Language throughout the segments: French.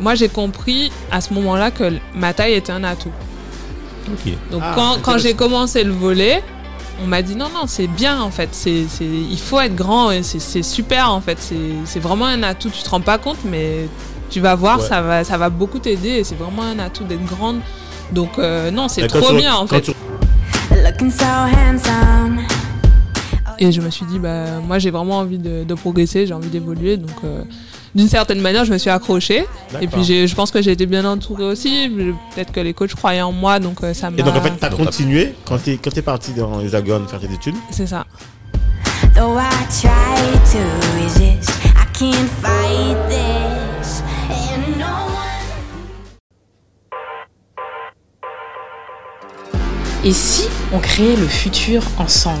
Moi, j'ai compris à ce moment-là que ma taille était un atout. Donc Ah, quand, quand j'ai commencé le volet, on m'a dit non, non, c'est bien en fait. C'est, il faut être grand et c'est, super en fait. C'est, vraiment un atout. Tu te rends pas compte, mais tu vas voir, Ouais. ça, va, ça va beaucoup t'aider et c'est vraiment un atout d'être grande. Donc euh, non, c'est trop tu- bien en fait. tu-. Et je me suis dit, bah, moi j'ai vraiment envie de, de progresser, j'ai envie d'évoluer. Donc euh, d'une certaine manière, je me suis accrochée. Et puis j'ai, je pense que j'ai été bien entourée aussi. Peut-être que les coachs croyaient en moi, donc euh, ça m'a. Et donc en fait, t'as Donc, continué quand t'es quand t'es parti dans les Hexagone faire tes études. C'est ça. Et si on créait le futur ensemble?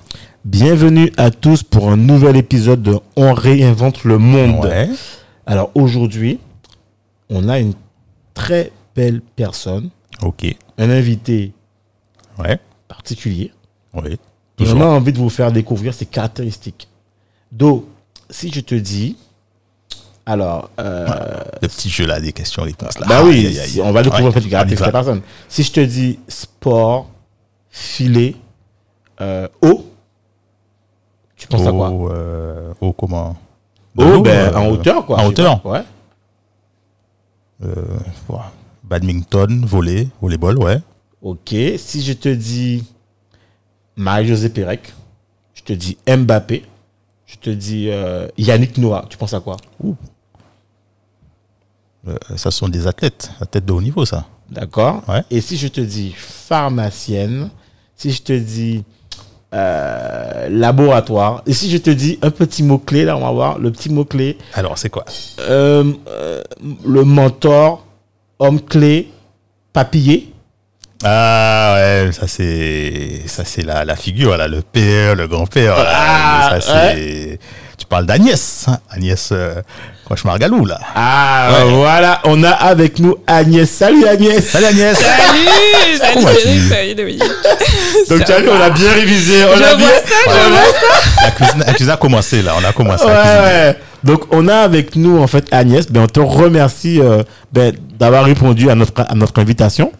Bienvenue à tous pour un nouvel épisode de On réinvente le monde. Ouais. Alors aujourd'hui, on a une très belle personne, Ok. un invité Ouais. particulier. Oui. Et on a envie de vous faire découvrir ses caractéristiques. Do, si je te dis, alors, euh, Le petit jeu là, des questions-réponses là. bah oui, si- on va découvrir Ouais, en fait les caractéristiques de la personne. Si je te dis sport, filet, euh, eau, tu penses à quoi Au, euh, au comment De l'eau, ben, euh, en hauteur quoi. En hauteur. pas. Ouais. Euh, voilà. Badminton, volley, volleyball, ouais. Ok, si je te dis Marie-Josée Pérec, je te dis Mbappé, je te dis euh, Yannick Noah, tu penses à quoi? Euh, ça sont des athlètes, athlètes de haut niveau, ça. D'accord Ouais. Et si je te dis pharmacienne, si je te dis euh, laboratoire, et si je te dis un petit mot-clé, là on va voir, le petit mot-clé, Alors, c'est quoi? Euh, euh, le mentor, homme-clé, papillé, Ah ouais, ça c'est ça c'est la, la figure là, le père, le grand-père. Ah, ça c'est. Tu parles d'Agnès, hein, Agnès euh, Cauchemar-Galou là. Ah, Ouais. voilà, on a avec nous Agnès. Salut Agnès Salut Agnès. Salut Salut Cédric, salut Dominique. Donc tu as vu, on a bien révisé. On Je a vois bien... ça, je vois ça. La cuisine, la cuisine a commencé là, on a commencé. Ouais, à cuisiner. ouais. Donc on a avec nous en fait Agnès. Ben, on te remercie euh, ben, d'avoir répondu à notre, à notre invitation.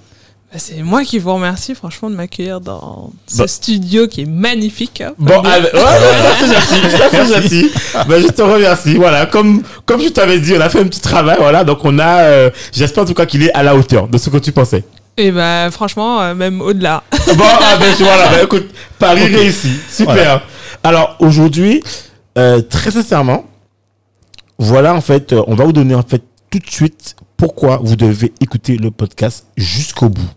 Bah, C'est moi qui vous remercie franchement de m'accueillir dans ce Bah. studio qui est magnifique. hein. Bon, Bien. avec- ouais, ouais, ça c'est gentil, ça c'est gentil. Ben, je te remercie. Voilà, comme, comme je t'avais dit, on a fait un petit travail. Voilà, donc on a, euh, j'espère en tout cas qu'il est à la hauteur de ce que tu pensais. Et bah franchement, euh, même au-delà. Bon, ah ben, voilà, ben, écoute, Paris Ok. réussi. Super. Voilà. Alors, aujourd'hui, euh, très sincèrement, voilà, en fait, euh, on va vous donner, en fait, tout de suite pourquoi vous devez écouter le podcast jusqu'au bout.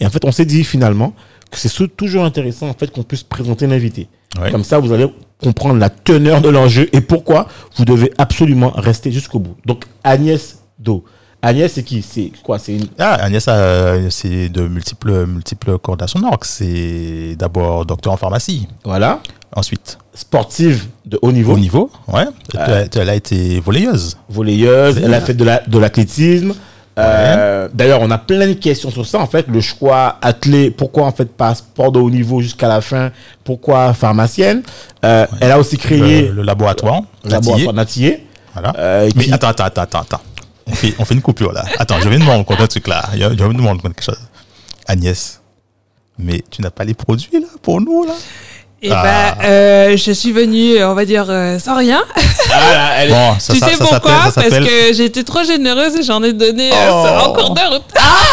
Et en fait, on s'est dit finalement que c'est toujours intéressant, en fait, qu'on puisse présenter l'invité. Ouais. Comme ça, vous allez comprendre la teneur de l'enjeu et pourquoi vous devez absolument rester jusqu'au bout. Donc, Agnès Do. Agnès, c'est qui? C'est quoi? C'est une... Ah, Agnès, euh, c'est de multiples, multiples cordes à son arc. C'est d'abord docteur en pharmacie. Voilà. Ensuite, Sportive de haut niveau. au niveau, ouais. Elle- Elle a été volleyeuse. volleyeuse, elle a fait de la de Euh, D'ailleurs, on a plein de questions sur ça. En fait, le choix athlé, pourquoi en fait pas sport de haut niveau jusqu'à la fin, pourquoi pharmacienne? Euh, Elle a aussi créé Le, le laboratoire. le laboratoire Natillé. Voilà. Euh, Mais qui- attends, attends, attends, attends. On fait, on fait une coupure là. Attends, je viens de me rendre compte d'un truc là. Je je viens de me rendre compte de quelque chose. Agnès, mais tu n'as pas les produits là pour nous là? Et Ah. bah euh, je suis venue, on va dire, euh, sans rien. Ah, là, elle est- Bon, ça, tu ça- sais ça pourquoi Parce que j'ai été trop généreuse et j'en ai donné euh, Oh. encore de retard.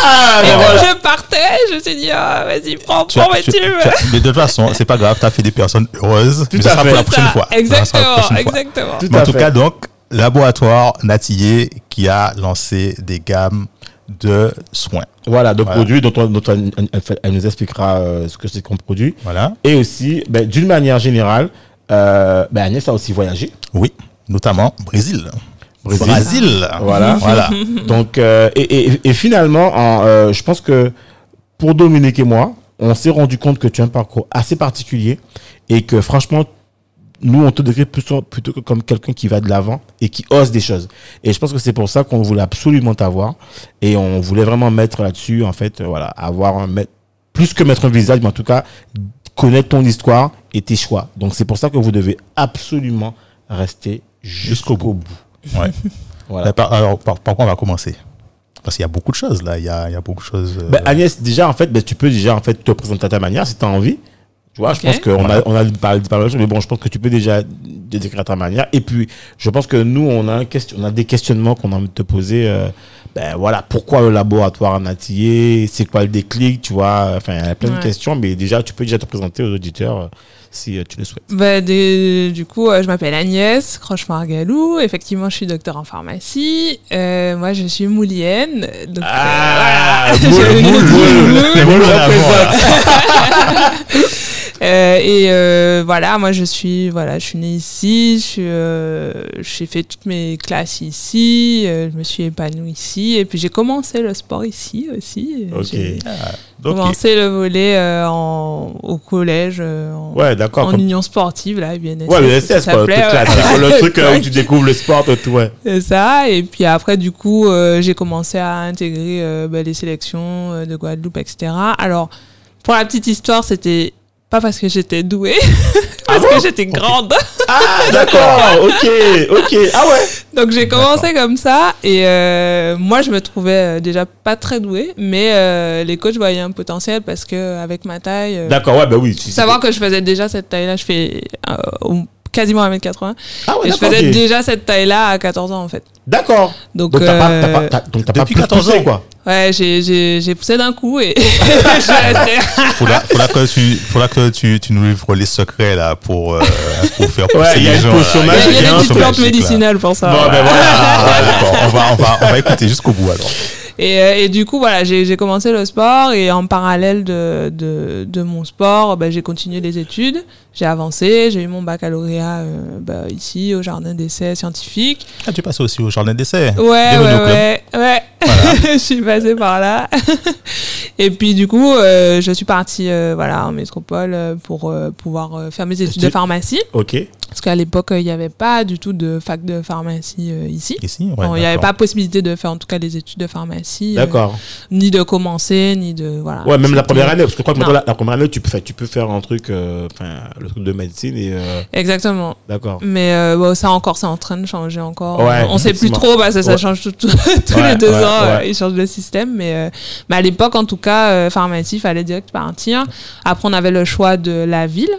Ah, Et ben quand voilà. je partais, je me suis dit, ah, vas-y, prends, Tu as- prends, mais tu- tu as- mais de toute façon, c'est pas grave, tu as fait des personnes heureuses. Tout mais ça à sera fait. pour la prochaine fois. Exactement, fois. exactement. Tout Mais en tout fait. cas, donc, laboratoire Natillé qui a lancé des gammes de soins. Voilà, de Voilà. produits dont, on- dont on- elle nous expliquera euh, ce que c'est qu'on produit. Voilà. Et aussi, ben, d'une manière générale, euh, ben, Agnès a aussi voyagé. Oui. notamment Brésil. Brésil. Brésil. Voilà. Voilà. Donc, euh, et, et, et finalement, en, euh, je pense que pour Dominique et moi, on s'est rendu compte que tu as un parcours assez particulier et que franchement, nous, on te décrit plutôt, plutôt que comme quelqu'un qui va de l'avant et qui ose des choses. Et je pense que c'est pour ça qu'on voulait absolument t'avoir et on voulait vraiment mettre là-dessus, en fait, euh, voilà, avoir un, plus que mettre un visage, mais en tout cas, connaître ton histoire et tes choix. Donc, c'est pour ça que vous devez absolument rester jusqu'au bout. Ouais. Voilà. Mais par, alors, par, par quoi on va commencer? Parce qu'il y a beaucoup de choses là. Il y a, il y a beaucoup de choses. euh, Ben, Agnès, déjà, en fait, ben, tu peux déjà en fait, te présenter à ta manière si tu as envie. Tu vois, je pense qu'on a, on a parlé mal de mais bon, je pense que tu peux déjà te décrire à ta manière. Et puis, je pense que nous, on a, un question, on a des questionnements qu'on a envie de te poser. euh, ben voilà, pourquoi le laboratoire en Antillais C'est quoi le déclic Tu vois, enfin, il y a plein de questions, mais déjà, tu peux déjà te présenter aux auditeurs euh, si euh, tu le souhaites. Bah, des- du coup, euh, je m'appelle Agnès Croche-Margalou. Effectivement, je suis docteur en pharmacie. Euh, moi, je suis moulienne. Donc, Ah, euh, moule, voilà. moule, Je- moule. Les Moule Euh, et euh, voilà, moi je suis voilà, je suis née ici, euh, j'ai fait toutes mes classes ici, euh, je me suis épanouie ici, et puis j'ai commencé le sport ici aussi. Ok. J'ai Ok. commencé le volet euh, en, au collège, euh, en, Ouais, d'accord. en comme- union sportive là, UNSS. Ouais, le SS, quoi, ouais. le truc où tu découvres le sport, tout, ouais. C'est ça. Et puis après, du coup, euh, j'ai commencé à intégrer euh, bah, les sélections de Guadeloupe, etc. Alors, pour la petite histoire, c'était pas parce que j'étais douée, parce que j'étais grande. Ah, d'accord, ok, ok. Ah ouais? Donc j'ai commencé comme ça. Et euh, moi, je me trouvais euh, déjà pas très douée, mais euh, les coachs voyaient un potentiel parce que avec ma taille. euh, D'accord, ouais, bah oui. si- savoir que je faisais déjà cette taille-là, je fais quasiment 1m80. Ah ouais, et je faisais ok. déjà cette taille-là à 14 ans en fait. D'accord. Donc, Donc t'as pas, euh, pas, donc t'as pas depuis plus 14 poussé, ans. quoi. Ouais, j'ai, j'ai, j'ai poussé d'un coup et je suis restée. Faudra, faudra que tu, faudra que tu, tu nous livres les secrets là pour, euh, pour faire pousser Ouais, il y a les une gens. potion là. Il y a, magique, il y a des petites plantes là. pour ça. Bon, ouais. ben voilà. Ah, d'accord. On va, on va, on va écouter jusqu'au bout alors. Et, euh, et du coup, voilà, j'ai, commencé le sport et en parallèle de, de, de mon sport, bah, j'ai continué les études. J'ai avancé, j'ai eu mon baccalauréat euh, bah, ici au jardin d'essai scientifique. Ah, tu es passé aussi au jardin d'essai. Ouais, ouais, ouais, ouais. je suis passée par là. et puis du coup, euh, je suis partie euh, voilà, en métropole pour pouvoir faire mes études de pharmacie. Ok. Parce qu'à l'époque, il n'y avait pas du tout de fac de pharmacie euh, ici. Ici, ouais. Il n'y avait pas possibilité de faire en tout cas les études de pharmacie. euh, D'accord. ni de commencer, ni de. Voilà. Ouais, même la première année, parce que je crois que Non. maintenant, la, la première année, tu peux faire, tu peux faire un truc, euh, enfin, le truc de médecine et, Exactement. d'accord. Mais bon, ça encore, c'est en train de changer encore. Ouais, on sait plus trop parce que ça change tout- tout- tous les deux ans. ils changent le système. Mais, mais à l'époque, en tout cas, pharmacie, il fallait direct partir. Après, on avait le choix de la ville.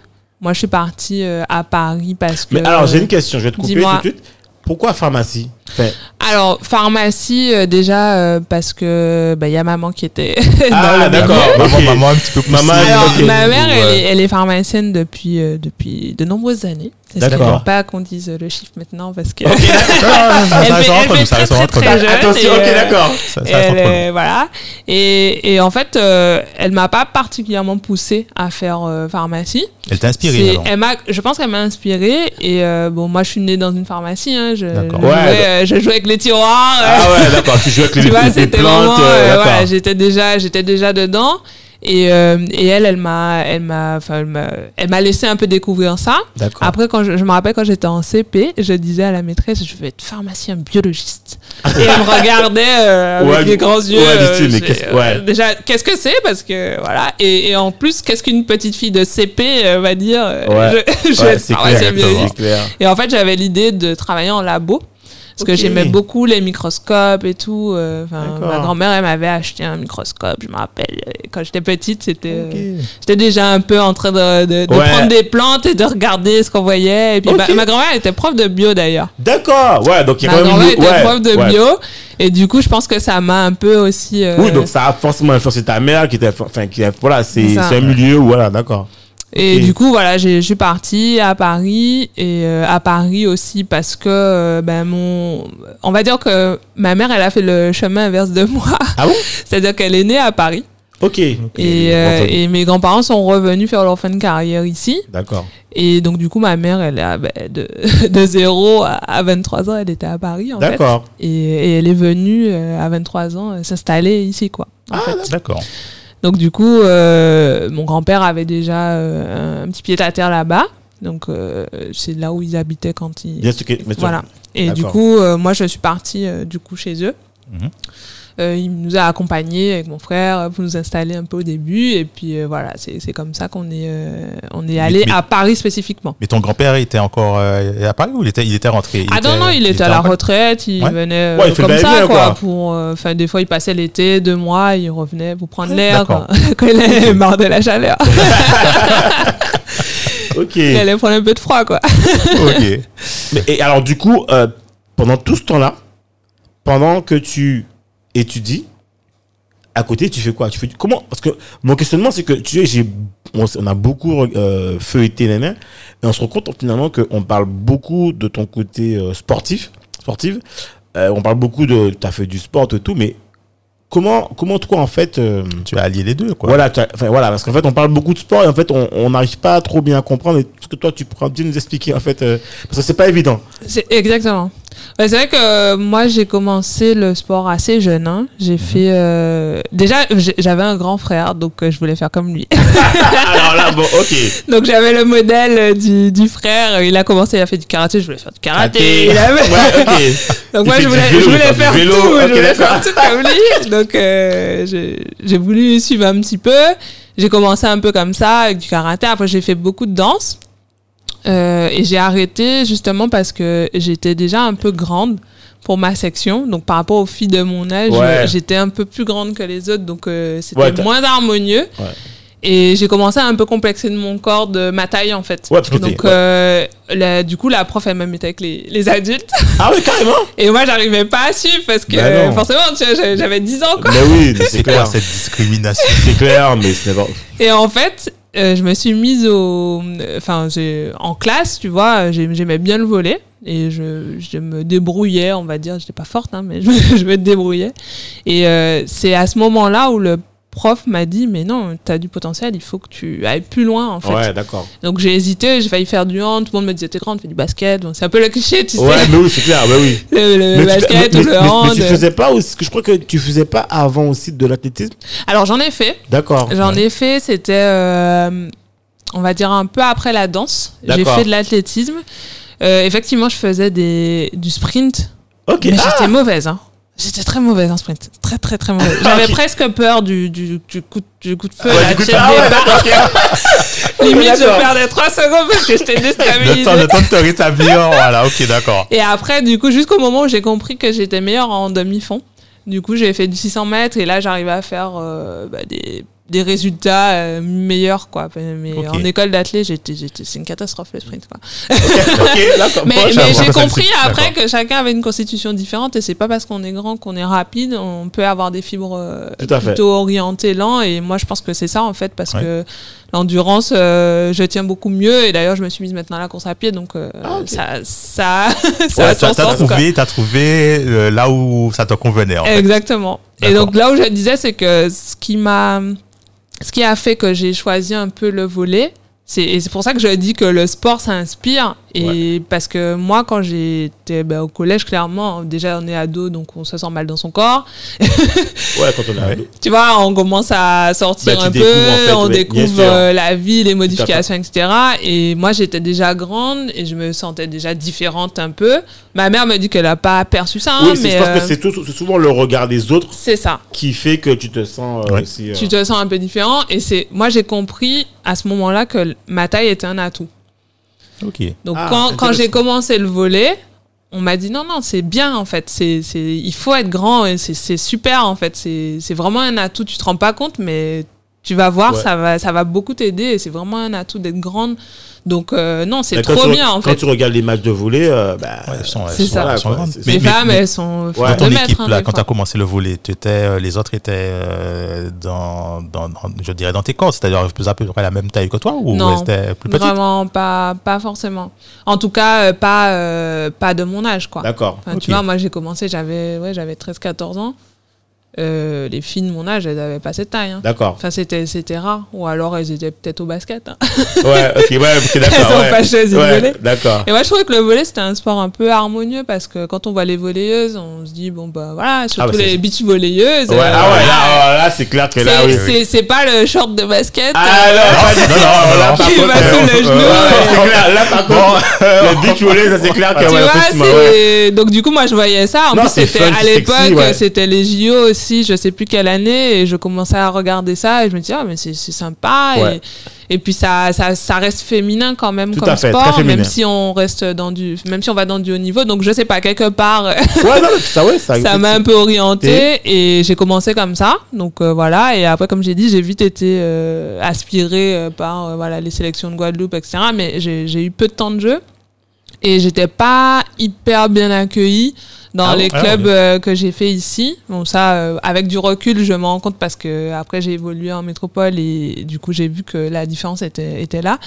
Moi, je suis partie euh, à Paris parce que. Mais alors, j'ai une question, je vais te couper tout de suite. Pourquoi pharmacie? Enfin, Alors, pharmacie, euh, déjà, euh, parce que bah, il y a maman qui était. Ah, d'accord. Maman, maman un petit peu poussée. Maman, Alors, ma mère, elle, Ouais. est, elle est pharmacienne depuis, euh, depuis de nombreuses années. D'accord. veut pas qu'on dise euh, le chiffre maintenant parce que. Nous, fait ça reste entre nous. attention, ok, d'accord. Ça- ça et reste elle, entre nous. voilà. Et, et en fait, euh, elle m'a pas particulièrement poussée à faire euh, pharmacie. Elle t'a inspiré C'est- alors. elle m'a, je pense qu'elle m'a inspirée. Et euh, bon, moi, je suis née dans une pharmacie. Hein, je, je, D'accord. jouais, Ouais, je jouais avec les tiroirs. Ah ouais, d'accord, tu joues avec les, tu vois, les- les c'était plantes, d'accord. j'étais déjà, j'étais déjà dedans. Et, euh, et elle, elle m'a, elle m'a, enfin, elle m'a, elle m'a laissé un peu découvrir ça. D'accord. Après, quand je, je me rappelle quand j'étais en CP, je disais à la maîtresse, je veux être pharmacien biologiste. et elle me regardait euh, avec des grands yeux. ouais, euh, style, mais qu'est-ce- euh, ouais. Déjà, qu'est-ce que c'est? Parce que voilà. Et, et en plus, qu'est-ce qu'une petite fille de CP euh, va dire Ouais. Je, je vais être pharmacien biologiste. Et en fait, j'avais l'idée de travailler en labo. Parce que j'aimais beaucoup les microscopes et tout. euh, enfin, ma grand-mère, elle m'avait acheté un microscope, je me rappelle. Et Quand j'étais petite, c'était, euh, j'étais déjà un peu en train de, de- de Ouais. prendre des plantes et de regarder ce qu'on voyait. Et puis ma, ma grand-mère elle était prof de bio d'ailleurs. D'accord, ouais, donc il y a Ma quand même grand-mère une- était ouais, prof de ouais. bio. Et du coup, je pense que ça m'a un peu aussi. euh, Oui, donc ça a forcément influencé ta mère qui était, enfin, qui est, voilà, c'est C'est un milieu où, voilà, d'accord. Et du coup, voilà, j'ai- je suis partie à Paris et euh, à Paris aussi parce que euh, ben mon, on va dire que ma mère, elle a fait le chemin inverse de moi. Ah bon? C'est-à-dire qu'elle est née à Paris. Ok. Et, euh, et mes grands-parents sont revenus faire leur fin de carrière ici. D'accord. Et donc, du coup, ma mère, elle est à- ben, de, de 0 à- à 23 ans, elle était à Paris, en fait. D'accord. Et, et elle est venue euh, à 23 ans euh, s'installer ici, quoi. en fait. D'accord. Donc, du coup, euh, mon grand-père avait déjà euh, un petit pied à terre là-bas. Donc, euh, c'est là où ils habitaient quand ils. Sûr. Voilà. Et du coup, moi, je suis partie du coup chez eux. Mhm. Euh, il nous a accompagnés avec mon frère pour nous installer un peu au début. Et puis euh, voilà, c'est c'est comme ça qu'on est, euh, on est allé à Paris spécifiquement. Mais ton grand-père était encore euh, à Paris ou il était, il était rentré? Ah non, non, il était à la retraite, il Ouais. venait euh, Ouais, il comme ça, va-et-vient, quoi. quoi. Pour, euh, enfin, des fois, il passait l'été, deux mois, il revenait pour prendre l'air, quand il avait marre de la chaleur. Ok. il allait prendre un peu de froid, quoi. Ok. Mais, et alors, du coup, euh, pendant tout ce temps-là, pendant que tu étudies, à côté, tu fais quoi? Tu fais du- comment? Parce que mon questionnement, c'est que tu sais, j'ai, on, a beaucoup euh, feuilleté nana, et on se rend compte finalement qu'on parle beaucoup de ton côté euh, sportif, sportive. Euh, on parle beaucoup de, tu as fait du sport et tout, mais comment, comment toi en fait euh, Tu as allié les deux, quoi. Voilà, tu as- enfin, voilà, parce qu'en fait, on parle beaucoup de sport et en fait, on n'arrive pas à trop bien comprendre. Et ce que toi, tu pourras bien nous expliquer, en fait, euh, parce que c'est pas évident. C'est exactement. Ouais, c'est vrai que euh, moi j'ai commencé le sport assez jeune. hein. J'ai fait euh, déjà j'avais un grand frère donc euh, je voulais faire comme lui. Alors là, bon, ok. donc j'avais le modèle du, du frère. Il a commencé, il a fait du karaté. Je voulais faire du karaté. Avait- Ouais. Donc Il moi je voulais, vélo, je voulais faire vélo. tout. Je voulais faire tout comme lui. Donc j'ai voulu suivre un petit peu. J'ai commencé un peu comme ça avec du karaté. Après j'ai fait beaucoup de danse. Euh, et j'ai arrêté justement parce que j'étais déjà un peu grande pour ma section. Donc par rapport aux filles de mon âge, Ouais. j'étais un peu plus grande que les autres. Donc euh, c'était Ouais, moins harmonieux. Ouais. Et j'ai commencé à un peu complexer de mon corps, de ma taille en fait. Donc euh, la- du coup la prof elle me mettait avec les, les adultes. Ah oui, carrément? Et moi, j'arrivais pas à suivre parce que Bah forcément, tu vois, j'avais- j'avais 10 ans, quoi. Mais oui, C'est c'est clair. cette discrimination C'est clair, mais ce n'est pas. Et en fait, euh, je me suis mise au, enfin, en classe, tu vois, j'ai- j'aimais bien le volet et je, je me débrouillais, on va dire, j'étais pas forte, hein, mais je, je me débrouillais. Et euh, c'est à ce moment-là où le prof m'a dit, mais non, tu as du potentiel, il faut que tu ailles plus loin, en fait. Ouais, d'accord. Donc j'ai hésité, j'ai failli faire du hand, tout le monde me disait, t'es grande, fais du basket. C'est un peu le cliché, tu Ouais, sais, mais oui, c'est clair, bah oui. le, le Mais tu- basket mais- ou le mais- hand. Mais tu faisais pas aussi, je crois que tu faisais pas avant aussi de l'athlétisme? Alors j'en ai fait. D'accord. J'en ai fait, c'était, euh, on va dire, un peu après la danse. J'ai fait de l'athlétisme. Euh, effectivement, je faisais des, du sprint, Ok. mais Ah, j'étais mauvaise. Hein. J'étais très mauvaise en sprint. Très, très, très mauvaise. J'avais presque peur du, du, du, coup, de- du coup de feu. ouais, là, du coup, ah. Limite, je perdais 3 secondes parce que j'étais Le déstabilisée. temps, le temps de te rétablir, voilà, ok, d'accord. Et après, du coup, jusqu'au moment où j'ai compris que j'étais meilleure en demi-fond, du coup, j'ai fait du 600 mètres et là, j'arrivais à faire euh, bah, des, des résultats euh, meilleurs, quoi. Mais en école d'athlète, j'étais, j'étais, c'est une catastrophe le sprint, quoi. Mais, j'ai compris après que chacun avait une constitution différente et c'est pas parce qu'on est grand qu'on est rapide. On peut avoir des fibres euh, à fait. plutôt orientées lent et moi, je pense que c'est ça en fait parce Ouais. que l'endurance, euh, je tiens beaucoup mieux et d'ailleurs, je me suis mise maintenant à la course à pied donc Ah, ça, ça, ça Ouais, t'as trouvé, t'as trouvé là où ça te convenait, en fait. Exactement. Et donc là où je disais, c'est que ce qui m'a, ce qui a fait que j'ai choisi un peu le volet, c'est et c'est pour ça que je dis que le sport ça et parce que moi quand j'étais ben, au collège clairement déjà on est ado donc on se sent mal dans son corps. Ouais, quand on est ado. tu vois on commence à sortir Bah, un peu découvres, en fait, on ouais, découvre euh, la vie les modifications etc et moi j'étais déjà grande et je me sentais déjà différente un peu. Ma mère me dit qu'elle a pas perçu ça hein, Oui, c'est- mais je pense euh, que c'est tout- c'est souvent le regard des autres ça. qui fait que tu te sens euh, Ouais. aussi. euh, tu te sens un peu différent et c'est moi j'ai compris à ce moment-là que ma taille était un atout Donc Ah, quand, quand j'ai commencé le volet on m'a dit non non c'est bien en fait. C'est c'est il faut être grand et c'est c'est super en fait. C'est c'est vraiment un atout. Tu te rends pas compte mais tu vas voir Ouais. ça va ça va beaucoup t'aider et c'est vraiment un atout d'être grande donc euh, non c'est quand trop bien en Quand fait tu regardes les matchs de volley, euh, bah, Ouais, elles sont, elles C'est sont- ça. elles sont grandes. Mais- les mais- femmes mais elles sont Ouais. Dans ton équipe, hein, là, quand tu as commencé le volet, tu étais, euh, les autres étaient euh, dans, dans, dans- je dirais, dans tes corps, c'est-à-dire à peu près la même taille que toi ou Non, c'était plus petite? vraiment pas pas forcément en tout cas euh, pas euh, pas de mon âge quoi d'accord. Enfin, Ok. Tu vois, moi j'ai commencé, j'avais ouais, j'avais 13-14 ans. Euh, les filles de mon âge, elles avaient pas cette taille. hein. D'accord. Enfin, c'était, c'était rare. Ou alors, elles étaient peut-être au basket. hein. Ouais, ok, ouais, ok, d'accord. Elles ouais. pas choisi de Ouais, voler. D'accord. Et moi, je trouvais que le volet, c'était un sport un peu harmonieux parce que quand on voit les volleyeuses, on se dit, bon, bah voilà, surtout bah, c'est- les beach volleyeuses. Ouais, euh, ah ouais, là, là, c'est clair que C'est, là, oui. c'est, c'est pas le short de basket. Ah euh, non, pas du tout. non, Là, non, par qui contre, va euh, sous le genou. ouais, et- c'est clair. Là, par contre, le beach volley, ça c'est clair que, tu vois, c'est... donc du coup moi je voyais ça. En Non, plus c'était à l'époque, c'était les JO aussi, je sais plus quelle année, et je commençais à regarder ça et je me disais ah mais c'est, c'est sympa Ouais. et, et puis ça, ça ça reste féminin quand même Tout comme fait, sport, même si on reste dans du, même si on va dans du haut niveau. Donc je sais pas quelque part Ouais, non, ça, ouais, ça. ça m'a un peu orienté et j'ai commencé comme ça. Donc euh, voilà et après comme j'ai dit j'ai vite été euh, aspirée euh, par euh, voilà les sélections de Guadeloupe etc. Mais j'ai j'ai eu peu de temps de jeu et j'étais pas hyper bien accueillie dans Ah les bon Ah, clubs euh, que j'ai fait ici. Bon ça euh, avec du recul je me rends compte parce que après j'ai évolué en métropole et du coup j'ai vu que la différence était était là.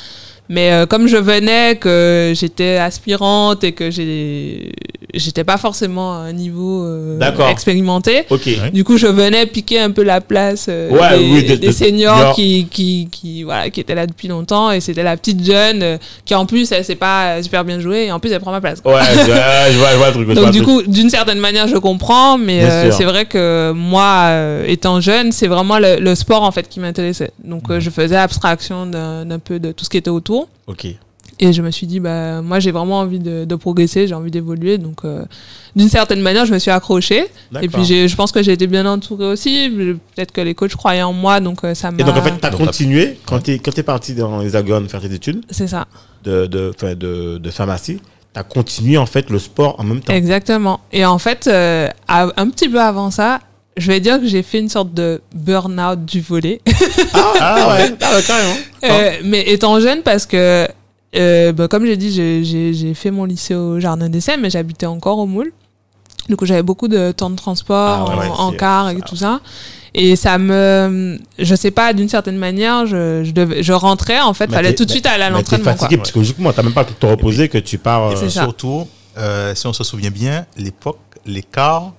Mais euh, comme je venais, que j'étais aspirante et que j'ai j'étais pas forcément à un niveau euh, D'accord. expérimenté, Ok. Ouais. du coup je venais piquer un peu la place euh, Ouais, des, oui, de- des de- seniors qui qui qui voilà qui étaient là depuis longtemps et c'était la petite jeune euh, qui en plus elle sait pas super bien jouer et en plus elle prend ma place. Ouais, je, ouais, je vois, je vois le truc. Donc du truc. coup, d'une certaine manière, je comprends, mais euh, c'est vrai que moi, euh, étant jeune, c'est vraiment le, le sport en fait qui m'intéressait. Donc euh, je faisais abstraction d'un peu de tout ce qui était autour. Ok. Et je me suis dit, bah, moi, j'ai vraiment envie de, de progresser, j'ai envie d'évoluer. Donc, euh, d'une certaine manière, je me suis accrochée. Et puis, j'ai- je pense que j'ai été bien entourée aussi. Peut-être que les coachs croyaient en moi, donc euh, ça m'a. Et donc, en fait, t'as Donc, t'as- continué quand t'es quand t'es parti dans l'Hexagone faire tes études? C'est ça, de, de, enfin, de, de pharmacie, t'as continué en fait le sport en même temps. exactement. Et en fait, euh, un petit peu avant ça, je vais dire que j'ai fait une sorte de burn-out du volet. Ah ouais, ah ouais, carrément. Euh, mais étant jeune, parce que, euh, bah, comme j'ai dit, j'ai- fait mon lycée au Jardin d'essai, mais j'habitais encore au Moule. Du coup, j'avais beaucoup de temps de transport Ah ouais, en, car et ça, tout ça. Et ça me, je sais pas, d'une certaine manière, je, je, devais, je rentrais, en fait, Mais fallait tout de suite aller à Mais t'es l'entraînement. quoi. fatigué psychologiquement, t'as même pas te reposer que tu pars. euh. Surtout, euh, si on se souvient bien, l'époque, l'écart,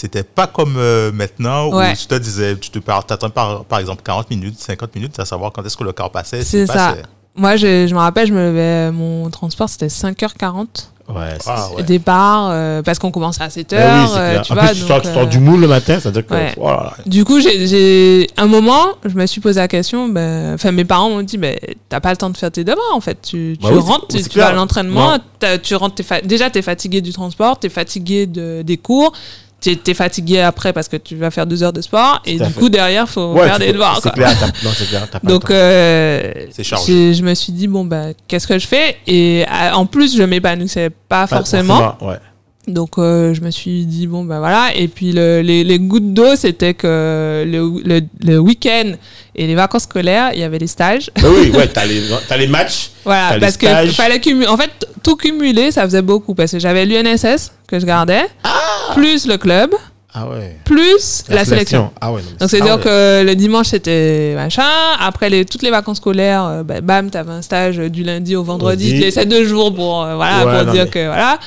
c'était pas comme euh, maintenant où Ouais. tu te disais, tu te par, t'attends par, par exemple 40 minutes, 50 minutes à savoir quand est-ce que le car passait. C'est ça. passait. Moi, je, je me rappelle, je me levais, mon transport, c'était 5h40 Ouais, c'est Ah, ouais. départ, euh, parce qu'on commençait à 7h. Ben oui, euh, tu en vois, plus, tu sors, donc, tu sors euh, du moule le matin, c'est-à-dire que. ouais. oh là là. Du coup, j'ai- un moment, je me suis posé la question. Ben, enfin, mes parents m'ont dit, ben, t'as pas le temps de faire tes devoirs en fait. Tu, tu Bah oui, rentres, tu, vas à l'entraînement, tu rentres. fa- déjà, t'es fatigué du transport, t'es fatigué de, des cours, t'es es fatigué après parce que tu vas faire deux heures de sport et du fait. coup derrière, faut Ouais, faire tu des devoirs. C'est clair, clair, pas Donc, euh, chargé. je me suis dit bon ben, qu'est-ce que je fais? Et euh, en plus, je m'épanouissais pas, Pas forcément. Ouais. Donc euh, je me suis dit bon ben voilà. Et puis le- les, les gouttes d'eau c'était que le, le, le week-end et les vacances scolaires il y avait les stages. Mais oui, ouais, t'as les, t'as les matchs. Voilà parce que fallait cumuler en fait tout cumuler ça faisait beaucoup parce que j'avais l'UNSS que je gardais plus le club Ah ouais. plus la, sélection. Ah ouais. non, donc c'est- c'est à dire ah ouais. que le dimanche c'était machin après les toutes les vacances scolaires euh, bah, bam t'avais un stage du lundi au vendredi tu laissais deux jours pour euh, voilà Ouais, pour dire mais- que voilà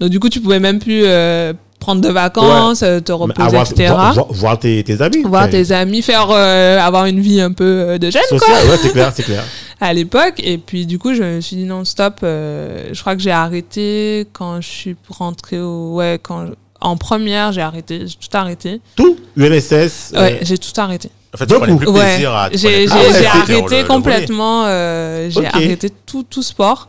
donc du coup tu pouvais même plus euh, prendre de vacances te reposer avoir- etc Voir, tes, tes amis. voir tes amis, faire euh, avoir une vie un peu euh, de jeune quoi Social, ouais, c'est clair, c'est clair. à l'époque. Et puis du coup, je me suis dit non stop. euh, je crois que j'ai arrêté quand je suis rentrée au ouais quand en première j'ai arrêté, j'ai tout arrêté. Tout, UNSS. Ouais, euh, j'ai tout arrêté. En fait, Donc, plus Ouais, plaisir à. j'ai Ah ouais, arrêté le- complètement. euh, j'ai arrêté tout tout sport.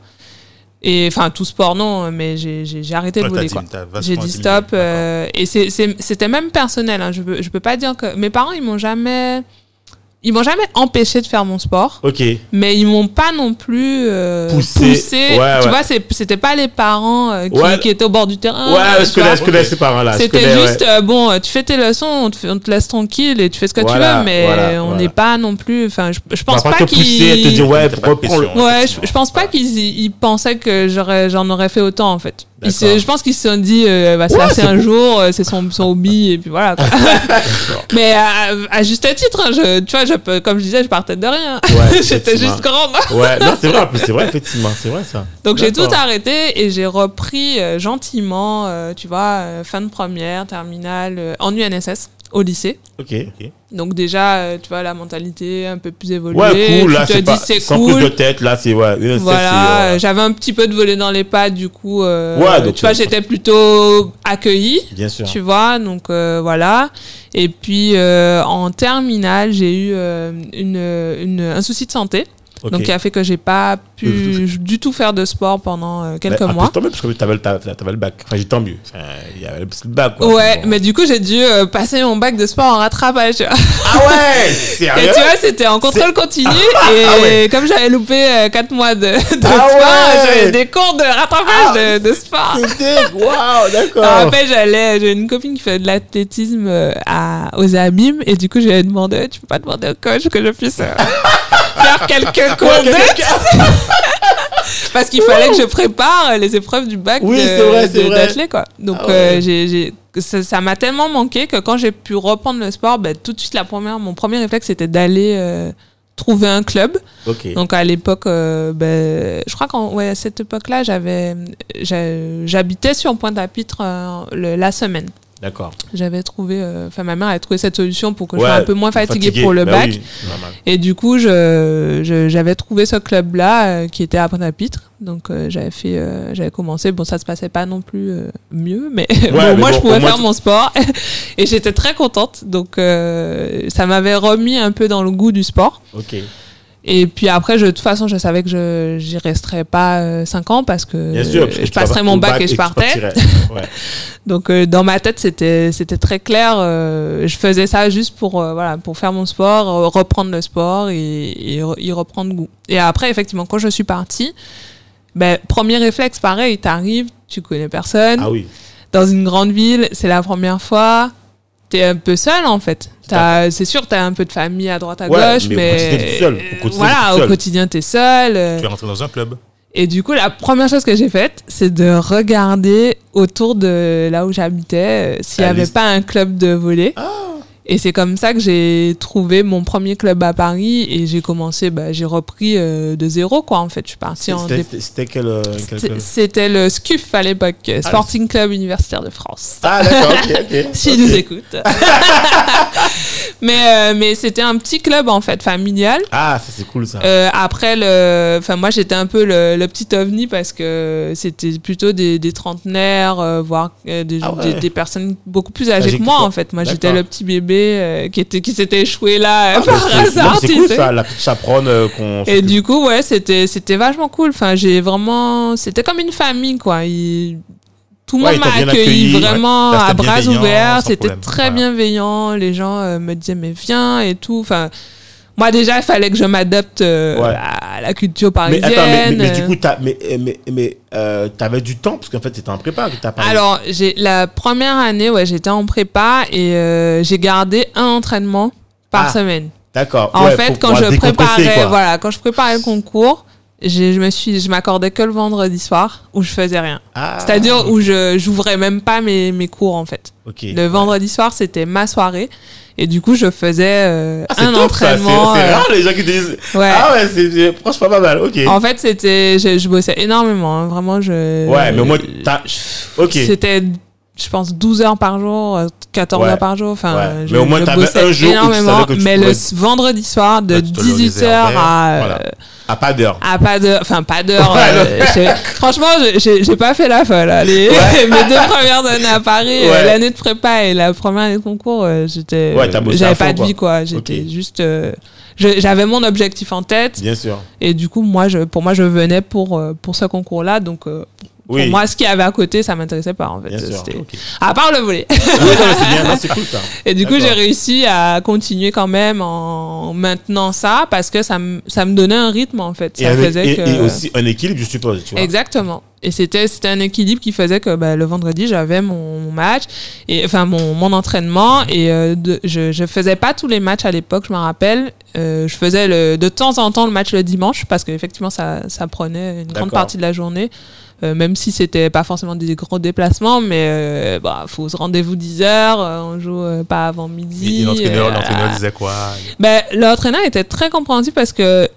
Et enfin tout sport non, mais j'ai j'ai j'ai arrêté Ouais, le volley J'ai dit stop. Euh, et c'est- c'est- c'était même personnel. Hein, je peux je peux pas dire que mes parents ils m'ont jamais ils m'ont jamais empêché de faire mon sport, Ok. mais ils m'ont pas non plus euh, Poussé. poussé. Ouais, tu ouais. vois, c'est- c'était pas les parents euh, qui, Ouais. qui étaient au bord du terrain. ouais, euh, je connais, connais ces parents-là. C'était ouais. juste, euh, bon, tu fais tes leçons, on te, fait- on te laisse tranquille et tu fais ce que Voilà, tu veux, mais voilà, on voilà. n'est pas non plus. Enfin, je, je pense pas te pousser à te qu'ils. dire, ouais, pas de reprends le. pression. Ouais, je, pense pas qu'ils pensaient que j'aurais, j'en aurais fait autant en fait. Se- je pense qu'ils se sont dit, euh, elle va se Ouais, lasser c'est un beau. jour, euh, c'est son, son hobby et puis voilà. quoi. mais à, à juste titre, hein, je, tu vois, je, comme je disais, je partais de rien. Ouais, J'étais juste grande. Ouais, non, c'est vrai, c'est vrai, effectivement, c'est vrai ça. Donc j'ai tout arrêté et j'ai repris euh, gentiment, euh, tu vois, fin de première, terminale, en UNSS, au lycée. Ok. Donc déjà, euh, tu vois, la mentalité un peu plus évoluée. Ouais, cool. Là, tu te dis pas c'est sans cool. prise de tête. Là, c'est ouais. Voilà, euh, j'avais un petit peu de volet dans les pattes, du coup, euh, Ouais, donc, tu vois, euh, j'étais plutôt accueillie, bien sûr. tu vois, donc voilà. Et puis en terminale, j'ai eu une, une, un souci de santé, Donc qui a fait que j'ai pas pu du tout faire de sport pendant euh, quelques en mois. plus, tant mieux, parce que t'avais le, bac. Enfin, j'ai tant mieux. Enfin, il y avait le bac, quoi. Ouais, Bon. mais du coup, j'ai dû euh, passer mon bac de sport en rattrapage. Ah ouais Et Sérieux tu vois, c'était en contrôle continu. et Ah ouais. comme j'avais loupé 4 mois de, de Ah sport, ouais. j'avais des cours de rattrapage de, de sport. C'était... Waouh, d'accord. rappelle, j'allais, j'ai une copine qui fait de l'athlétisme euh, à, aux Abîmes et du coup, j'avais demandé, tu peux pas demander au coach que je puisse euh, faire quelques cours Parce qu'il fallait que je prépare les épreuves du bac Oui, d'athlé, quoi. Donc, Ah ouais. euh, j'ai, j'ai- ça, ça m'a tellement manqué que quand j'ai pu reprendre le sport, ben, tout de suite, la première, mon premier réflexe, c'était d'aller euh, trouver un club. Donc à l'époque, euh, ben, je crois qu'à ouais, cette époque-là, j'avais, j'a- j'habitais sur Pointe-à-Pitre euh, le- la semaine. D'accord. J'avais trouvé, euh, enfin ma mère avait trouvé cette solution pour que je Ouais, sois un peu moins fatiguée Fatigué. pour le Bah bac. oui. Et du coup, je, je- j'avais trouvé ce club-là euh, qui était à Pointe-à-Pitre. Donc euh, j'avais fait, j'avais commencé. Bon, ça se passait pas non plus mieux, mais, bon, mais moi bon, je pouvais faire tu- mon sport et j'étais très contente. Donc ça m'avait remis un peu dans le goût du sport. Ok. Et puis après, je, de toute façon, je savais que je j'y resterais pas 5 ans parce que Bien sûr. parce que je passerais mon bac, et je partais. Ouais. Donc euh, dans ma tête, c'était c'était très clair. euh, je faisais ça juste pour euh, voilà pour faire mon sport, euh, reprendre le sport et, et y reprendre goût. Et après, effectivement, quand je suis partie, ben premier réflexe, pareil, t'arrives, tu connais personne Ah oui. dans une grande ville, c'est la première fois. T'es un peu seul en fait. T'as- C'est sûr, t'as un peu de famille à droite à Ouais, gauche, mais au mais, quotidien, t'es seul. Au quotidien, t'es voilà, seul. au quotidien t'es seul. euh, Tu es rentré dans un club. et du coup, la première chose que j'ai faite, c'est de regarder autour de là où j'habitais euh, s'il n'y avait liste. pas un club de volley. Et c'est comme ça que j'ai trouvé mon premier club à Paris et j'ai commencé, bah, j'ai repris euh, de zéro, quoi, en fait. Je suis partie en C'était- quel, euh, quel C'était- club C'était le SCUF à l'époque, euh, Sporting Club Universitaire de France. Ah d'accord, ok, ok. Si Ok. nous écoute. mais euh, mais c'était un petit club, en fait, familial. Ah, ça c'est cool ça. Euh, après le, enfin moi j'étais un peu le, le petit ovni parce que c'était plutôt des, des trentenaires, euh, voire euh, des, Ah ouais. des, des personnes beaucoup plus âgées Âgées que moi en fait. Moi j'étais le petit bébé euh, qui était qui s'était échoué là euh, Ah, mais par hasard, C'est cool sais. ça, la petite chaperonne euh, qu'on. Et du coup ouais c'était c'était vachement cool. Enfin j'ai vraiment c'était comme une famille quoi. Il- tout le Ouais, monde m'a accueilli accueilli, vraiment ouais. Là, à bras ouverts. C'était très Voilà. bienveillant. Les gens euh, me disaient mais viens et tout. Enfin moi déjà il fallait que je m'adapte euh, Ouais. à la culture Mais parisienne. attends, mais, mais- mais du euh. coup, t'as, mais, mais, mais euh, t'avais du temps? Parce qu'en fait, c'était en prépa que t'as parlé. Alors, j'ai la première année, ouais, j'étais en prépa et euh, j'ai gardé un entraînement par Ah, semaine. D'accord. En fait, pour quand je préparais, quoi. voilà, quand je préparais le concours, j'ai- je me suis, je m'accordais que le vendredi soir où je faisais rien. Ah, C'est-à-dire où je j'ouvrais même pas mes, mes cours en fait. Le vendredi soir, c'était ma soirée et du coup, je faisais euh, Ah, un top, entraînement. C'est euh, rare les gens qui disent. ouais. Ah ouais, c'est, franchement pas mal. Ok. En fait, c'était, je, je bossais énormément, hein, vraiment. Je. ouais, mais au moins, t'as. Ok. C'était, je pense, 12 heures par jour, euh, 14 Ouais. heures par jour. Enfin, Ouais. je, Mais au moins, t'avais bossais un jour où tu énormément. que tu mais le pourrais- vendredi soir, de Ouais, tu te le 18 heures réservais, à, voilà. euh, À pas d'heure. à pas d'heure, enfin pas d'heure. Euh, franchement, j'ai- pas fait la folle. Les, mes deux premières années à Paris, euh, Ouais. l'année de prépa et la première année de concours, euh, j'étais, Ouais, j'avais fond, pas de quoi. vie quoi. J'étais juste, euh, j'avais mon objectif en tête Bien sûr. et du coup, moi, je, pour moi, je venais pour euh, pour ce concours-là, donc. euh, Oui. Pour moi, ce qu'il y avait à côté, ça m'intéressait pas en fait. Bien sûr. C'était- Ok. À part le volet. C'est cool ça. Et du coup, j'ai réussi à continuer quand même en maintenant ça parce que ça me ça me donnait un rythme en fait. Et, Ça avec- faisait et- que et aussi un équilibre, je suppose. Tu vois. exactement. Et c'était c'était un équilibre qui faisait que bah, le vendredi j'avais mon, mon match et enfin mon, mon entraînement et euh, de- je je faisais pas tous les matchs à l'époque, je me rappelle. Euh, je faisais le, de temps en temps le match le dimanche parce qu'effectivement ça ça prenait une grande partie de la journée. Euh, même si c'était pas forcément des gros déplacements, mais euh, bah, faut se rendez-vous 10 heures, euh, on joue pas avant midi. Et l'entraîneur, l'entraîneur disait quoi ben, l'entraîneur était très compréhensif parce que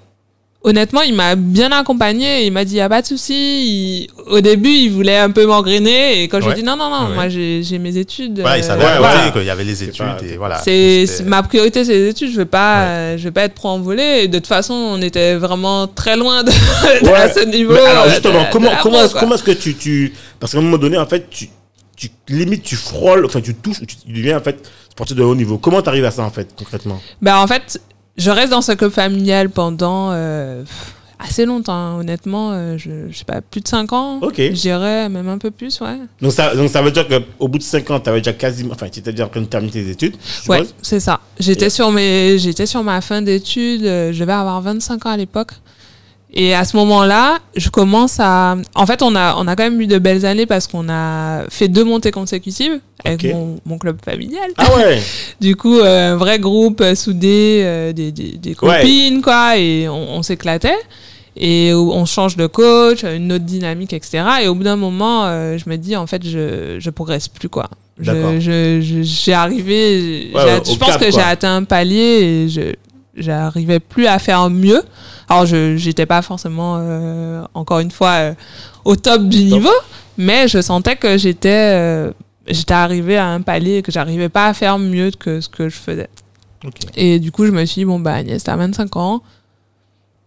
honnêtement, il m'a bien accompagné. Il m'a dit, y a pas de souci. Il- Au début, il voulait un peu m'engrainer. Et quand je Ouais. lui ai dit, non, non, non, Ouais. moi, j'ai mes études. Voilà, il euh, savait ouais, côté voilà. qu'il y avait les études pas- et voilà. c'est ma priorité, c'est les études. Je veux pas, euh, je veux pas être trop envolée. Et de toute façon, on était vraiment très loin de, de Ouais. ce niveau. Mais alors euh, justement, de- comment, est-ce, comment est-ce que tu, tu... Parce qu'à un moment donné, en fait, tu, tu limite, tu frôles, enfin, tu touches, tu, tu deviens, en fait, sportif de haut niveau. Comment tu arrives à ça, en fait, concrètement? Bah en fait, je reste dans ce club familial pendant euh, assez longtemps, hein. honnêtement. euh, je, je sais pas, plus de 5 ans. Ok. Je dirais même un peu plus, ouais. donc ça, donc ça veut dire qu'au bout de 5 ans, tu avais déjà quasiment, enfin, tu étais déjà en train de terminer tes études, Ouais, c'est ça. J'étais sur mes, j'étais sur ma fin d'études. euh, Je devais avoir 25 ans à l'époque. Et à ce moment-là, je commence à. En fait, on a, on a quand même eu de belles années parce qu'on a fait deux montées consécutives avec mon, mon club familial. Ah ouais Du coup, euh, un vrai groupe euh, soudé, euh, des, des, des Ouais. copines, quoi, et on, on s'éclatait. Et on change de coach, une autre dynamique, etc. Et au bout d'un moment, euh, je me dis, en fait, je, je progresse plus, quoi. D'accord. Je, je, je- j'ai arrivé, j'ai- Ouais, ouais, je pense cap, que j'ai atteint un palier et je, j'arrivais plus à faire mieux. Alors, je, j'étais pas forcément, euh, encore une fois, euh, au top du niveau, mais je sentais que j'étais, euh, j'étais arrivé à un palier que j'arrivais pas à faire mieux que ce que je faisais. Et du coup, je me suis dit, bon, bah, Agnès, t'as 25 ans.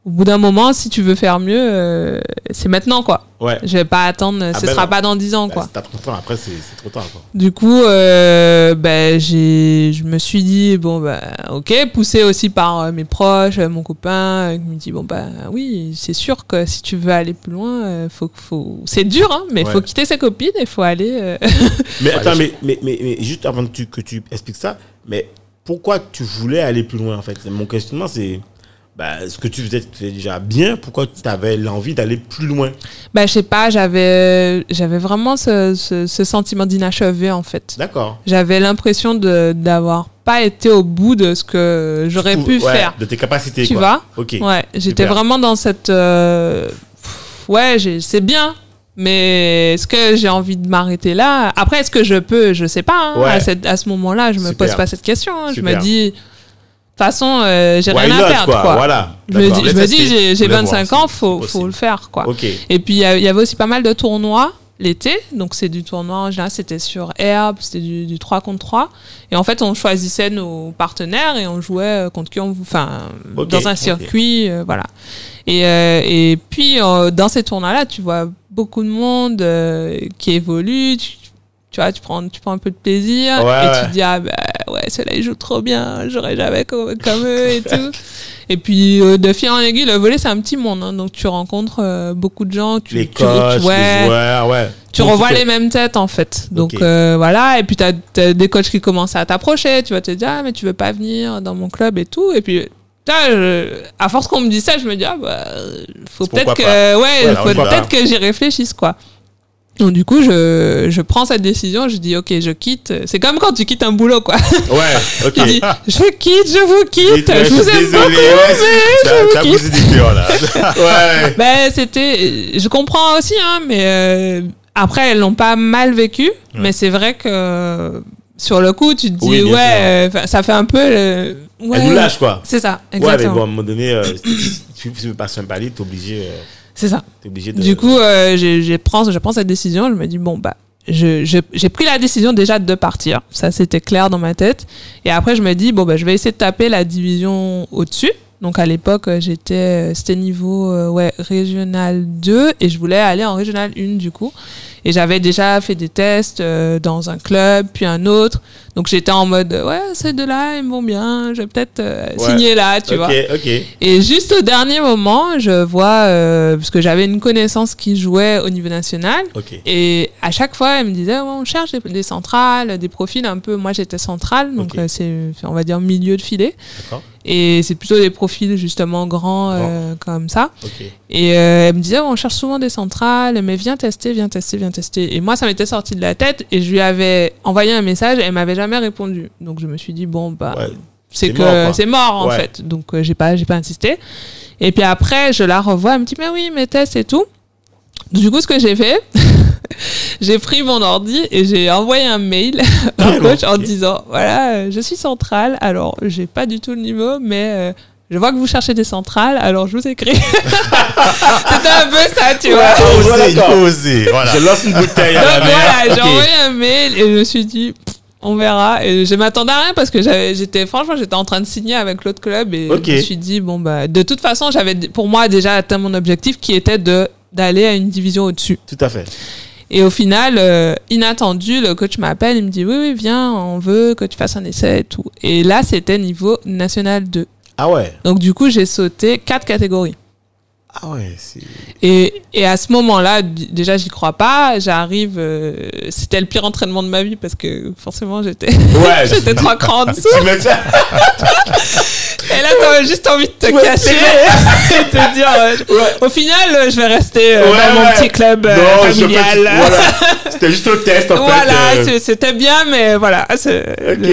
Au bout d'un moment, si tu veux faire mieux, euh, c'est maintenant, quoi. Ouais. Je vais pas attendre, ce ben sera non. pas dans 10 ans, Bah, quoi. si t'as 30 ans, après, c'est, trop tard, quoi. Du coup, euh, j'ai, je me suis dit, bon, bah, ok, poussé aussi par euh, mes proches, euh, mon copain, qui me dit, bon, bah, oui, c'est sûr que si tu veux aller plus loin, faut, faut, c'est dur, hein, mais il Ouais. faut quitter ses copines et faut aller, Mais attends, mais, mais, mais juste avant que tu, que tu expliques ça, mais pourquoi tu voulais aller plus loin en fait? Mon questionnement c'est bah, ce que tu faisais faisais déjà bien, pourquoi tu avais l'envie d'aller plus loin? Bah, je sais pas, j'avais, j'avais vraiment ce, ce, ce sentiment d'inachevé, en fait. D'accord. J'avais l'impression de, d'avoir pas été au bout de ce que j'aurais pu Ouais, faire. De tes capacités Tu quoi. vois? Ok. Ouais, j'étais Super. vraiment dans cette. euh, pff, ouais, j'ai- c'est bien, mais est-ce que j'ai envie de m'arrêter là? Après, est-ce que je peux? Je sais pas. hein. Ouais. À, cette- à ce moment-là, je me Super. pose pas cette question. hein. Je me dis, toute façon, euh, j'ai rien not, à perdre. Quoi? Voilà. Je me dis, je me Laisse dis tester. j'ai, j'ai Je voulais voir 25 si ans, faut, faut le faire. Quoi. Et puis, il y, avait aussi pas mal de tournois l'été. Donc, c'est du tournoi, en général, c'était sur Herbe, c'était du, du 3 contre 3. Et en fait, on choisissait nos partenaires et on jouait euh, contre qui on vou- Enfin, dans un circuit, euh, voilà. Et, euh, et puis, dans ces tournois-là, tu vois beaucoup de monde qui évolue. Tu, tu vois, tu prends, tu prends un peu de plaisir Ouais, et ouais. tu te dis, ah bah ouais, ceux-là, ils jouent trop bien, j'aurais jamais comme, comme eux et tout. Et puis, euh, de fil en aiguille, le volet, c'est un petit monde. hein. donc, tu rencontres euh, beaucoup de gens. Tu, Les tu- coachs, ouais, les joueurs, ouais. tu Donc, revois les mêmes têtes, en fait. Donc, euh, voilà. Et puis, tu as, des coachs qui commencent à t'approcher. Tu vas te dire, ah, mais tu veux pas venir dans mon club et tout. Et puis, je- à force qu'on me dit ça, je me dis, ah, bah, faut peut-être que, ouais, Ouais, faut peut-être que j'y réfléchisse, quoi. Donc, du coup, je, je prends cette décision. Je dis, ok, je quitte. C'est comme quand tu quittes un boulot, quoi. Ouais, ok. Tu dis, je quitte, je vous quitte. Je vous aime désolé, beaucoup. Ça, je vous cœur, là. ouais. Ben, c'était. Je comprends aussi, hein, mais euh, après, elles l'ont pas mal vécu. Mais c'est vrai que sur le coup, tu te dis, Oui, ouais, euh, ça fait un peu. euh, ouais. Elle nous lâche quoi. C'est ça, Ouais, mais exactement. bon, à un moment donné, euh, tu tu veux passer un palier, t'es obligé, euh, C'est ça. t'es obligé de. Du coup, euh, prends- je prends cette décision. Je me dis, bon, bah. je- je- J'ai pris la décision déjà de partir. Ça, c'était clair dans ma tête. Et après, je me dis, bon, bah, je vais essayer de taper la division au-dessus. Donc, à l'époque, euh, j'étais, euh, c'était niveau, euh, ouais, régional 2 et je voulais aller en régional 1 du coup. Et j'avais déjà fait des tests euh, dans un club, puis un autre. Donc, j'étais en mode, euh, ouais, ces deux-là, ils me vont bien. Je vais peut-être euh, Ouais. signer là, tu vois. Et juste au dernier moment, je vois, euh, parce que j'avais une connaissance qui jouait au niveau national, et à chaque fois, elle me disait, Ouais, on cherche des, des centrales, des profils un peu. Moi, j'étais centrale, donc euh, c'est, on va dire, milieu de filet. D'accord. Et c'est plutôt des profils justement grands euh, comme ça. Et euh, elle me disait, on cherche souvent des centrales, mais viens tester, viens tester, viens tester. Et moi, ça m'était sorti de la tête, et je lui avais envoyé un message, et elle m'avait jamais répondu. Donc je me suis dit, bon, bah, Ouais. c'est que c'est mort en Ouais. fait. Donc euh, j'ai pas j'ai pas insisté. Et puis après je la revois, elle me dit mais oui mes tests et tout. Du coup ce que j'ai fait, j'ai pris mon ordi et j'ai envoyé un mail au Carrément, coach en disant voilà euh, je suis centrale alors j'ai pas du tout le niveau mais euh, je vois que vous cherchez des centrales, alors je vous écris. C'était un peu ça, tu vois. Ouais. Il faut Voilà, oser, il faut oser. Voilà. Je lance une bouteille à Donc la mer. voilà, j'ai envoyé un mail et je me suis dit, on verra. Et je m'attendais à rien parce que j'avais, j'étais, franchement, j'étais en train de signer avec l'autre club et je me suis dit, bon, bah, de toute façon, j'avais, pour moi, déjà atteint mon objectif qui était de, d'aller à une division au-dessus. Tout à fait. Et au final, euh, inattendu, le coach m'appelle, il me dit, oui, oui, viens, on veut que tu fasses un essai et tout. Et là, c'était niveau national 2. Ah ouais. Donc, du coup, j'ai sauté quatre catégories. Ah ouais. Et, et à ce moment-là, déjà, j'y crois pas. J'arrive, euh, c'était le pire entraînement de ma vie parce que forcément, j'étais, Ouais. j'étais trois crans en dessous. Et là, t'as juste envie de te Ouais, cacher c'est et te dire, euh, Ouais. au final, euh, je vais rester euh, Ouais, dans mon ouais. petit club euh, Non, familial. voilà. C'était juste un test en Voilà, fait. euh, c'est- c'était bien, mais voilà. le-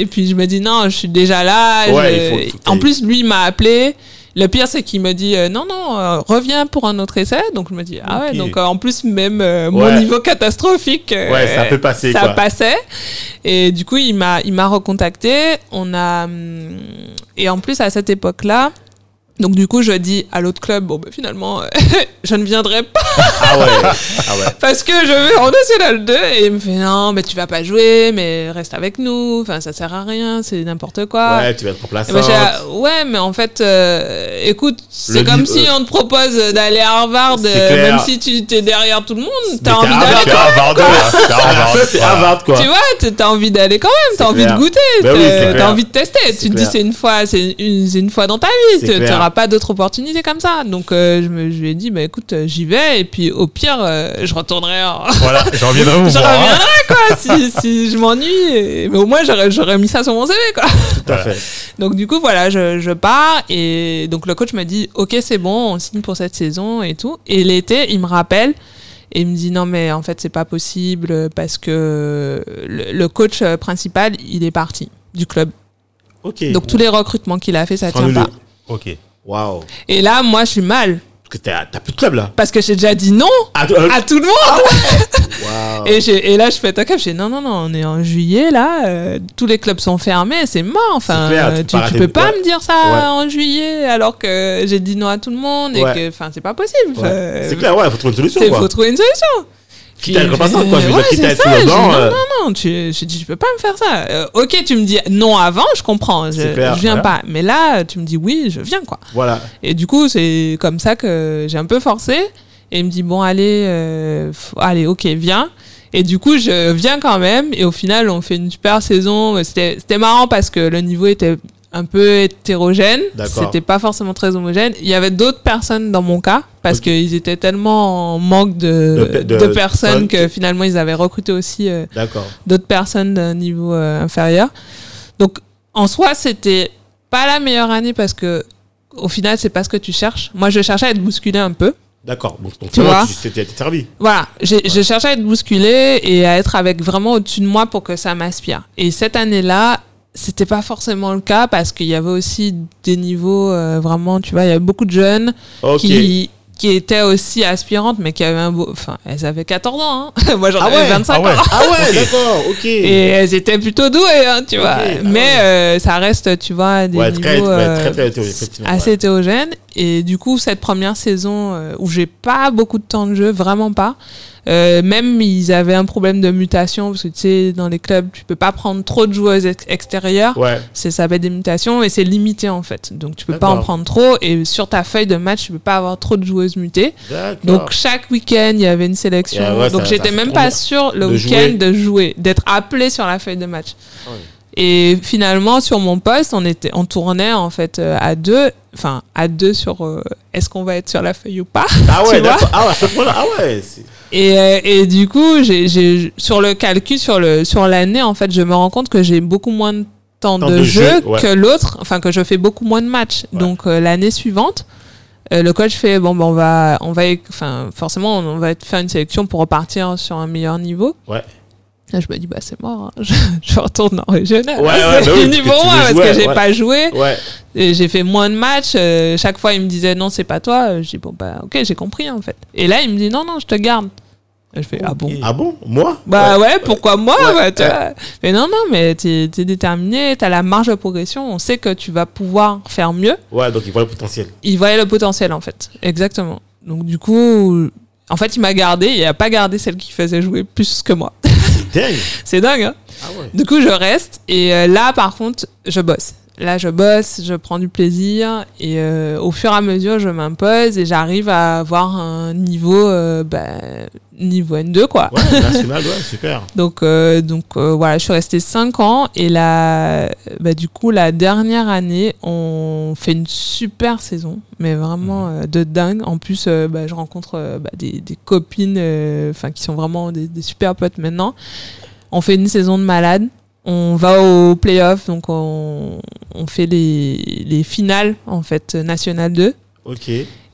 Et puis je me dis non, je suis déjà là. Ouais, je- il faut- faut En plus, lui il m'a appelé. Le pire, c'est qu'il me dit euh, non, non, euh, reviens pour un autre essai. Donc je me dis ah ouais. Donc euh, en plus, même euh, mon Ouais. niveau catastrophique, Ouais, ça peut passer, Ça quoi. passait. Et du coup, il m'a, il m'a recontacté. On a hum, et en plus à cette époque-là. Donc du coup, je dis à l'autre club, bon, ben, finalement, je ne viendrai pas Ah ouais. Ah ouais. parce que je vais en National 2 et il me fait non mais tu vas pas jouer mais reste avec nous enfin ça sert à rien c'est n'importe quoi Ouais, tu vas être Et remplaçant. ben, dit, ouais mais en fait euh, écoute c'est comme si on te propose d'aller à Harvard euh, même si tu t'es derrière tout le monde t'as t'es envie d'aller Harvard, C'est quand Harvard, là. C'est Ah, Harvard. c'est. Harvard quoi. tu vois t'as- envie d'aller quand même t'as envie clair. de goûter Ben oui, t'as- envie de tester tu te dis c'est une fois c'est une, c'est une fois dans ta vie Pas d'autres opportunités comme ça donc euh, je, me, je lui ai dit bah écoute euh, j'y vais et puis au pire euh, je retournerai en, Voilà, je reviendrai vous je voir. hein. reviendrai quoi si, si je m'ennuie et- mais au moins j'aurais j'aurais mis ça sur mon CV quoi Tout à fait. donc du coup voilà je, je pars et donc le coach me dit ok c'est bon on signe pour cette saison et tout et l'été il me rappelle et il me dit non mais en fait c'est pas possible parce que le, le coach principal il est parti du club Ok. donc tous les recrutements qu'il a fait ça tient pas Ok. Waouh. et là moi je suis mal Parce que t'as plus de club là. parce que j'ai déjà dit non Ah, euh, à tout le monde Waouh. Et, là, je fais ta cap, je fais non, non, non, on est en juillet, là, euh, tous les clubs sont fermés, c'est mort. Enfin, clair, euh, tu tu, peux pas tu arrêter peux de- pas ouais. me dire ça Ouais. en juillet alors que j'ai dit non à tout le monde et que, enfin, c'est pas possible. Euh, C'est clair, ouais, faut trouver une solution quoi. faut trouver une solution. Être Puis, remplaçant, quoi? Je veux dire, ouais, c'est être ça, sur le banc, Non, euh. non, non, tu, je peux pas me faire ça. Euh, ok, tu me dis non avant, je comprends, je, clair, je viens pas. Mais là, tu me dis oui, je viens, quoi. Voilà. Et du coup, c'est comme ça que j'ai un peu forcé. Et il me dit, bon, allez, euh, allez, ok, viens. Et du coup, je viens quand même. Et au final, on fait une super saison. C'était marrant parce que le niveau était un peu hétérogène. C'était pas forcément très homogène. Il y avait d'autres personnes dans mon cas parce Ok. qu'ils étaient tellement en manque De de, pe- de, de personnes que finalement, ils avaient recruté aussi euh, d'autres personnes d'un niveau euh, inférieur. Donc, en soi, c'était pas la meilleure année parce que au final, c'est pas ce que tu cherches. Moi, je cherchais à être bousculé un peu. D'accord. Donc, donc Tu vois tu t'es t'es servi. Voilà, j'ai je cherchais à être bousculé et à être avec vraiment au-dessus de moi pour que ça m'aspire. Et cette année-là, c'était pas forcément le cas parce qu'il y avait aussi des niveaux euh, vraiment, tu vois, il y avait beaucoup de jeunes qui qui étaient aussi aspirantes mais qui avaient un beau enfin elles avaient 14 ans hein. moi j'en Ah avais ouais, 25 ah ouais. ans Ah ouais, d'accord. Ok. et elles étaient plutôt douées hein, tu vois ah mais ouais. euh, ça reste tu vois des très, niveaux euh, très, très hétérogène, effectivement, assez ouais. hétérogène et du coup cette première saison euh, où j'ai pas beaucoup de temps de jeu vraiment pas euh, même ils avaient un problème de mutation parce que tu sais dans les clubs tu peux pas prendre trop de joueuses ex- extérieures. Ouais. c'est ça s'appelle des mutations et c'est limité en fait. Donc tu peux pas en prendre trop et sur ta feuille de match tu peux pas avoir trop de joueuses mutées. Donc chaque week-end il y avait une sélection. Ouais, donc j'étais même pas sûr le week-end de jouer d'être appelé sur la feuille de match. Ouais. Et finalement sur mon poste on était on tournait en fait euh, à deux enfin à deux sur euh, est-ce qu'on va être sur la feuille ou pas Ah ouais, d'accord. Ah ouais, ce. Ah ouais. et, euh, et du coup j'ai j'ai sur le calcul sur le sur l'année en fait je me rends compte que j'ai beaucoup moins de temps Temps de, de jeu, jeu, ouais. que l'autre enfin que je fais beaucoup moins de matchs Ouais. donc l'année suivante le coach fait bon ben on va on va enfin forcément on va faire une sélection pour repartir sur un meilleur niveau Ouais. Là, je me dis bah c'est mort hein. je, je retourne en régional Ouais, ouais, c'est fini pour moi parce que j'ai ouais. pas joué j'ai fait moins de matchs euh, chaque fois il me disait non c'est pas toi je dis bon bah ok j'ai compris en fait et là il me dit non non je te garde Je fais, ah bon? Ah bon? Moi? Bah ouais, pourquoi moi bah, tu vois? Mais non, non, mais t'es es déterminé, t'as la marge de progression, on sait que tu vas pouvoir faire mieux. Ouais, donc il voit le potentiel. Il voyait le potentiel en fait, exactement. Donc du coup, en fait, il m'a gardé, il a pas gardé celle qui faisait jouer plus que moi. C'est dingue. C'est dingue, hein Ah ouais. Du coup, je reste et euh, là, par contre, je bosse. Là, je bosse, je prends du plaisir et euh, au fur et à mesure, je m'impose et j'arrive à avoir un niveau, euh, bah, niveau N2 quoi. Ouais, national, ouais, super. Donc, euh, donc euh, voilà, je suis restée 5 ans et là, bah, du coup, la dernière année, on fait une super saison, mais vraiment euh, de dingue. En plus, bah, je rencontre bah, des, des copines enfin qui sont vraiment des, des super potes maintenant. On fait une saison de malade. On va au playoff, donc on, on fait les, les finales, en fait, National 2, Ok.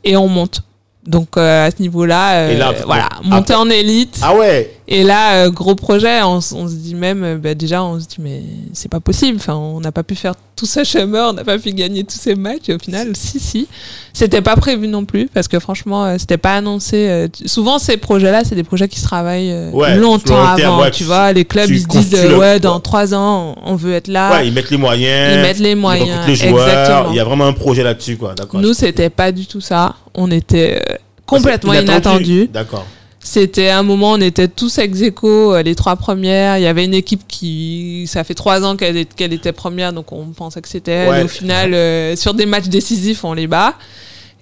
et on monte. Donc euh, à ce niveau-là, euh, là, voilà, monter en élite. Ah ouais. Et là, euh, gros projet, on, se dit même, bah, déjà, on se dit, mais c'est pas possible. Enfin, on n'a pas pu faire tout ce chemin, on n'a pas pu gagner tous ces matchs. Et au final, si, si. C'était pas prévu non plus, parce que franchement, c'était pas annoncé. souvent, ces projets-là, c'est des projets qui se travaillent Ouais, longtemps terme, avant. ouais, tu tu- vois, les clubs, ils se disent, le- ouais, dans trois ans, on veut être là. Ouais, ils mettent les moyens. Ils mettent les moyens, recrutent les joueurs. exactement. Il y a vraiment un projet là-dessus, quoi. D'accord. Nous, c'était pas du tout ça. On était euh, complètement C'est inattendus. D'accord. C'était un moment, on était tous ex aequo, euh, les trois premières. Il y avait une équipe qui, ça fait trois ans qu'elle était première, donc on pensait que c'était. Ouais. Au final, euh, sur des matchs décisifs, on les bat.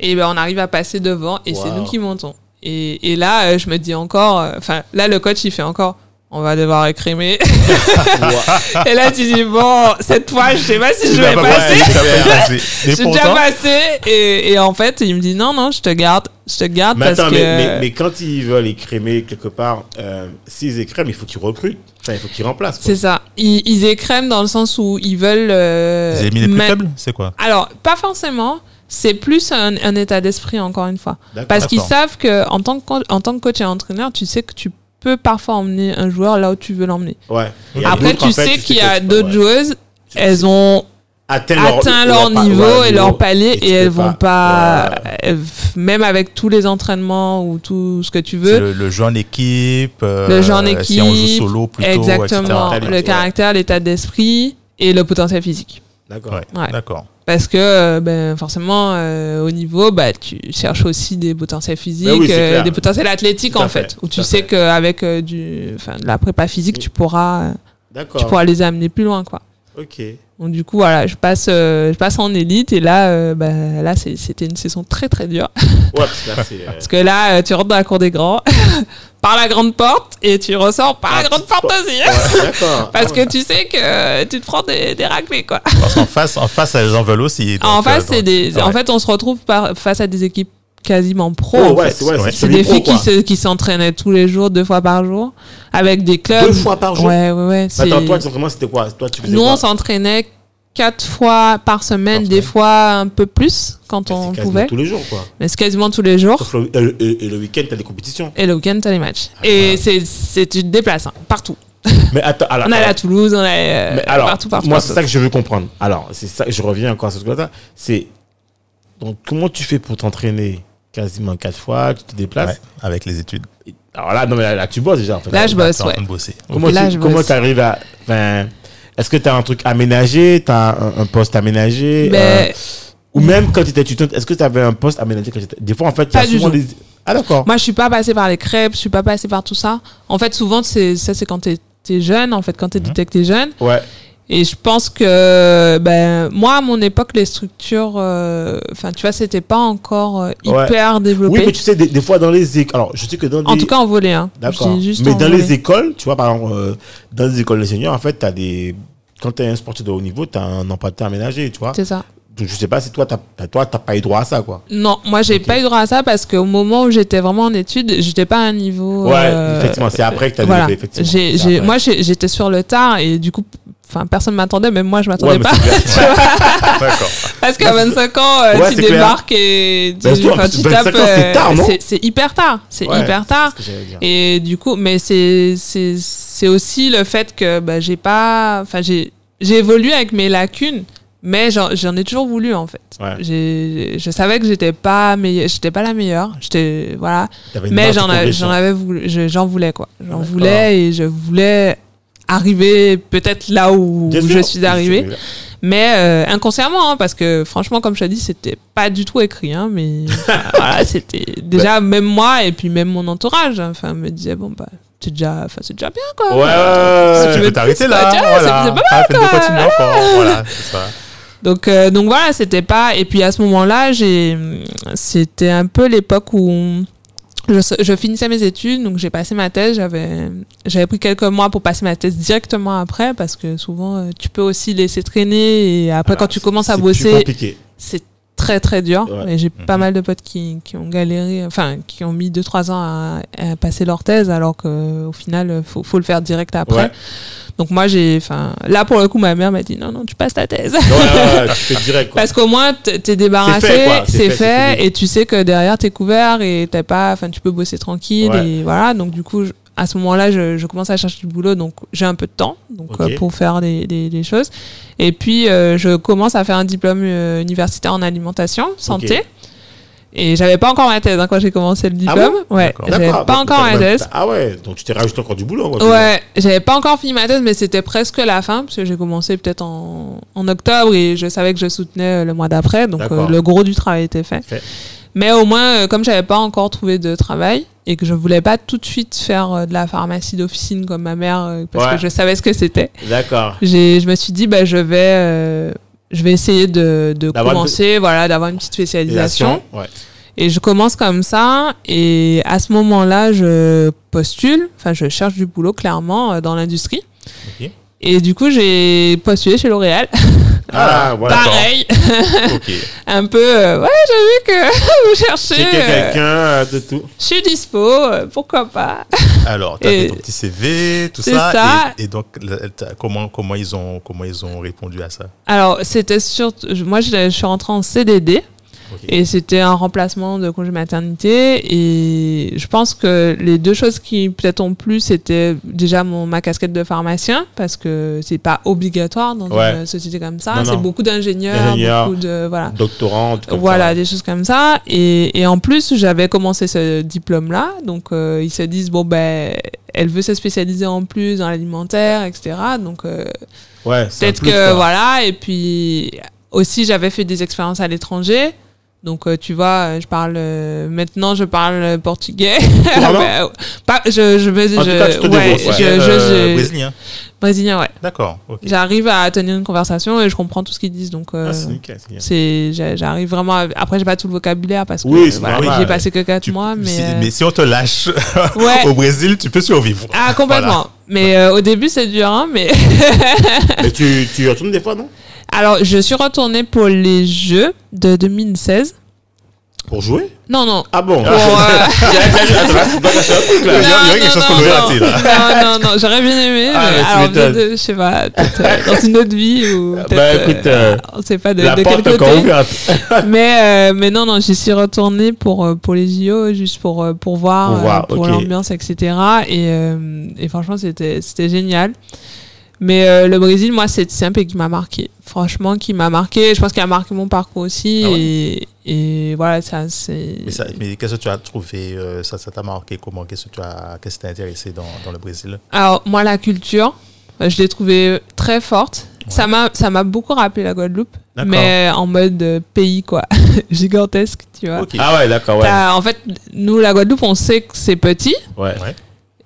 Et ben, on arrive à passer devant et c'est nous qui montons. Et, et là, je me dis encore, enfin, là, le coach, il fait encore, on va devoir écrémer. et là, tu dis, bon, cette fois, je sais pas si je vais pas passer. Je suis déjà passé. Et, et en fait, il me dit, non, non, je te garde. Je te garde Mais parce attends, que. mais, mais, mais quand ils veulent écrémer quelque part, euh, s'ils écrèment, il faut qu'ils recrutent. Enfin, il faut qu'ils remplacent. C'est ça. Ils, ils écrèment dans le sens où ils veulent. euh, mis les plus faibles C'est quoi? Alors, pas forcément. C'est plus un, un état d'esprit, encore une fois. Parce qu'ils savent que en tant que, en tant que coach et entraîneur, tu sais que tu peux parfois emmener un joueur là où tu veux l'emmener. Ouais. Après, tu sais qu'il y que a d'autres ouais. joueuses, elles ont atteint atteint leur, niveau ouais, et leur palier tu et elles vont pas, Ouais. elles- même avec tous les entraînements ou tout ce que tu veux, le, le jeu en équipe. euh, Le jeu en Si on joue équipe, solo plutôt, exactement, etc. le caractère, l'état d'esprit et le potentiel physique. D'accord. Ouais, Ouais. D'accord. Parce que euh, ben, forcément, euh, au niveau, bah, tu cherches aussi des potentiels physiques, Ben oui, c'est euh, des potentiels athlétiques Tout en fait, fait, où tu sais qu'avec euh, du, enfin, de la prépa physique, tu pourras, euh, D'accord. tu pourras les amener plus loin, quoi. Ok. Donc du coup, voilà, je passe, euh, je passe en élite et là, euh, bah, là, c'est- c'était une saison très très dure Ouais, parce que là, euh, parce que là, euh, tu rentres dans la cour des grands par la grande porte et tu ressors par Ah, la grande petite porte aussi. ouais. Parce Ah que ouais. tu sais que tu te prends des, des raclés, quoi. Parce qu'en face, en face, elles en veulent aussi. en face, euh, c'est des. ouais. En fait, on se retrouve par, face à des équipes quasiment pro. Oh, ouais, c'est ouais, des filles qui quoi. se- qui s'entraînaient tous les jours, deux fois par jour, avec des clubs. Deux fois par jour. Ouais, ouais, ouais. c'est- Attends, toi, comment c'était quoi? Toi, tu faisais Nous, quoi? on s'entraînait quatre fois par semaine, Par des fois un peu plus quand on pouvait. tous les jours, quoi. Mais c'est quasiment tous les jours. Sauf le, et le- et- et le week-end, t'as des compétitions. Et le week-end, t'as les matchs. Ah, Et voilà. c'est, c'est, tu te déplaces, hein, partout. Mais attends, alors. On allait à Toulouse, on allait euh, Mais alors, partout, partout. moi, partout. c'est ça que je veux comprendre. Alors, c'est ça, je reviens encore à ce truc-là. C'est. Donc, comment tu fais pour t'entraîner? Quasiment quatre fois Tu te déplaces Ouais, avec les études. Alors là, non, mais là, là, tu bosses déjà. En fait. Là, je bosse, ouais. train de bosser. Comment Là, tu je comment bosse. arrives à. Est-ce que tu as un truc aménagé? Tu as un, un poste aménagé? Ben, euh, Ou même quand tu étais étudiante, est-ce que tu avais un poste aménagé quand Des fois, en fait, il y a souvent des. Ah, d'accord. Moi, je suis pas passée par les crêpes, je suis pas passée par tout ça. En fait, souvent, c'est ça, c'est quand t'es es jeune, en fait, quand t'es Mhm. que t'es jeune. Ouais. Et je pense que, ben, moi, à mon époque, les structures, euh, enfin, tu vois, c'était pas encore euh, Ouais. hyper développé. Oui, mais tu sais, des, des fois dans les écoles. Alors, je sais que dans En tout cas, en volet, hein. D'accord. Mais dans les écoles, tu vois, par exemple, euh, dans les écoles d'ingénieurs, en fait, tu as des. Quand tu es un sportif de haut niveau, tu as un temps aménagé, tu vois. C'est ça. Donc, je sais pas si toi, tu n'as toi, t'as pas eu droit à ça, quoi. Non, moi, j'ai Ok. pas eu droit à ça parce qu'au moment où j'étais vraiment en études, j'étais pas à un niveau. Ouais, effectivement, c'est après que tu as voilà. développé, effectivement. J'ai- moi, j'étais sur le tard et du coup, enfin, personne m'attendait, même moi, je m'attendais pas. D'accord. Parce qu'à Bah, c'est- 25 ans, euh, Ouais, tu clair. débarques et tu, Bah, enfin, tu 25 tapes. euh, c'est- hyper tard. C'est Ouais, hyper tard. ce. Et du coup, mais c'est aussi le fait que bah, j'ai pas, enfin j'ai évolué avec mes lacunes, Mais j'en ai toujours voulu en fait. J'ai- Je savais que j'étais pas j'étais pas la meilleure. J'étais voilà. Mais j'en avais, j'en voulu, voulais quoi. J'en voulais et je voulais arriver peut-être là où Bien je sûr. suis arrivée. Mais euh, inconsciemment, hein, parce que franchement, comme je t'ai dit, c'était pas du tout écrit. Hein, mais voilà, c'était déjà même moi et puis même mon entourage. hein, Enfin, me disait bon bah c'est déjà, enfin c'est déjà bien quoi. Ouais, ouais, ouais, Si ouais. tu veux t'arrêter là. voilà. c'est- pas Ah, continuer encore. Voilà, ça. Donc, euh, donc voilà, c'était pas. Et puis à ce moment-là, j'ai, c'était un peu l'époque où je, je finissais mes études, donc j'ai passé ma thèse. J'avais, j'avais pris quelques mois pour passer ma thèse directement après, parce que souvent euh, tu peux aussi laisser traîner et après quand tu commences à bosser, c'est très très dur. Ouais. Et j'ai pas Mhm. mal de potes qui, qui ont galéré, enfin qui ont mis 2-3 ans à, à passer leur thèse, alors qu'au final, faut, faut le faire direct après. Ouais. Donc moi j'ai, enfin là pour le coup, ma mère m'a dit non non, tu passes ta thèse. Ouais, ouais, ouais, tu fais direct, quoi. Parce qu'au moins, t'es débarrassé, C'est fait, et tu sais que derrière, t'es couvert et t'as pas, enfin, tu peux bosser tranquille, et voilà. Donc, du coup, je- à ce moment-là, je, je commence à chercher du boulot, donc j'ai un peu de temps, donc, euh, pour faire des, des, des choses. Et puis, euh, je commence à faire un diplôme euh, universitaire en alimentation, santé. Et j'avais pas encore ma thèse hein, quand j'ai commencé le diplôme. ouais, D'accord. j'avais D'accord, pas encore ma thèse. Ah ouais, donc tu t'es rajouté encore du boulot. quoi, Ouais, j'avais pas encore fini ma thèse, mais c'était presque la fin, parce que j'ai commencé peut-être en, en octobre et je savais que je soutenais le mois d'après, donc euh, le gros du travail était fait. Fait. Mais au moins, euh, comme j'avais pas encore trouvé de travail et que je voulais pas tout de suite faire euh, de la pharmacie d'officine comme ma mère, euh, parce Ouais. que je savais ce que c'était, D'accord. je me suis dit, bah, je vais, euh, je vais essayer de, de commencer, voilà, d'avoir une petite spécialisation. Ouais. Et je commence comme ça, et à ce moment-là, je postule, enfin, je cherche du boulot clairement euh, dans l'industrie. Et du coup, j'ai postulé chez L'Oréal. Ah, voilà. Pareil, Ok. un peu, euh, ouais, j'ai vu que vous cherchez. Euh, quelqu'un euh, de tout. je suis dispo, euh, pourquoi pas. Alors, tu as Et- fait ton petit CV, tout C'est ça. ça. Et, et donc, t'as- comment, comment, ils ont, comment ils ont répondu à ça? Alors, c'était surtout, moi, je, je suis rentrée en CDD. Et c'était un remplacement de congé maternité. Et je pense que les deux choses qui peut-être ont plu, c'était déjà mon, ma casquette de pharmacien, parce que c'est pas obligatoire dans Ouais. une société comme ça. C'est beaucoup d'ingénieurs, Ingénieurs. beaucoup de. Voilà. Doctorant, tout comme Voilà, ça. des choses comme ça. Et, et en plus, j'avais commencé ce diplôme-là. Donc, euh, ils se disent, bon, ben, elle veut se spécialiser en plus dans l'alimentaire, etc. Donc, euh, Ouais, peut-être que, quoi. voilà. Et puis, aussi, j'avais fait des expériences à l'étranger. Donc, euh, tu vois, euh, je parle, euh, maintenant, je parle portugais. Pas, je, je, me- En tout je- cas, tu te ouais, débrouilles, ouais. je- je- je- Brésilien. brésilien, ouais. D'accord. J'arrive à tenir une conversation et je comprends tout ce qu'ils disent. Donc, Ah, c'est j'arrive vraiment à- après j'ai pas tout le vocabulaire parce que Oui, voilà, j'ai passé que 4 Tu- mois mais, si, mais si on te lâche ouais au Brésil, tu peux survivre. ah complètement mais euh, au début c'est dur hein mais Mais tu, tu retournes des fois, non? Alors je suis retournée pour les jeux de 2016 Pour jouer? Non non. Ah bon? Euh, Il y a- quelque chose qu'on non, raté, là. non non non j'aurais bien aimé Ah, mais alors peut-être, je sais pas peut-être euh, dans une autre vie ou Bah, peut-être écoute, euh, on sait pas de, La de quel porte côté. ouverte. mais euh, mais non non j'y suis retournée pour euh, pour les JO juste pour euh, pour voir Pour euh, l'ambiance etc et euh, et franchement c'était c'était génial mais euh, le Brésil moi c'est un pays qui m'a marqué. Franchement qui m'a marqué. Je pense qu'il a marqué mon parcours aussi Ah ouais. et et voilà ça c'est Mais, ça- mais qu'est-ce que tu as trouvé euh, Ça ça t'a marqué? Comment? Qu'est-ce que tu as, qu'est-ce qui t'a intéressé dans, dans le Brésil? Alors moi la culture euh, je l'ai trouvée très forte. Ça m'a ça m'a beaucoup rappelé la Guadeloupe D'accord. mais en mode pays quoi. Gigantesque tu vois. Ah ouais, d'accord, ouais. En fait nous la Guadeloupe on sait que c'est petit. Ouais.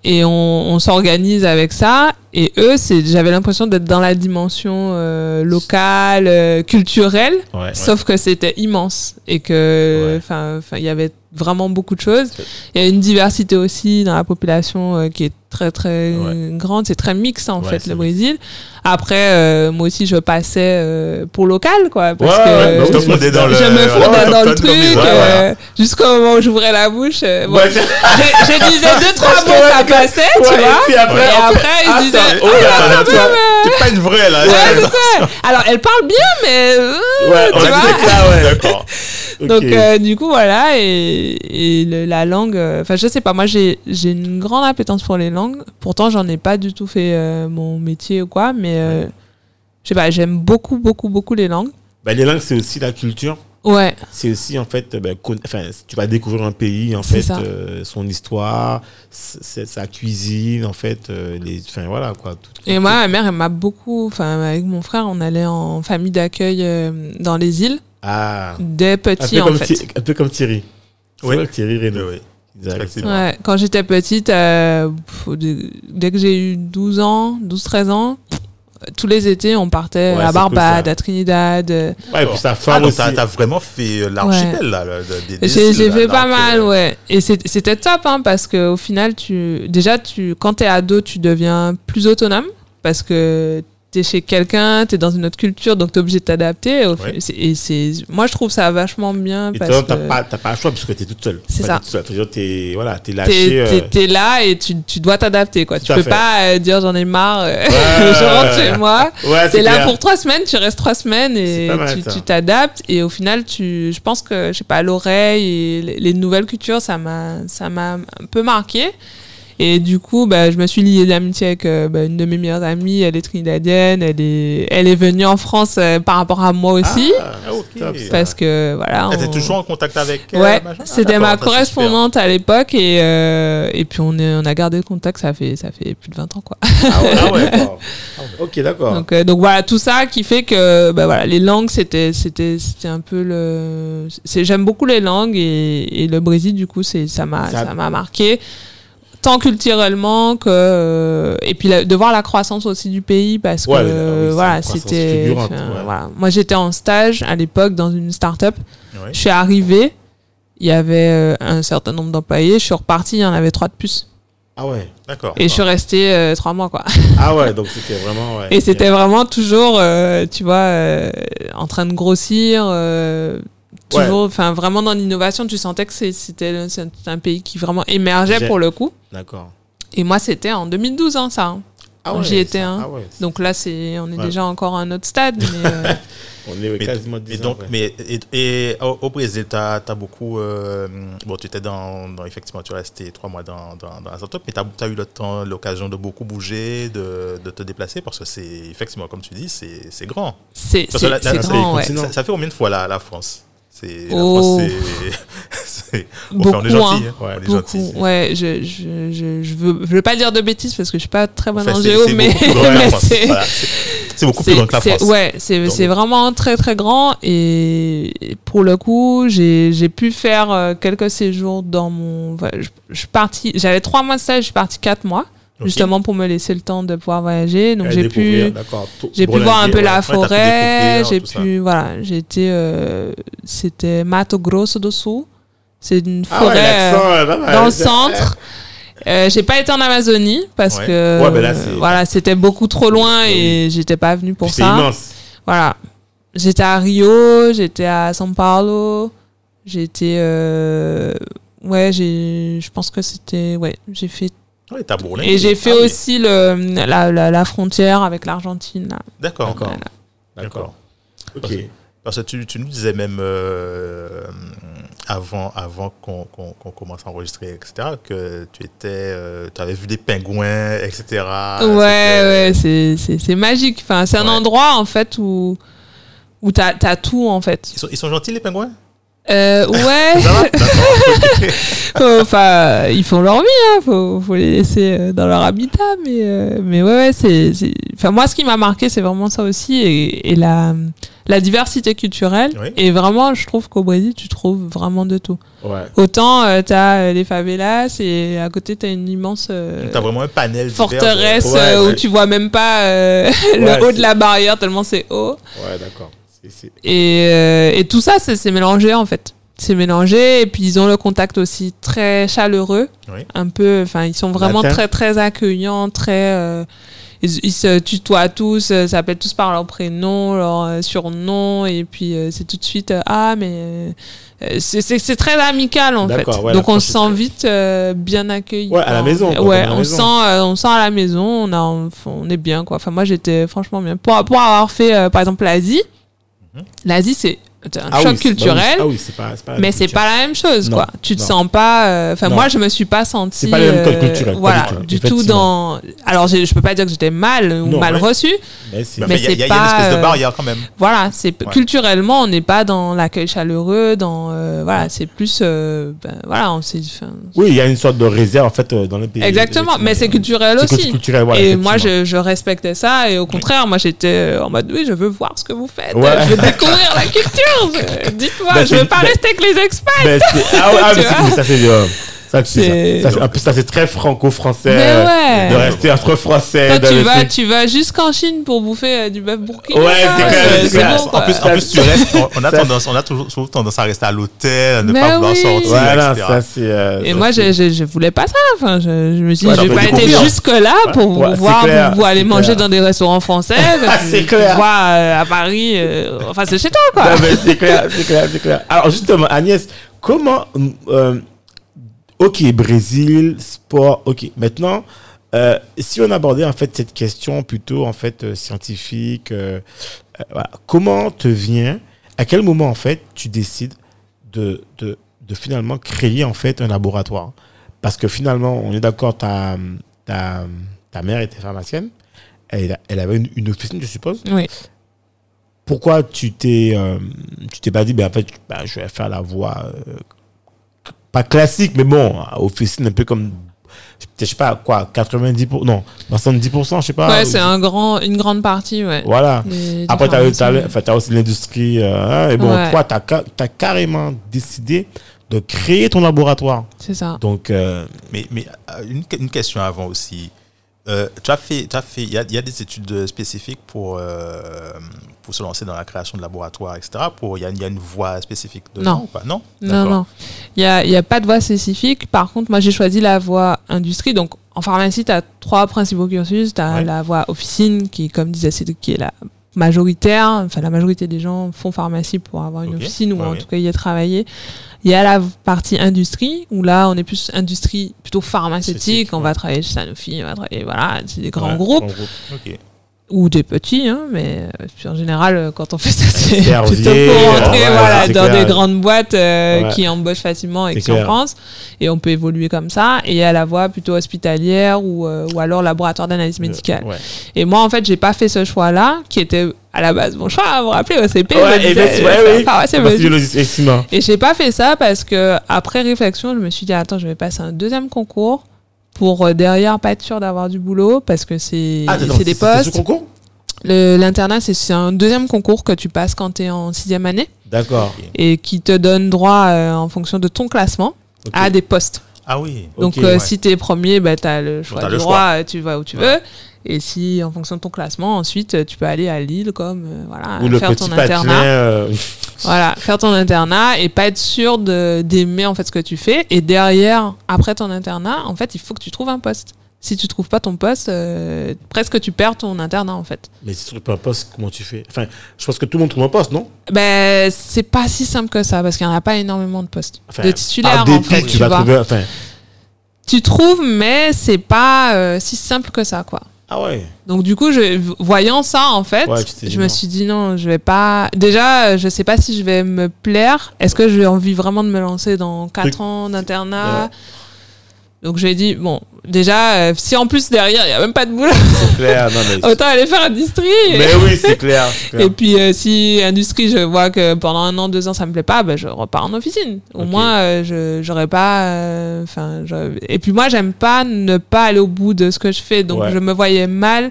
Et on, on s'organise avec ça. Et eux, c'est, j'avais l'impression d'être dans la dimension euh, locale, euh, culturelle, Ouais. sauf que c'était immense et que, Ouais. enfin, enfin, il y avait vraiment beaucoup de choses. Il y a une diversité aussi dans la population euh, qui est très très Ouais. grande. C'est très mixte en Ouais, fait le. Brésil. Après, euh, moi aussi, je passais euh, pour local, quoi, parce Ouais, que Je oui, fondais dans le. me dans le truc euh, jusqu'au moment où j'ouvrais la bouche. euh, bon, je, je disais deux trois mots, ça passait, tu Ouais, et vois. puis après, et après, ils disaient. Attends, Oh, oh, attends, T'es pas une vraie là. Ouais, c'est ça. Alors, elle parle bien, mais. euh, Ouais, tu vois. D'accord. Donc, euh, du coup, voilà. Et, la langue. euh, Enfin, je sais pas, moi, j'ai une grande appétence pour les langues. Pourtant, j'en ai pas du tout fait euh, mon métier ou quoi, mais. euh, je sais pas, j'aime beaucoup, beaucoup, beaucoup les langues. Bah, les langues, c'est aussi la culture. Ouais, C'est aussi, en fait, ben, enfin, tu vas découvrir un pays, en fait, euh, son histoire, sa cuisine, en fait, euh, les, enfin, voilà, quoi. tout- Et tout- moi, ma mère, elle m'a beaucoup. Enfin, avec mon frère, on allait en famille d'accueil euh, dans les îles Ah, dès un petit, peu, en comme fait. Thi- un peu comme Thierry. Oui. Thierry Reynaud. Oui, Ouais, quand j'étais petite, euh, dès que j'ai eu 12 ans, 12-13 ans, tous les étés, on partait Ouais, à Barbade, cool, ça. à Trinidad. euh, Ouais, et puis Ah, femme donc aussi. t'as vraiment fait euh, l'archipel, là. des- des J'ai là, fait pas mal, ouais. Et c'était top, hein, parce qu'au final, tu, déjà, tu, quand t'es ado, tu deviens plus autonome, parce que t'es chez quelqu'un, t'es dans une autre culture, donc t'es obligé de t'adapter. Ouais. Et c'est, moi, je trouve ça vachement bien, Et parce t'as que pas, t'as pas le choix parce que t'es toute seule. C'est ça. toute seule. T'es, voilà, t'es t'es, lâché. euh, t'es- là et tu, tu dois t'adapter, quoi. Tout Tu peux fait. pas euh, dire j'en ai marre, euh, Ouais, je rentre chez moi. Ouais, T'es là clair. pour trois semaines, tu restes trois semaines et mal, tu t'adaptes et au final tu, je pense que je sais pas l'oreille et les, les nouvelles cultures ça m'a ça m'a un peu marqué et du coup bah, je me suis liée d'amitié avec euh, bah, une de mes meilleures amies elle est trinidadienne elle est elle est venue en France euh, par rapport à moi aussi Ah, ok. top, ça. parce que voilà Ah, T'es on- toujours en contact avec elle Ouais, Ah, c'était d'accord, ma super. correspondante à l'époque et, euh, et puis on, est, on a gardé le contact, ça fait, ça fait plus de 20 ans quoi. Ah ouais, ah ouais. Ok, d'accord. Donc, euh, donc voilà, tout ça qui fait que bah voilà, les langues, c'était, c'était, c'était un peu le. J'aime beaucoup les langues et, et le Brésil, du coup, c'est, ça, m'a, Ça- ça m'a marqué. Tant culturellement que. euh, et puis la- de voir la croissance aussi du pays parce Ouais, que oui, voilà, c'était. ouais. voilà. Moi, j'étais en stage à l'époque dans une start-up. Ouais. Je suis arrivée, il y avait euh, un certain nombre d'employés. Je suis repartie, il y en avait trois de plus. Ah ouais. D'accord. Et je suis restée euh, trois mois, quoi. Ah ouais, donc c'était vraiment. Ouais. Et c'était vraiment toujours, tu vois, en train de grossir. Ouais. toujours, enfin, vraiment dans l'innovation, tu sentais que c'était un pays qui vraiment émergeait pour le coup. D'accord. Et moi, c'était en 2012, hein, ça. hein. Ah J'y étais, ça- hein. Ah ouais. Donc là, c'est, on est Ouais. déjà encore à un autre stade. Mais, euh, On est Mais, quasiment mais 10 ans donc, mais et, et au, au Brésil, tu as, beaucoup. euh, bon, tu étais dans, dans- Effectivement, tu es resté trois mois dans, dans, dans la startup, mais tu as, eu le temps, l'occasion de beaucoup bouger, de, de te déplacer, parce que c'est. Effectivement, comme tu dis, c'est c'est grand. c'est, grand, ouais. Ça, ça fait combien de fois la, la France? C'est, La Oh. France, c'est. enfin, on est Beaucoup, gentil. hein. hein. On est Beaucoup. gentil. Ouais, je, je, je, je veux, je veux pas dire de bêtises parce que je suis pas très bonne Enfin, en géo, mais, beaucoup la c'est, Voilà, beaucoup plus grand que la France. Ouais, c'est vraiment très très grand et pour le coup, j'ai pu faire euh, quelques séjours dans mon. voilà, Je, partie. J'avais trois mois de stage, je suis partie quatre mois Justement pour me laisser le temps de pouvoir voyager. Donc j'ai pu. J'ai pu voir un peu la forêt, j'ai pu, voilà, été, euh, c'était Mato Grosso do Sul, c'est une Ah ouais, forêt euh, dans le centre. Euh, j'ai pas été en Amazonie parce Ouais. que Ouais, ben voilà, c'était beaucoup trop loin et j'étais pas venue pour ça. immense. Voilà. J'étais à Rio, j'étais à São Paulo, j'étais. Euh... Ouais, j'ai. Je pense que c'était. Ouais, j'ai fait. Ouais, t'as bourlingué. Et j'ai fait Ah oui. aussi le, la, la, la frontière avec l'Argentine. D'accord. D'accord. Voilà. D'accord. Ok. Parce que tu, tu nous disais même euh, avant, avant qu'on qu'on- qu'on commence à enregistrer, etc., que tu étais, tu avais vu des pingouins, etc. ouais, ouais, c'est- c'est c'est magique. Enfin, c'est un Ouais. endroit, en fait, où, où t'as as tout, en fait. Ils sont, ils sont gentils, les pingouins? Euh, ouais, Ça va D'accord. faut- enfin, ils font leur vie, hein, faut, faut les laisser euh, dans leur habitat, mais, euh, mais ouais, ouais, c'est, enfin, moi, ce qui m'a marqué, c'est vraiment ça aussi, et, et la, la diversité culturelle. Oui. Et vraiment, je trouve qu'au Brésil, tu trouves vraiment de tout. Ouais. Autant, euh, t'as euh, les favelas, et à côté, t'as une immense T'as vraiment un panel forteresse Ouais, où tu vois même pas euh, le haut de la barrière, tellement c'est haut. Ouais, d'accord. Et, euh, et tout ça, c'est mélangé en fait. C'est mélangé et puis ils ont le contact aussi très chaleureux. Oui. Un peu, enfin, ils sont vraiment Latin. très très accueillants, très. euh, ils, ils se tutoient tous, euh, s'appellent tous par leur prénom, leur euh, surnom et puis c'est tout de suite ah mais c'est- très amical en fait. Ouais, Donc on se sent vite euh, bien accueilli. Ouais, à la maison, quoi, Ouais, on maison. sent euh, on sent à la maison, on a on, est bien quoi. Enfin moi j'étais franchement bien. Pour pour avoir fait euh, par exemple l'Asie. l'Asie c'est un Ah choc oui, c'est- bah oui, culturel. ah oui, pas, pas mais c'est pas la même chose, Non, quoi. Tu te non. sens pas. euh, Enfin, moi, je me suis pas sentie. C'est pas le même code euh, culturel, pas Voilà, du tout, du tout effectivement. dans. Alors, je peux pas dire que j'étais mal ou Non, mal ouais. reçue. Mais c'est- Mais Mais il y, a- une pas, espèce de euh, barrière quand même. Voilà, c'est Ouais. culturellement, on n'est pas dans l'accueil chaleureux, dans euh, voilà, c'est plus euh, ben, voilà, on s'est. Oui, il y a une sorte de réserve en fait euh, dans les pays. Exactement, mais c'est culturel aussi. culturel, voilà, et moi, je, je respectais ça. Et au contraire, moi, j'étais en mode, oui, je veux voir ce que vous faites. Je veux découvrir la culture. Euh, Dites-moi, Ben, je veux pas ben- rester avec les expats. Ben, ah ouais, ah, mais ça euh, ça, tu sais C'est- ça. Ça, ça, c'est très franco-français Mais ouais. de rester entre français. Toi, tu vas, truc. tu vas jusqu'en Chine pour bouffer euh, du bœuf burkina. Ouais, c'est clair, bon, En plus, en plus, tu restes, on, on a tendance, on a toujours, toujours tendance à rester à l'hôtel, à ne Mais pas vouloir oui. sortir, Voilà, etc. ça c'est. euh, Et ça, moi, je, je, je voulais pas ça. Enfin, je, je me suis dit, Ouais, je vais pas être jusque-là pour Ouais, voir, clair, pour, aller c'est manger clair. dans des restaurants français. Ah, c'est clair. euh, à Paris. euh, enfin, c'est chez toi, quoi. C'est clair, c'est clair, c'est clair. Alors justement, Agnès, comment euh, Ok, Brésil, sport. Ok, maintenant, euh, si on abordait en fait cette question plutôt en fait euh, scientifique, euh, voilà, comment te vient, à quel moment en fait tu décides de, de, de finalement créer en fait un laboratoire? Parce que finalement, on est d'accord, ta, ta, ta mère était pharmacienne, elle, elle avait une, une officine, je suppose Oui. pourquoi tu t'es tu t'es pas dit ben en fait ben, je vais faire la voix euh, pas classique mais bon officine un peu comme je sais pas quoi 90 non 70% je sais pas ouais, c'est un grand, une grande partie, ouais. voilà des- des après tu pharmacies. as, aussi l'industrie euh, hein, et bon Ouais. toi tu as, carrément décidé de créer ton laboratoire C'est ça. donc euh, Mais, mais euh, une, une question avant aussi. Euh, tu as fait, tu as fait, il y a, il y a des études spécifiques pour, euh, pour se lancer dans la création de laboratoires, etc. Pour, il y a, il y a une voie spécifique dedans Non. ou pas? Non? Non. Il n'y a, y a pas de voie spécifique. Par contre, moi, j'ai choisi la voie industrie. Donc, en pharmacie, tu as trois principaux cursus. Tu as Ouais. la voie officine, qui, comme disait Cédric, qui est la majoritaire. Enfin, la majorité des gens font pharmacie pour avoir une officine ou Ouais, en ouais. tout cas y travailler. Il y a la partie industrie, où là, on est plus industrie plutôt pharmaceutique. On va travailler chez Sanofi, on va travailler, voilà, c'est des grands groupes. groupe. Ou des petits, hein, mais euh, puis en général, euh, quand on fait ça, c'est plutôt pour rentrer euh, voilà, c'est dans clair. des grandes boîtes euh, Ouais. qui embauchent facilement et qui en clair. France. Et on peut évoluer comme ça. Et à la voie plutôt hospitalière ou, euh, ou alors laboratoire d'analyse médicale. Ouais. Et moi, en fait, j'ai pas fait ce choix-là, qui était à la base mon choix. Vous vous rappelez, OCP, Ouais. Et j'ai pas fait ça parce que après réflexion, je me suis dit attends, je vais passer un deuxième concours pour euh, derrière pas être sûr d'avoir du boulot parce que c'est Ah, des postes. concours? L'internat, c'est- un deuxième concours que tu passes quand tu es en sixième année D'accord. et qui te donne droit, euh, en fonction de ton classement, à des postes. Ah oui. Donc, euh, ouais. si tu es premier, bah, tu as le choix t'as du le droit, choix. tu vas où tu Ouais. veux. Et si, en fonction de ton classement, ensuite, tu peux aller à Lille, comme, euh, voilà, Ou le faire ton internat. euh, Voilà, faire ton internat et pas être sûr de- d'aimer en fait ce que tu fais. Et derrière, après ton internat, en fait, il faut que tu trouves un poste. Si tu trouves pas ton poste, euh, presque tu perds ton internat en fait. Mais si tu trouves pas un poste, comment tu fais? Enfin, je pense que tout le monde trouve un poste, non? Ben, c'est pas si simple que ça parce qu'il n'y en a pas énormément de postes Enfin, de titulaires en fait. tu vas vois. trouver. Enfin, tu trouves, mais c'est pas si simple que ça quoi. Ah ouais. Donc du coup, je, voyant ça en fait, Ouais, je me suis dit non, je vais pas. Déjà, je sais pas si je vais me plaire. Est-ce que j'ai envie vraiment de me lancer dans 4 Truc- ans d'internat? Ouais. Donc j'ai dit bon, déjà, euh, si en plus derrière il y a même pas de boulot, clair. Non, mais. autant aller faire industrie. mais oui, c'est clair. Et puis euh, si industrie, je vois que pendant un an, deux ans, ça me plaît pas, ben, je repars en officine. Au moins, euh, je j'aurais pas. Enfin, je- et puis moi, j'aime pas ne pas aller au bout de ce que je fais, donc Ouais. je me voyais mal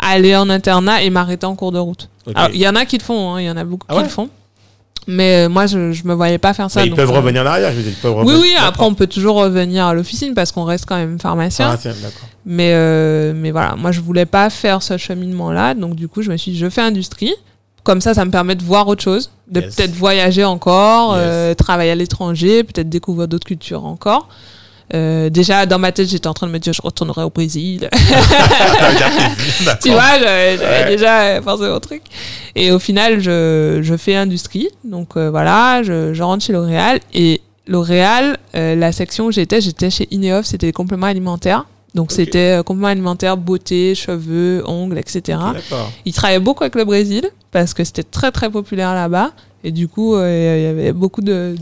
aller en internat et m'arrêter en cours de route. Il y en a qui le font, hein, il y en a beaucoup Ah qui ouais le font, mais euh, moi, je je me voyais pas faire ça. Mais ils donc, peuvent euh, revenir en arrière, je veux dire. Ils peuvent Oui, revenir- oui. Après, on peut toujours revenir à l'officine parce qu'on reste quand même pharmacien. Ah. Mais, euh, mais voilà, moi je voulais pas faire ce cheminement-là, donc du coup je me suis dit je fais industrie. Comme ça, ça me permet de voir autre chose, de Yes. peut-être voyager encore, Yes. euh, travailler à l'étranger, peut-être découvrir d'autres cultures encore. Euh, déjà, dans ma tête, j'étais en train de me dire je retournerai au Brésil. tu vois, j'avais Ouais. déjà pensé au truc. Et au final, je, je fais industrie. Donc euh, voilà, je, je rentre chez L'Oréal. Et L'Oréal, euh, la section où j'étais, j'étais chez Ineof, c'était les compléments alimentaires. Donc c'était euh, compléments alimentaires, beauté, cheveux, ongles, etc. D'accord. Ils travaillaient beaucoup avec le Brésil parce que c'était très très populaire là-bas. Et du coup, euh, il y avait beaucoup de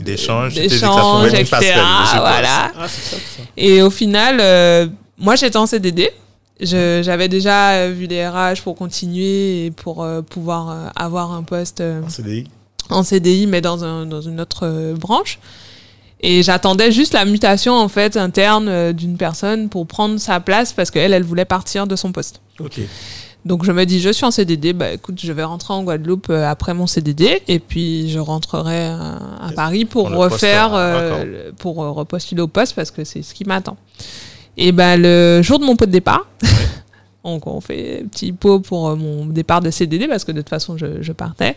D'échanges, etc. Voilà. Ah, ça. Et au final, euh, moi j'étais en CDD. Je- J'avais déjà vu les RH pour continuer et pour euh, pouvoir euh, avoir un poste euh, Un CDI. en CDI, mais dans, un, dans une autre euh, branche. Et j'attendais juste la mutation en fait interne euh, d'une personne pour prendre sa place parce qu'elle, elle voulait partir de son poste. Ok. Donc je me dis, je suis en CDD, bah écoute, je vais rentrer en Guadeloupe euh, après mon CDD et puis je rentrerai euh, à Paris pour refaire, euh, pour euh, repostuler au poste parce que c'est ce qui m'attend. Et ben le jour de mon pot de départ, donc on fait un petit pot pour mon départ de CDD parce que de toute façon je, je partais.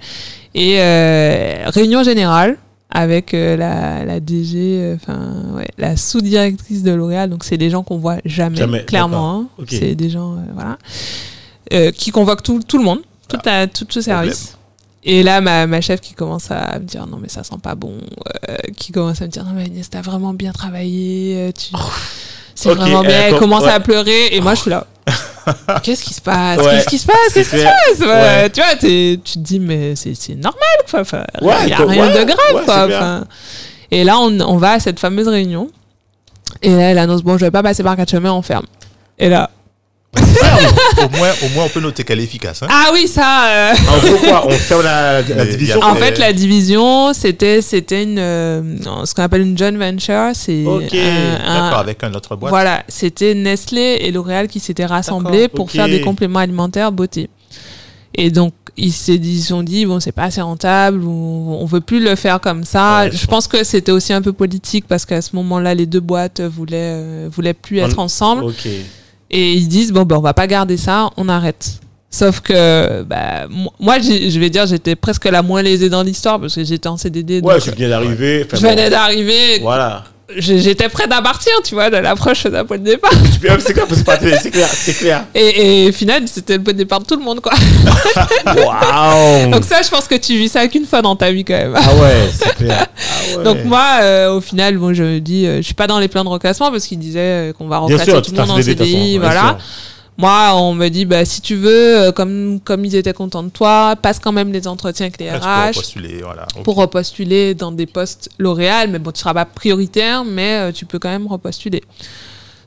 Et euh, réunion générale avec euh, la, la DG, enfin ouais, la sous-directrice de L'Oréal, donc c'est des gens qu'on voit jamais, Jamais, clairement. hein. C'est des gens, voilà, euh, qui convoquent tout, tout le monde, tout, la, tout service. Et là, ma, ma chef qui commence à me dire non mais ça sent pas bon, euh, qui commence à me dire non mais Agnès t'as vraiment bien travaillé, euh, tu... c'est Ok, vraiment bien. euh, Elle com- commence ouais. à pleurer et moi je suis là. Qu'est-ce qui se passe? Ouais, Qu'est-ce qui se passe? Qu'est-ce qui se passe? Ouais. Tu vois, tu te dis mais c'est normal quoi. Il Ouais, y a rien de grave quoi. et là on, on va à cette fameuse réunion et là elle annonce bon je vais pas passer par quatre chemins on ferme. Et là au, moins, au moins, on peut noter qu'elle est efficace. Hein. ah oui ça. euh, En gros, quoi On ferme la, la Mais division. En fait, la division, c'était c'était une euh, ce qu'on appelle une joint venture, c'est Ok, un- un- D'accord, avec un autre boîte. voilà, c'était Nestlé et L'Oréal qui s'étaient rassemblés pour faire des compléments alimentaires beauté. Et donc ils se sont dit bon c'est pas assez rentable ou on veut plus le faire comme ça. Ouais, je je pense que c'était aussi un peu politique parce qu'à ce moment-là les deux boîtes voulaient euh, voulaient plus être ensemble Ok. Et ils disent bon ben on va pas garder ça, on arrête. Sauf que bah, mo- moi je vais dire j'étais presque la moins lésée dans l'histoire parce que j'étais en CDD. Ouais, donc, je viens d'arriver. enfin, je bon, venais d'arriver, Voilà. J'étais prête à partir, tu vois, de l'approche la point de départ. C'est clair, c'est clair, c'est clair. Et, et au final, c'était le point de départ de tout le monde, quoi. Waouh. Donc ça, je pense que tu vis ça qu'une fois dans ta vie, quand même. Ah ouais, c'est clair. Ah ouais. Donc moi, euh, au final, bon, je me dis, euh, je suis pas dans les plans de reclassement parce qu'ils disaient euh, qu'on va reclasser tout le monde en CDI, façon, voilà. Moi, on me dit, bah, si tu veux, euh, comme, comme ils étaient contents de toi, passe quand même les entretiens avec les RH postuler, voilà. Pour repostuler dans des postes L'Oréal. Mais bon, tu seras pas prioritaire, mais euh, tu peux quand même repostuler.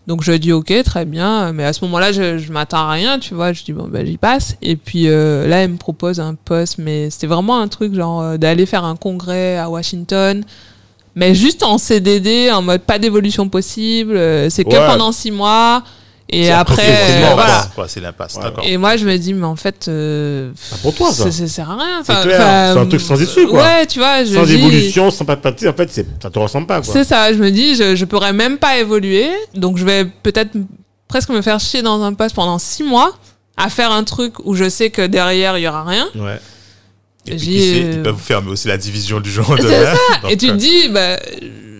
Donc je dis ok, très bien. Mais à ce moment-là, je, je m'attends à rien, tu vois. Je dis bon, ben j'y passe. Et puis euh, là, elle me propose un poste, mais c'était vraiment un truc genre euh, d'aller faire un congrès à Washington. Mais juste en CDD, en mode pas d'évolution possible. euh, c'est que pendant six mois. Et après, euh, voilà. C'est l'impasse. Et moi, je me dis, mais en fait, euh, C'est pour toi, ça. ça, sert à rien. C'est Enfin, enfin, un truc sans issue, quoi. Ouais, tu vois, je Sans dis- évolution, sans pas de partie, en fait, ça te ressemble pas, c'est ça, je me dis, je, je pourrais même pas évoluer, donc je vais peut-être presque me faire chier dans un poste pendant six mois à faire un truc où je sais que derrière il y aura rien. Ouais. Et puis, qui sait, euh, ils peuvent fermer aussi la division du jour C'est demain. ça. Et tu te euh, dis, bah,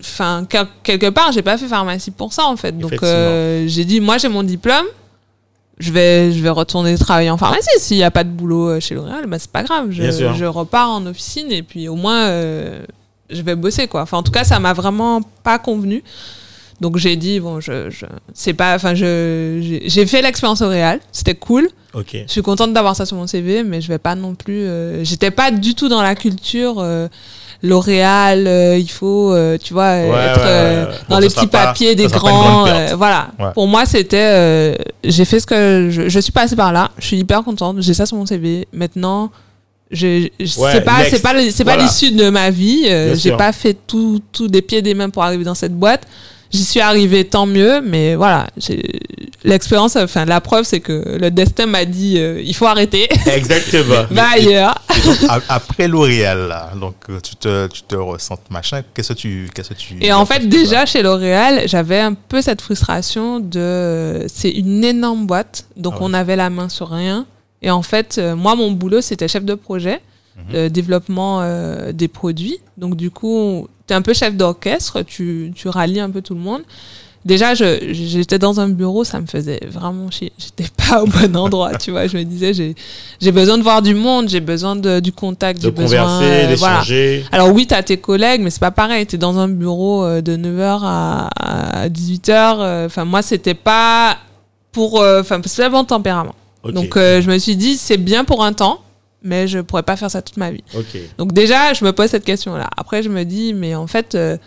enfin, quel- quelque part, j'ai pas fait pharmacie pour ça en fait. Donc euh, j'ai dit, moi j'ai mon diplôme. Je vais, je vais retourner travailler en pharmacie. S'il n'y a pas de boulot euh, chez L'Oréal, bah, c'est pas grave. Je, repars en officine et puis au moins, euh, je vais bosser, quoi. Enfin, en tout cas, ça m'a vraiment pas convenu. Donc j'ai dit, bon, je, je c'est pas, enfin, je, j'ai- fait l'expérience au L'Oréal. C'était cool. Ok. Je suis contente d'avoir ça sur mon CV, mais je vais pas non plus. euh, J'étais pas du tout dans la culture L'Oréal. euh, il faut, euh, tu vois, euh, Ouais, être ouais, euh, ouais, dans Bon, les petits pas- papiers des grands. euh, voilà. Pour moi, c'était. euh, j'ai fait ce que je, je suis passée par là. Je suis hyper contente. J'ai ça sur mon CV. Maintenant. Je, je- c'est pas c'est pas c'est pas l'issue de ma vie euh, j'ai pas fait tout tout des pieds et des mains pour arriver dans cette boîte j'y suis arrivée tant mieux mais voilà l'expérience enfin la preuve c'est que le destin m'a dit euh, il faut arrêter Exactement. va ailleurs donc, après L'Oréal, là, donc tu te, tu te ressens machin. Qu'est-ce que tu, qu'est-ce que tu. Et en fait, déjà chez L'Oréal, j'avais un peu cette frustration de. C'est une énorme boîte, donc Ah ouais. on avait la main sur rien. Et en fait, euh, moi, mon boulot, c'était chef de projet, Mhm. euh, développement euh, des produits. Donc, du coup, tu es un peu chef d'orchestre, tu, tu rallies un peu tout le monde. Déjà, je- j'étais dans un bureau, ça me faisait vraiment chier. J'étais pas au bon endroit, tu vois. Je me disais, j'ai j'ai besoin de voir du monde, j'ai besoin de, du contact, De j'ai besoin. converser, euh, voilà. Alors oui, t'as tes collègues, mais c'est pas pareil. T'es dans un bureau euh, de 9h à, à 18h. Enfin, moi, c'était pas pour... euh, Enfin, c'est pas bon tempérament. Donc, euh, je me suis dit, c'est bien pour un temps, mais je pourrais pas faire ça toute ma vie. Donc déjà, je me pose cette question-là. Après, je me dis, mais en fait, euh,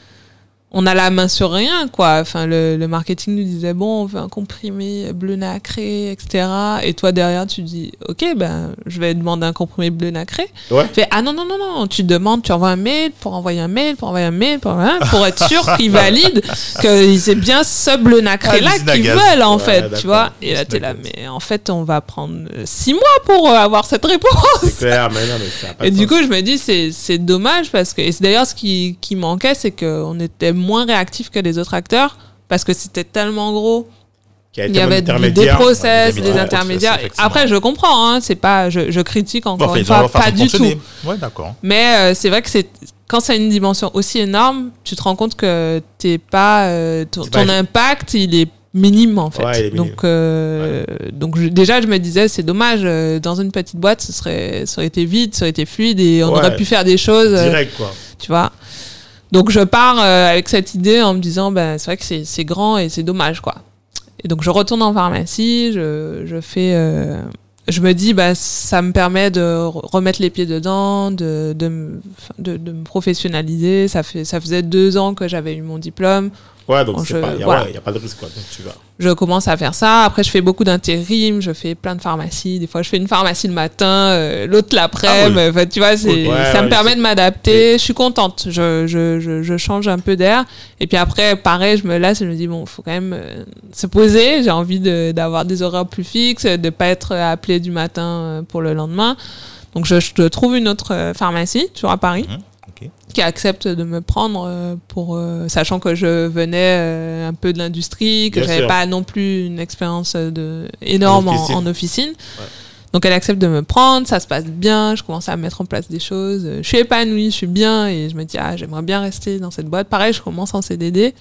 on a la main sur rien, quoi. Enfin, le, le marketing nous disait, bon, on veut un comprimé bleu nacré, etc. Et toi, derrière, tu dis, ok, ben, je vais demander un comprimé bleu nacré. Ouais. Fait, ah non, non, non, non, tu demandes, tu envoies un mail pour envoyer un mail, pour envoyer un mail, pour, hein, pour être sûr qu'ils valident que c'est bien ce bleu nacré-là Ah, qu'ils veulent, en Ouais, fait, tu vois. Et là, t'es là, mais en fait, on va prendre euh, six mois pour euh, avoir cette réponse. Clair, mais non, mais ça pas Et du sens. coup, je me dis, c'est, c'est dommage parce que, et c'est d'ailleurs ce qui, qui manquait, c'est qu'on était moins réactifs que les autres acteurs parce que c'était tellement gros. Qu'il Il y avait des process, des des intermédiaires. Après, je comprends, hein, c'est pas, je, je critique encore Bon, une fois, pas du tout. Ouais, d'accord. Mais euh, c'est vrai que c'est, quand c'est une dimension aussi énorme, tu te rends compte que t'es pas, euh, ton, pas- impact, il est minime en fait. Ouais, donc, euh, donc je- déjà, je me disais, c'est dommage, euh, dans une petite boîte, ce serait, ça aurait été vite, ça aurait été fluide et on Ouais. aurait pu faire des choses. Direct, quoi. tu vois. Donc je pars euh, avec cette idée en me disant, ben, c'est vrai que c'est grand et c'est dommage, quoi. Et donc je retourne en pharmacie, je, je fais... euh, je me dis, bah, ça me permet de re- remettre les pieds dedans, de, me- de, de me professionnaliser. Ça, fait, ça faisait deux ans que j'avais eu mon diplôme. Ouais, donc il y, a- voilà. ouais, y a pas de risque, quoi. Donc tu vas. Je commence à faire ça. Après, je fais beaucoup d'intérim. Je fais plein de pharmacies. Des fois, je fais une pharmacie le matin, euh, l'autre l'après-midi. Ah Enfin, tu vois, Ouais, ça ouais, me permet de m'adapter. Je suis contente. Je, je, je, je change un peu d'air. Et puis après, pareil, je me laisse et je me dis, bon, faut quand même euh, se poser. J'ai envie de, d'avoir des horaires plus fixes, de pas être appelé du matin euh, pour le lendemain. Donc, je, je trouve une autre pharmacie, toujours à Paris Mhm, qui accepte de me prendre euh, pour euh, sachant que je venais euh, un peu de l'industrie que j'avais pas non plus une expérience de énorme En officine. en officine. Donc elle accepte de me prendre ça se passe bien je commence à mettre en place des choses je suis épanouie je suis bien et je me dis ah j'aimerais bien rester dans cette boîte. Pareil je commence en CDD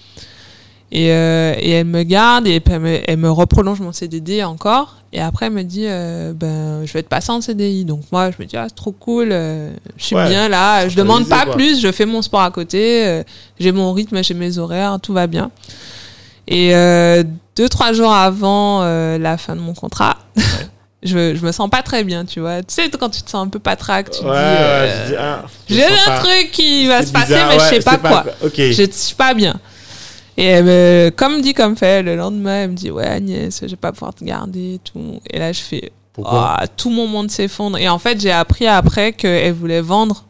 et, euh, et elle me garde et puis elle me, elle me reprolonge mon CDD encore et après elle me dit euh, ben je vais te passer en CDI donc moi je me dis ah c'est trop cool euh, je suis Ouais, bien là je demande pas quoi. plus je fais mon sport à côté euh, j'ai mon rythme j'ai mes horaires tout va bien et deux trois jours avant la fin de mon contrat je, je me sens pas très bien tu vois tu sais quand tu te sens un peu patraque tu Ouais, dis ah, j'ai un pas. truc qui va se passer mais je sais pas quoi Ok. je suis pas bien. Et elle me, comme dit, comme fait, le lendemain, elle me dit Ouais, Agnès, je vais pas pouvoir te garder et tout. Et là, je fais Pourquoi Ah, Tout mon monde s'effondre. Et en fait, j'ai appris après qu'elle voulait vendre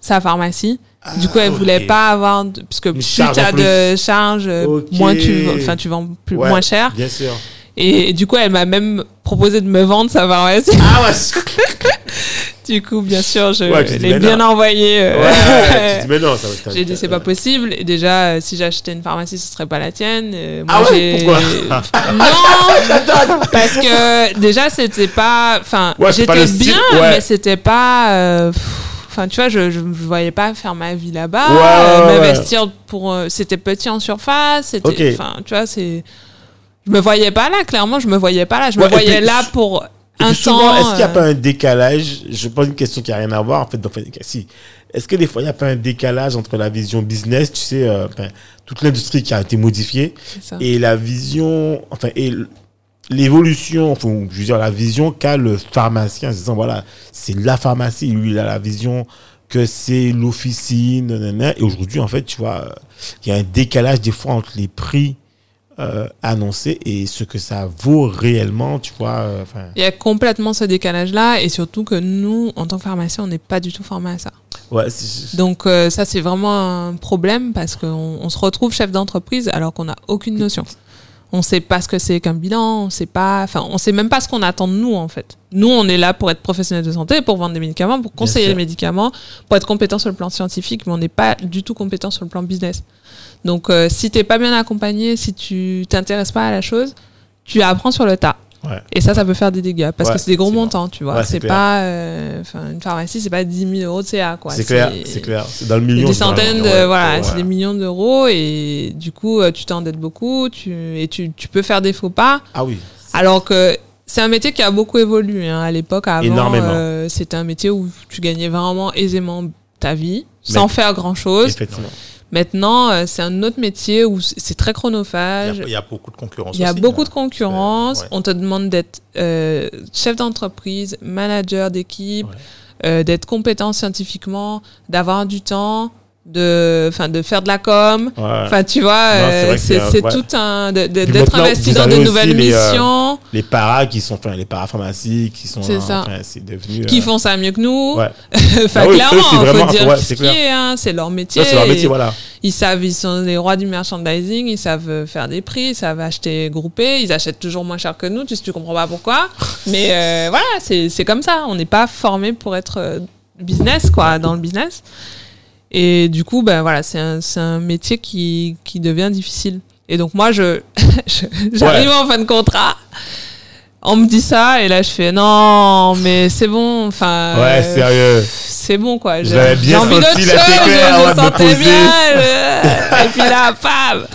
sa pharmacie. du coup, elle ok. voulait pas avoir. De, parce que plus tu as de charges, moins tu, enfin, tu vends plus, Ouais. moins cher. Bien sûr. Et, du coup, elle m'a même proposé de me vendre sa pharmacie. Ah ouais. du coup, bien sûr, je Ouais, l'ai bien non. envoyé. euh, Ouais, tu dis, mais non, ça J'ai dit c'est pas possible. Et déjà, euh, si j'achetais une pharmacie, ce serait pas la tienne. Euh, Ah ouais, pourquoi? Non, parce que déjà c'était pas. Enfin, j'étais bien, mais c'était pas. Enfin, tu vois, je, je, je voyais pas faire ma vie là-bas, m'investir pour. c'était petit en surface, c'était. Enfin, tu vois, c'est. Je me voyais pas là, clairement, je me voyais pas là. Je me voyais puis, là pour un puis souvent, temps. est-ce qu'il n'y a euh, pas un décalage? Je pose une question qui n'a rien à voir. En fait, dans- si. Est-ce que des fois, il n'y a pas un décalage entre la vision business, tu sais, euh, toute l'industrie qui a été modifiée, et la vision, enfin, et l'évolution, enfin, je veux dire, la vision qu'a le pharmacien? En se disant, voilà, c'est la pharmacie, lui, il a la vision que c'est l'officine, et aujourd'hui, en fait, tu vois, euh, il y a un décalage des fois entre les prix euh, annoncés et ce que ça vaut réellement, tu vois, euh, Il y a complètement ce décalage-là, et surtout que nous, en tant que pharmacien, on n'est pas du tout formés à ça. ouais, Donc euh, ça c'est vraiment un problème parce qu'on on se retrouve chef d'entreprise alors qu'on n'a aucune notion. On sait pas ce que c'est qu'un bilan, on sait pas, enfin on sait même pas ce qu'on attend de nous en fait. Nous on est là pour être professionnel de santé, pour vendre des médicaments, pour conseiller les médicaments, pour être compétent sur le plan scientifique, mais on n'est pas du tout compétent sur le plan business. Donc euh, si t'es pas bien accompagné, si tu t'intéresses pas à la chose, tu apprends sur le tas. Ouais. Et ça, ça peut faire des dégâts parce Ouais, que c'est des gros montants, tu vois. Ouais, c'est pas, euh, une pharmacie, c'est pas 10 000 euros de CA, quoi. c'est clair, c'est clair. C'est dans le million. des centaines de, voilà, c'est des millions d'euros et du coup, euh, tu t'endettes beaucoup, tu, et tu, tu peux faire des faux pas. Ah oui. Alors que c'est un métier qui a beaucoup évolué, hein. À l'époque, avant, Énormément. euh, c'était un métier où tu gagnais vraiment aisément ta vie sans Mais- faire grand chose. Effectivement. Maintenant, euh, c'est un autre métier où c'est très chronophage. il y a beaucoup de concurrence Il y a aussi, beaucoup hein. de concurrence. Ouais. On te demande d'être euh, chef d'entreprise, manager d'équipe, euh, d'être compétent scientifiquement, d'avoir du temps, de, enfin, de faire de la com. Ouais. Enfin, tu vois, c'est euh, c'est ouais. tout un. D'être investi dans de nouvelles euh, missions Les paras qui sont, enfin, les parapharmacies qui sont, C'est euh, ça. enfin, c'est devenu. qui euh, font ça mieux que nous. Ouais. enfin, Ah oui, clairement, vraiment- faut dire ce hein, c'est leur métier. C'est leur métier, voilà. Ils savent, ils sont les rois du merchandising, ils savent faire des prix, ils savent acheter groupé, ils achètent toujours moins cher que nous, tu tu comprends pas pourquoi. Mais euh, voilà, c'est c'est comme ça. On n'est pas formé pour être business, quoi, dans le business. Et du coup, ben voilà, c'est un, c'est un métier qui, qui devient difficile. Et donc moi, je je- j'arrive en fin de contrat. On me dit ça et là je fais non mais c'est bon enfin Ouais, euh, sérieux. c'est bon quoi j'ai J'avais bien envie senti, là, chose je ouais, me sentais poser. bien je- et puis là pam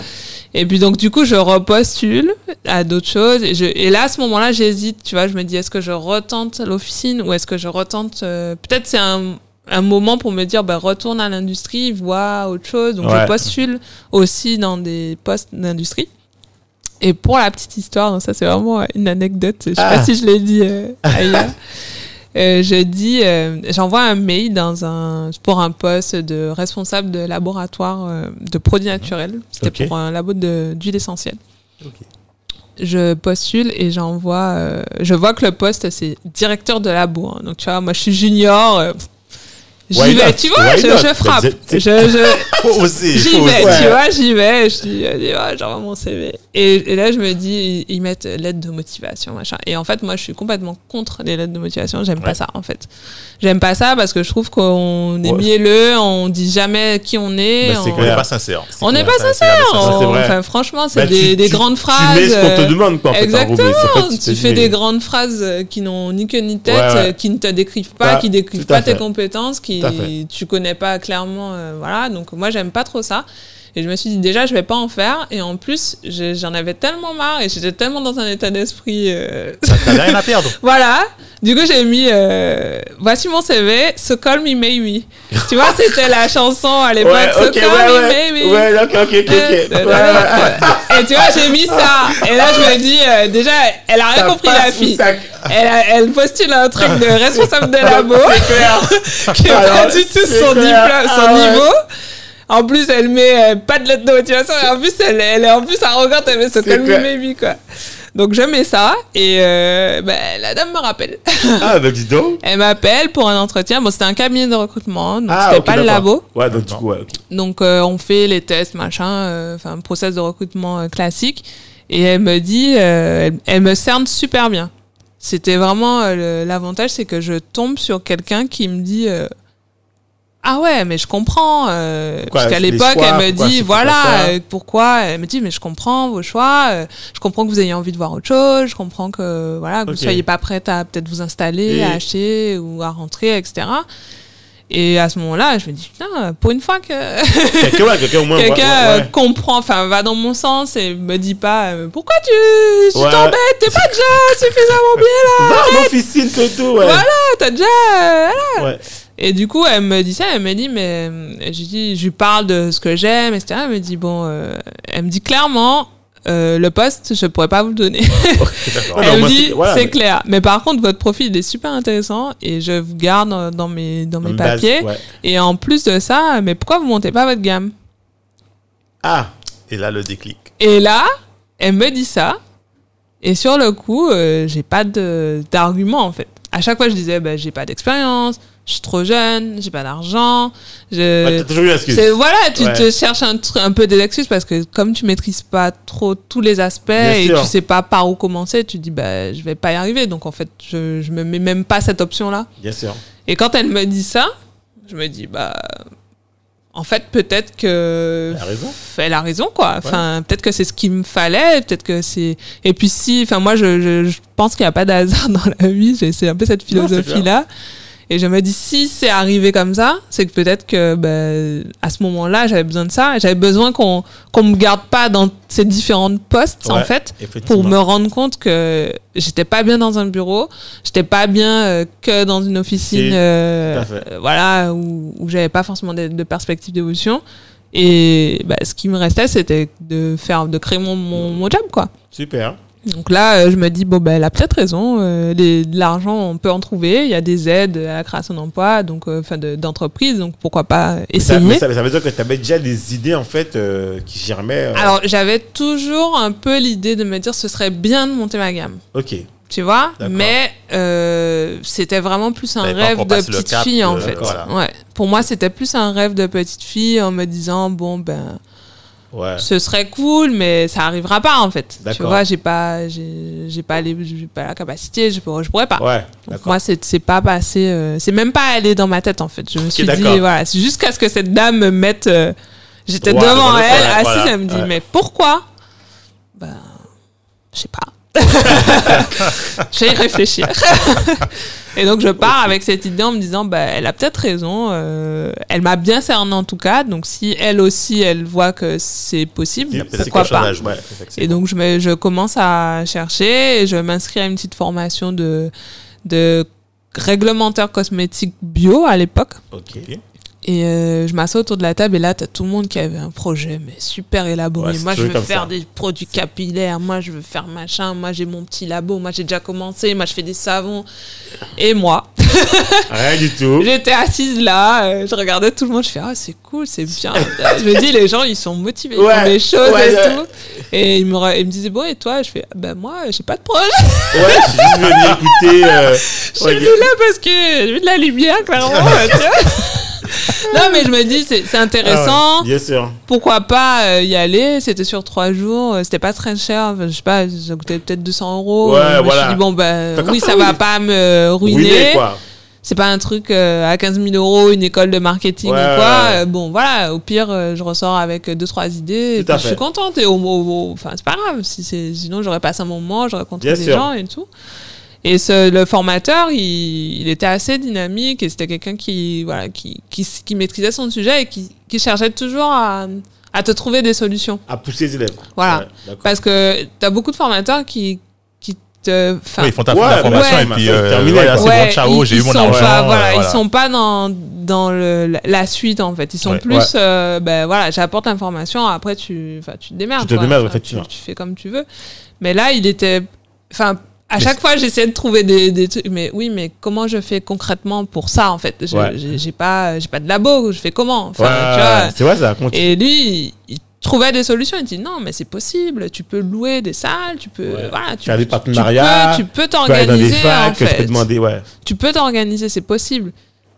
et puis donc du coup je repostule à d'autres choses et, je... et là à ce moment-là j'hésite tu vois je me dis est-ce que je retente l'officine ou est-ce que je retente euh, peut-être c'est un un moment pour me dire bah, retourne à l'industrie vois autre chose donc Ouais. je postule aussi dans des postes d'industrie et pour la petite histoire, donc ça c'est vraiment une anecdote, je sais Ah. pas si je l'ai dit euh, ailleurs. Euh, je dis, euh, j'envoie un mail dans un, pour un poste de responsable de laboratoire euh, de produits naturels. C'était pour un labo de- d'huile essentielle. Ok. Je postule et j'envoie, je vois que le poste c'est directeur de labo. hein. Donc tu vois, moi je suis junior. J'y vais, not? tu vois, je, frappe. Je, je, J'y vais, oser. tu vois, j'y vais. Je dis, ouais, j'envoie mon CV. Et, et là, je me dis, ils, mettent lettre de motivation, machin. Et en fait, moi, je suis complètement contre les lettres de motivation. J'aime pas Ouais. ça, en fait. J'aime pas ça parce que je trouve qu'on est Ouais. mielleux, on dit jamais qui on est. Bah, c'est on- n'est pas sincère. On n'est pas sincère. Enfin, franchement, c'est Bah, des, tu- des tu- grandes phrases. Tu mets ce qu'on te euh, demande, quoi, Exactement. tu fais des grandes phrases euh, qui n'ont ni queue ni tête, Ouais, ouais. euh, qui ne te décrivent pas, Bah, qui décrivent tout à pas tes compétences, qui Tu connais pas clairement, euh, voilà. Donc moi j'aime pas trop ça. Et je me suis dit déjà je vais pas en faire. Et en plus je- j'en avais tellement marre et j'étais tellement dans un état d'esprit. euh, T'as rien à perdre. voilà. Du coup j'ai mis euh, voici mon CV, So Call Me Maybe. tu vois c'était la chanson à l'époque. Ouais, So Call ouais, Me ouais. Maybe. Ouais, ok, ok, ok. Euh. Et tu vois, j'ai mis ça. Et là, je me dis, euh, déjà, elle a rien Ça compris, la fille. ça- Elle, a- elle postule un truc de responsable de labo qui est pas du tout c'est son, clair. diplôme, son Ah niveau. En plus, elle met euh, pas de lettre de motivation. Et en plus, elle, elle est en plus arrogante. Elle met ce C'est call me clair. maybe, quoi. Donc, je mets ça. Et euh, ben, la dame me rappelle. Ah, bah dis donc. Elle m'appelle pour un entretien. Bon, c'était un cabinet de recrutement. Donc, Ah, c'était pas le labo. Ouais, donc du coup, ouais. Donc euh, on fait les tests, machin, euh, enfin un process de recrutement euh, classique. Et elle me dit, euh, elle, elle me cerne super bien. C'était vraiment euh, l'avantage, c'est que je tombe sur quelqu'un qui me dit. euh, ah ouais, mais je comprends. Euh, Puisqu'à les l'époque, elle me dit, voilà, euh, pourquoi Elle me dit, mais je comprends vos choix. euh, je comprends que vous ayez envie de voir autre chose. Je comprends que voilà, que vous soyez pas prête à peut-être vous installer, Et- à acheter ou à rentrer, etc. Et à ce moment-là, je me dis, putain, pour une fois que Quelqu'un, ouais, ouais, euh, ouais. comprend, enfin va dans mon sens et me dit pas euh, pourquoi tu, tu t'embêtes, t'es pas déjà suffisamment bien là, Va en officine, Toto, ouais. Voilà. t'as déjà. voilà. Et du coup, elle me dit ça, elle me dit, mais euh, je dis, je lui parle de ce que j'aime, etc. Elle me dit, bon, euh, elle me dit clairement, euh, le poste, je pourrais pas vous le donner. Elle me dit, c'est- voilà, c'est mais- clair. Mais par contre, votre profil il est super intéressant et je vous garde dans mes, dans mes base, papiers. ouais. Et en plus de ça, mais pourquoi vous montez pas votre gamme? Ah, Et là, le déclic. Et là, elle me dit ça. Et sur le coup, euh, j'ai pas d'argument en fait. À chaque fois, je disais, bah, j'ai pas d'expérience, je suis trop jeune, j'ai pas d'argent. Je... t'as toujours eu une excuse. Voilà, tu Ouais. te cherches un, un peu des excuses parce que comme tu maîtrises pas trop tous les aspects Bien et sûr. tu sais pas par où commencer, tu dis bah je vais pas y arriver. Donc en fait, je, je me mets même pas cette option là. Bien sûr. Et quand elle me dit ça, je me dis bah en fait peut-être que Elle a raison. elle a raison quoi enfin peut-être que c'est ce qu'il me fallait peut-être que c'est et puis si enfin moi je, je, je pense qu'il n'y a pas de hasard dans la vie j'ai c'est un peu cette Non, c'est philosophie là et je me dis si c'est arrivé comme ça c'est que peut-être que ben, à ce moment-là j'avais besoin de ça j'avais besoin qu'on qu'on me garde pas dans ces différentes postes en fait pour me rendre compte que j'étais pas bien dans un bureau j'étais pas bien euh, que dans une officine euh, euh, voilà où, où j'avais pas forcément de, de perspective d'évolution Et bah, ce qui me restait, c'était de faire, de créer mon, mon, mon job, quoi. Super. Donc là, euh, je me dis, bon, ben, elle a peut-être raison. euh, les- de l'argent, on peut en trouver. Il y a des aides à la création d'emplois, donc, euh, enfin, de- d'entreprises. Donc, pourquoi pas Ça, essayer. mais ça, ça veut dire que tu avais déjà des idées, en fait, euh, qui germaient. euh, Alors, j'avais toujours un peu l'idée de me dire, ce serait bien de monter ma gamme. Ok. Tu vois D'accord. Mais euh, c'était vraiment plus un rêve de petite cap fille, en fait. voilà. Ouais. Pour moi, c'était plus un rêve de petite fille en me disant, bon, ben, Ouais. ce serait cool, mais ça arrivera pas, en fait. Tu vois, j'ai pas, j'ai pas, les, pas la capacité, je pourrais, je pourrais pas. Ouais. Donc D'accord. moi, c'est c'est pas passé. euh, c'est même pas allé dans ma tête, en fait. Je me suis dit, voilà, c'est jusqu'à ce que cette dame me mette. euh, J'étais devant devant le- elle, assise, voilà, elle me dit, ouais. mais pourquoi? Ben, je sais pas. je vais y réfléchir. Et donc, je pars avec cette idée en me disant, bah, elle a peut-être raison. euh, elle m'a bien cerné en tout cas. Donc, si elle aussi, elle voit que c'est possible, pourquoi pas Ouais. et donc, je, me, je commence à chercher et je m'inscris à une petite formation de, de réglementaire cosmétique bio à l'époque. Ok. Et euh, je m'assois autour de la table et là, tu as tout le monde qui avait un projet, mais super élaboré. Ouais, moi, je veux faire ça. des produits capillaires. Moi, je veux faire machin. Moi, j'ai mon petit labo. Moi, j'ai déjà commencé. Moi, je fais des savons. Et moi, Rien du tout. j'étais assise là. euh, je regardais tout le monde. Je fais, ah, c'est cool, c'est bien. je me dis, les gens, ils sont motivés. Ils Ouais, font des choses ouais, et tout. Et ils me, ils me disaient, bon, et toi? Je fais, ben moi, j'ai pas de projet. Ouais, je suis juste venu écouter. euh, Je suis venue là parce que j'ai vu de la lumière, clairement. tu vois. Non, mais je me dis, c'est c'est ah ouais, intéressant. Bien sûr. Pourquoi pas euh, y aller? C'était sur trois jours. euh, C'était pas très cher. Enfin, je sais pas, ça coûtait peut-être 200 euros. Ouais, Euh, je me voilà. suis dit, bon, ben D'accord, oui, ça, va pas me ruiner. Quoi. C'est pas un truc euh, à 15 000 euros, une école de marketing Ouais, ou quoi. ouais. Bon, voilà, au pire, euh, je ressors avec deux, trois idées. et puis je suis contente. Et au, au- c'est pas grave. Si sinon, j'aurais passé un moment, j'aurais rencontré Bien des sûr. gens et tout. Et ce, le formateur, il, il était assez dynamique et c'était quelqu'un qui, voilà, qui, qui, qui maîtrisait son sujet et qui, qui cherchait toujours à, à te trouver des solutions. À pousser les élèves. Voilà. Ouais. Parce que tu as beaucoup de formateurs qui, qui te. enfin, Oui, ils font ta, Ouais, la formation ouais. et puis euh, terminé, voilà, bon, ciao, ils- j'ai eu ils mon sont argent. Pas, euh, voilà, voilà. Ils sont pas dans, dans le, la, la suite en fait. Ils sont Ouais. plus, Ouais. euh, ben voilà, j'apporte l'information. Après, tu, enfin, tu te démerdes. Tu te quoi. démerdes, Enfin, effectivement. Tu, tu fais comme tu veux. Mais là, il était, enfin. À chaque fois, j'essayais de trouver des, des trucs. Mais oui, mais comment je fais concrètement pour ça, en fait? Je- Ouais. J'ai j'ai pas, j'ai pas de labo. Je fais comment? Enfin, Ouais, tu c'est vrai, ça et lui, il, trouvait des solutions. Il dit non, mais c'est possible. Tu peux louer des salles. Tu peux, Ouais. voilà, tu, Faire des tu- partenariats, Tu peux, tu Tu t'organiser en facs, je fait peux demander, ouais. tu peux t'organiser, c'est possible.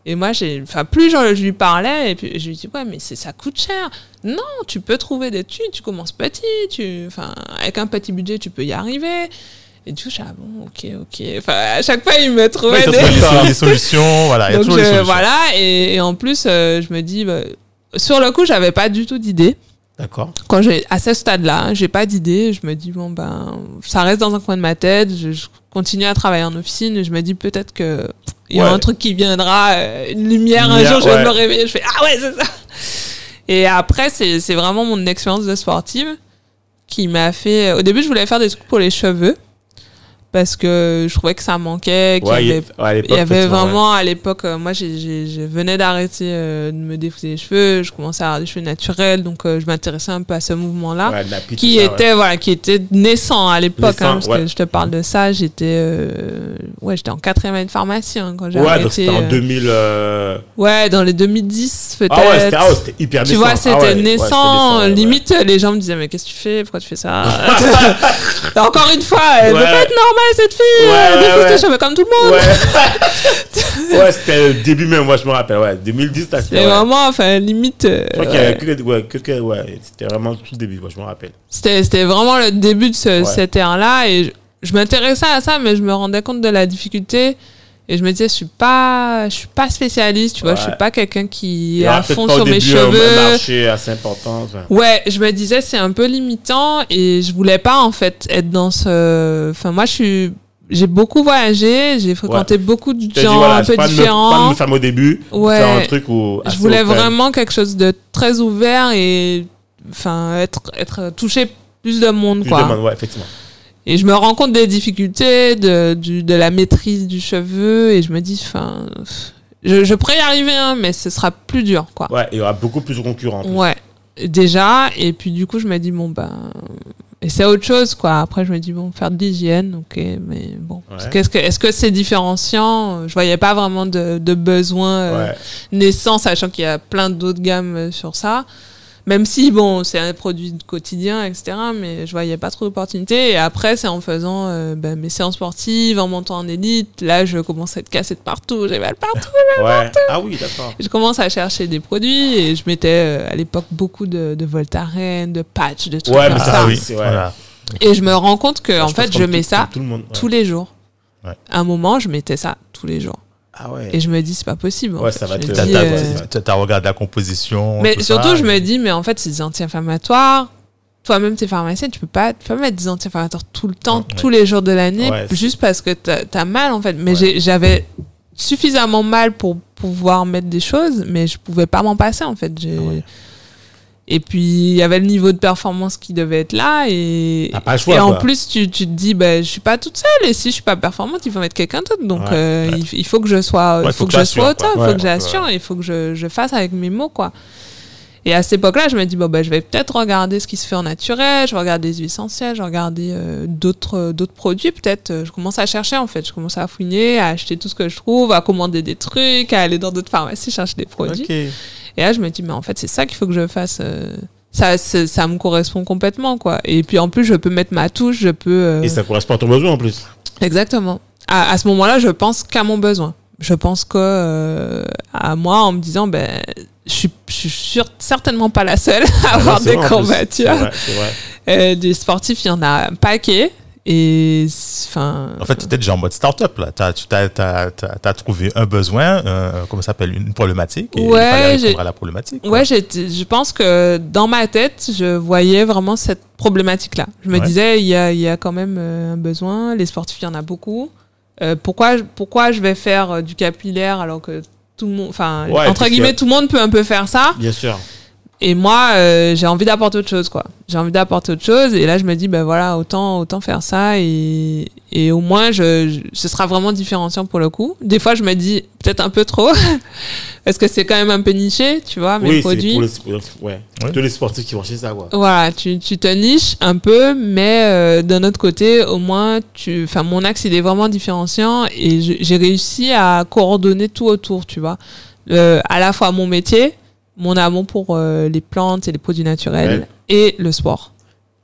Et moi, j'ai, enfin, plus je, je lui parlais, et puis je lui dis, ouais, mais c'est, ça coûte cher. Non, tu peux trouver des thunes, tu commences petit, tu, enfin, avec un petit budget, tu peux y arriver. Et du coup, suis, ah bon, ok, ok. Enfin, à chaque fois, il me trouvait Ouais, des... des, sol- des solutions, voilà, il y a Donc, toujours je- solutions. voilà, et, et en plus, euh, je me dis, bah, sur le coup, j'avais pas du tout d'idée. D'accord. Quand j'ai, à ce stade-là, hein, j'ai pas d'idée. Je me dis, bon, ben, ça reste dans un coin de ma tête. Je, je continue à travailler en officine et je me dis peut-être que il y a Ouais. un truc qui viendra, euh, une lumière, un jour, je vais me réveiller. Je fais, ah ouais, c'est ça. Et après, c'est, c'est vraiment mon expérience de sportive qui m'a fait. Au début, je voulais faire des trucs pour les cheveux parce que je trouvais que ça manquait, qu'il y Ouais, il y avait ouais, il y avait ouais. vraiment à l'époque, euh, moi je venais d'arrêter euh, de me défouler les cheveux, je commençais à avoir des cheveux naturels, donc euh, je m'intéressais un peu à ce mouvement-là. Qui ça, était voilà qui était naissant à l'époque hein, parce que je te parle de ça j'étais euh, ouais j'étais en quatrième année de pharmacie hein, quand j'ai Ouais, arrêté donc c'était en euh, 2000. euh, ouais dans les 2010 peut-être Ah ouais, c'était ah hyper tu naissant. vois, Ah c'était naissant. limite, les gens me disaient, mais qu'est-ce que tu fais? Pourquoi tu fais ça? Encore une fois, elle veut pas être normale, cette fille. Ouais, ouais, ouais. cheveux comme tout le monde. Ouais, ouais c'était le début même, moi je me rappelle. Ouais, 2010, là, c'était. Vraiment, enfin, limite. euh, Je crois qu'il y avait que, ouais, que, que- ouais, c'était vraiment tout le début, moi je me rappelle. C'était c'était vraiment le début de ce, cette ère-là. Et je, je m'intéressais à ça, mais je me rendais compte de la difficulté. Et je me disais, je suis pas, je suis pas spécialiste, tu vois, Ouais. je suis pas quelqu'un qui est à fond sur mes un cheveux. marché assez important. Ouais, je me disais c'est un peu limitant et je voulais pas en fait être dans ce. Enfin moi je suis, j'ai beaucoup voyagé, j'ai fréquenté beaucoup de gens voilà, un peu pas de me- pas de différents. me fermer au début, Ouais. faire un truc où. Je voulais open. vraiment quelque chose de très ouvert et enfin être être touché plus de monde Plus quoi. de monde, ouais, effectivement. Et je me rends compte des difficultés de du, de la maîtrise du cheveu et je me dis enfin je, je pourrais y arriver hein, mais ce sera plus dur quoi. Ouais, il y aura beaucoup plus de concurrents. en plus. Ouais. déjà. Et puis du coup, je me dis, bon, ben. Et c'est autre chose, quoi. Après, je me dis, bon, faire de l'hygiène, ok, mais bon. Ouais. Qu'est-ce que, est-ce que c'est différenciant? Je voyais pas vraiment de, de besoin euh, Ouais. naissant, sachant qu'il y a plein d'autres gammes euh, sur ça. Même si, bon, c'est un produit de quotidien, etc., mais je voyais pas trop d'opportunités. Et après, c'est en faisant euh, ben, mes séances sportives, en montant en élite. Là, je commence à être cassée de partout, j'ai mal partout. Ouais. Ah oui, d'accord. Je commence à chercher des produits et je mettais euh, à l'époque beaucoup de, de Voltaren, de patch, de trucs Ouais, comme mais ça. ça, Ah oui, oui, c'est vrai. voilà. Et je me rends compte que, en Je fait, je tout- mets ça comme tout le monde. ouais. tous les jours. Ouais. À un moment, je mettais ça tous les jours. Ah ouais. Et je me dis, c'est pas possible. Ouais, ça va te- T'as euh, t'as- t'as regardé la composition. Mais tout surtout, ça, je et- me dis, mais en fait, c'est des anti-inflammatoires. Toi-même, t'es pharmacien, tu peux pas, tu peux pas mettre des anti-inflammatoires tout le temps, Ouais. tous les jours de l'année, juste parce que t'as as mal, en fait. Mais Ouais. j'ai- j'avais suffisamment mal pour pouvoir mettre des choses, mais je pouvais pas m'en passer, en fait. J'ai- Ouais. Et puis, il y avait le niveau de performance qui devait être là. Et, pas choix, et en quoi. plus, tu, tu te dis, ben, je suis pas toute seule. Et si je suis pas performante, il faut mettre quelqu'un d'autre. Donc, Ouais. euh, Il, il faut que je sois, Ouais, il faut que, je sois au top, il faut que j'assure, il faut que je, je fasse avec mes mots, quoi. Et à cette époque-là, je me dis, bon, ben, je vais peut-être regarder ce qui se fait en naturel, je regarde des huiles essentielles, je regarde euh, d'autres euh, d'autres produits, peut-être. euh, Je commence à chercher, en fait. Je commence à fouiner, à acheter tout ce que je trouve, à commander des trucs, à aller dans d'autres pharmacies chercher des produits. Ok. Et là, je me dis, mais en fait, c'est ça qu'il faut que je fasse. euh, Ça, ça me correspond complètement, quoi. Et puis, en plus, je peux mettre ma touche, je peux. euh, Et ça correspond à ton besoin en plus. Exactement. À, à ce moment-là, je pense qu'à mon besoin. Je pense que euh, à moi, en me disant, ben, je suis, je suis certainement pas la seule à avoir Ah des. C'est courbatures. vrai, c'est vrai. Euh, des sportifs, il y en a un paquet. Et enfin. En fait, tu étais déjà en mode start-up, là. T'as, tu t'as, t'as, t'as- t'as trouvé un besoin, euh, comment ça s'appelle, une problématique. Et Ouais, il fallait répondre j'ai- à la problématique. quoi. Ouais, j'étais- je pense que dans ma tête, je voyais vraiment cette problématique-là. Je me Ouais. disais, il y a, il y a quand même euh, un besoin. Les sportifs, il y en a beaucoup. Euh, pourquoi, pourquoi je vais faire du capillaire alors que tout le monde, enfin, Ouais, entre guillemets, tout le monde peut un peu faire ça? Bien sûr. Et moi, euh, j'ai envie d'apporter autre chose, quoi. J'ai envie d'apporter autre chose. Et là, je me dis, ben voilà, autant, autant faire ça. Et, et au moins, je, je- ce sera vraiment différenciant pour le coup. Des fois, je me dis, peut-être un peu trop. parce que c'est quand même un peu niché, tu vois, mes oui, c'est produits. pour les, pour- ouais. Ouais. Tous les sportifs qui vont chez ça, quoi. Voilà, tu, tu te niches un peu, mais euh, d'un autre côté, au moins, tu, enfin, mon axe, il est vraiment différenciant et j'ai réussi à coordonner tout autour, tu vois. Le- à la fois mon métier, mon amour pour euh, les plantes et les produits naturels Ouais. et le sport.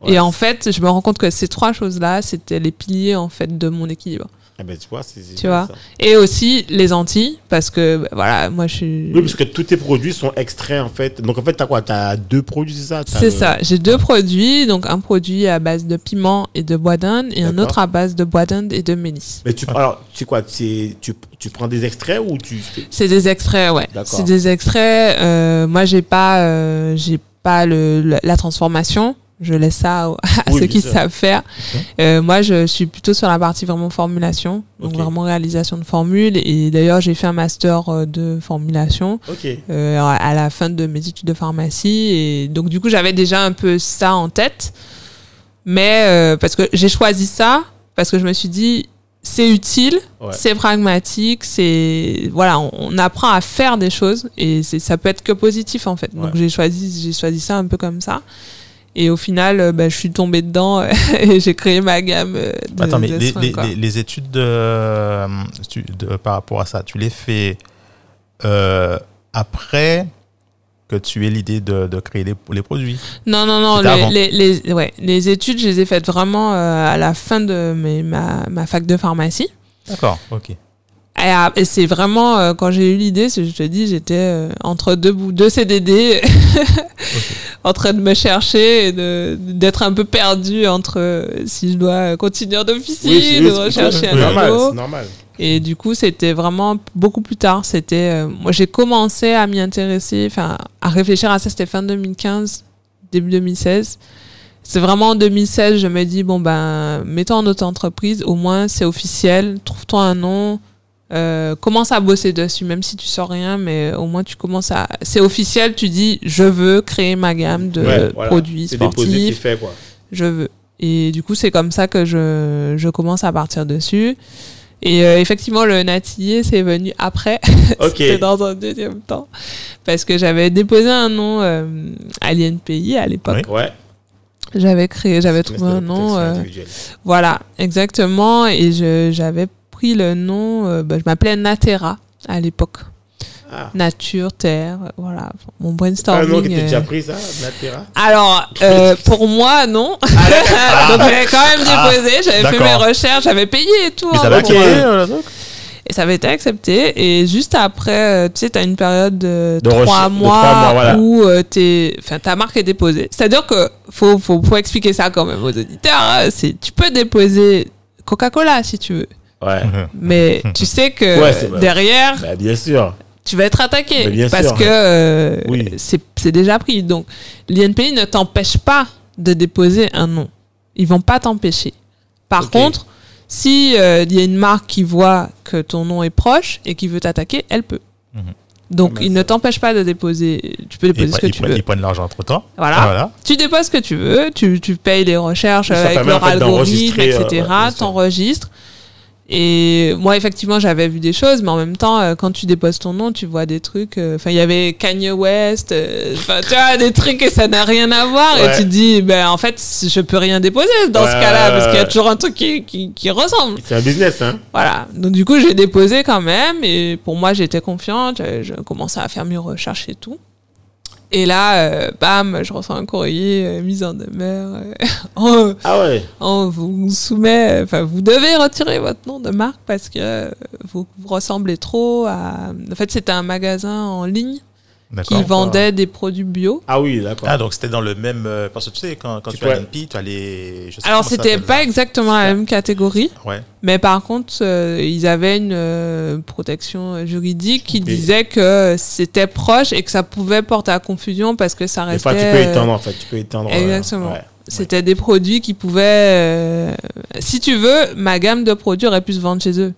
Ouais. Et en fait, je me rends compte que ces trois choses-là, c'était les piliers, en fait, de mon équilibre. Ah ben, tu vois, c'est. c'est Tu bien vois. ça. Et aussi les Antilles, parce que, bah, voilà, moi, je suis... Oui, parce que tous tes produits sont extraits, en fait. Donc, en fait, t'as quoi? T'as deux produits, c'est ça? C'est le- ça. J'ai deux produits. Donc, un produit à base de piment et de bois d'Inde et un autre à base de bois d'Inde et de mélisse. Mais tu, alors, tu sais quoi? C'est- tu, tu prends des extraits ou tu. C'est des extraits, ouais. D'accord. C'est des extraits. Euh, moi, j'ai pas, euh, j'ai pas le- la transformation. Je laisse ça à Oui, ceux qui sûr. savent faire. Euh, moi, je suis plutôt sur la partie vraiment formulation, donc vraiment réalisation de formules. Et d'ailleurs, j'ai fait un master euh, de formulation. Ok. euh, à la fin de mes études de pharmacie. Et donc, du coup, j'avais déjà un peu ça en tête. Mais euh, parce que j'ai choisi ça, parce que je me suis dit, c'est utile, Ouais. c'est pragmatique, c'est. Voilà, on, on apprend à faire des choses et ça peut être que positif en fait. Donc, j'ai choisi, j'ai choisi ça un peu comme ça. Et au final, euh, bah, je suis tombée dedans et j'ai créé ma gamme euh, de, Attends, mais de les, soins, les- quoi. les- les études de, euh, de- par rapport à ça, tu les fais euh, après que tu aies l'idée de, de créer les, les produits? Non, non, non. Les, les, les- ouais, les études, je les ai faites vraiment euh, à la fin de mes, ma, ma fac de pharmacie. D'accord, ok. Et, c'est vraiment, euh, quand j'ai eu l'idée, je te dis, j'étais euh, entre deux, bouts- deux CDD, en train de me chercher et de- d'être un peu perdue entre si je dois continuer en officine, Oui, c'est- rechercher un normal, normal. Et du coup, c'était vraiment beaucoup plus tard. C'était, euh, moi, j'ai commencé à m'y intéresser, enfin, à réfléchir à ça. C'était fin 2015, début 2016. C'est vraiment en 2016, je me dis bon ben, mets-toi en auto-entreprise. Au moins, c'est officiel. Trouve-toi un nom. Euh, commence à bosser dessus, même si tu sors rien, mais au moins tu commences à. C'est officiel. Tu dis je veux créer ma gamme de Ouais, voilà. produits sportifs fait, quoi. je veux. Et du coup, c'est comme ça que je, je commence à partir dessus. Et euh, effectivement, le natillé, c'est venu après. Ok. C'était dans un deuxième temps. Parce que j'avais déposé un nom euh, à l'INPI à l'époque. Ouais. J'avais créé, j'avais trouvé un nom. euh, voilà, exactement. Et je- j'avais pris le nom, euh, bah, je m'appelais Natera à l'époque. Ah. Nature, terre, voilà. Mon Un nom brainstorming. qui était euh, déjà pris, ça, Natera alors, euh, pour moi, non. Donc, j'avais quand même déposé, j'avais fait mes recherches, j'avais payé et tout. Mais hein, ça euh, euh, le truc Et ça avait été accepté. Et juste après, euh, tu sais, t'as une période de, De trois, mois trois mois, voilà. où euh, t'es- enfin, ta marque est déposée. C'est-à-dire que faut, faut, faut expliquer ça quand même aux auditeurs. hein. C'est, tu peux déposer Coca-Cola si tu veux. Ouais. Mais tu sais que Ouais, derrière, Bah, bien sûr. tu vas être attaqué bien parce sûr. que euh, Oui. c'est déjà pris. Donc, l'INPI ne t'empêche pas de déposer un nom. Ils vont pas t'empêcher. Par contre, si euh, il y a une marque qui voit que ton nom est proche et qui veut t'attaquer, elle peut. Mhm. Donc, Ah bah, ils ne t'empêchent pas de déposer. Tu peux déposer ce que tu veux. ils prennent l'argent entre temps. Voilà. Tu déposes ce que tu veux, tu, tu payes les recherches Ça avec leur en fait, algorithme, d'enregistrer, euh, etc. ouais. T'enregistres. Et moi, effectivement, j'avais vu des choses, mais en même temps, euh, quand tu déposes ton nom, tu vois des trucs. euh, Enfin, il y avait Kanye West, euh, enfin, tu vois, des trucs et ça n'a rien à voir. Ouais. Et tu te dis, ben, en fait, je peux rien déposer dans ce cas-là, parce qu'il y a toujours un truc qui, qui, qui ressemble. C'est un business, hein. Voilà. Donc, du coup, j'ai déposé quand même. Et pour moi, j'étais confiante. Je, je commençais à faire mes recherches et tout. Et là, euh, bam, je reçois un courrier, euh, mise en demeure. euh, on, Ah ouais. on vous soumet, enfin, vous devez retirer votre nom de marque parce que vous, vous ressemblez trop à. En fait, c'était un magasin en ligne qui vendait des produits bio. Ah oui, d'accord. Ah, donc c'était dans le même. euh, parce que tu sais, quand, quand Tu tu, peux- l'INPI, tu as les. je sais Alors, c'était pas là. exactement la même catégorie, Ouais. mais par contre, euh, ils avaient une euh, protection juridique qui disait que c'était proche et que ça pouvait porter à confusion parce que ça Des restait. fois, tu peux étendre, en fait. Tu peux étendre. euh, Exactement. ouais. C'était des produits qui pouvaient. euh, si tu veux, ma gamme de produits aurait pu se vendre chez eux.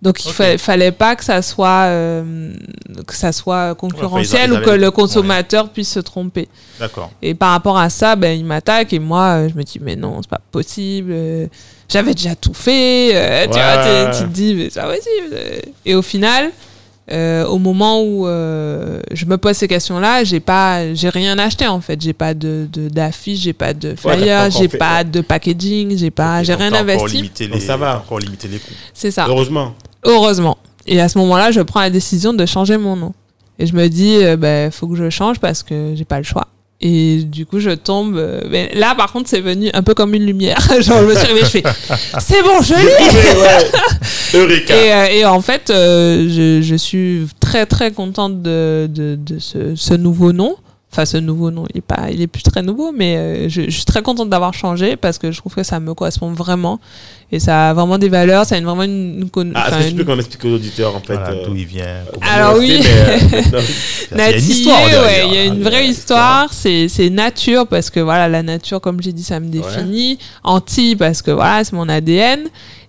Donc il Ok. fa- fallait pas que ça soit euh, que ça soit concurrentiel ou que le consommateur puisse se tromper. D'accord. Et par rapport à ça, ben il m'attaque et moi je me dis mais non c'est pas possible. euh, J'avais déjà tout fait. euh, tu vois, tu te dis mais c'est pas possible. Et au final. euh, au moment où euh, je me pose ces questions-là, j'ai pas, j'ai rien acheté en fait. J'ai pas de d'affiches, j'ai pas de pas encore j'ai fait- pas de packaging, j'ai pas, j'ai rien investi. limité Donc les- ça va. encore limité les coûts. C'est ça. Heureusement. Heureusement. Et à ce moment-là, je prends la décision de changer mon nom. Et je me dis, euh, ben, faut que je change parce que j'ai pas le choix. Et du coup, je tombe. euh, mais là, par contre, c'est venu un peu comme une lumière. Genre, je me suis réveillée, je fais, c'est bon, je l'ai. Eureka. Et, euh, et en fait, euh, je, je suis très très contente de, de, de ce, ce nouveau nom. Enfin, ce nouveau nom, il est pas, il est plus très nouveau, mais euh, je, je suis très contente d'avoir changé parce que je trouve que ça me correspond vraiment et ça a vraiment des valeurs, ça a une, vraiment une, Ah, est-ce que tu peux quand même expliquer aux auditeurs, en fait Voilà, euh, d'où il vient. comment- Alors oui. euh. Il y a une histoire ouais, il y a une vraie histoire. C'est, c'est nature parce que voilà, la nature, comme j'ai dit, ça me définit. Anti parce que voilà, c'est mon ADN.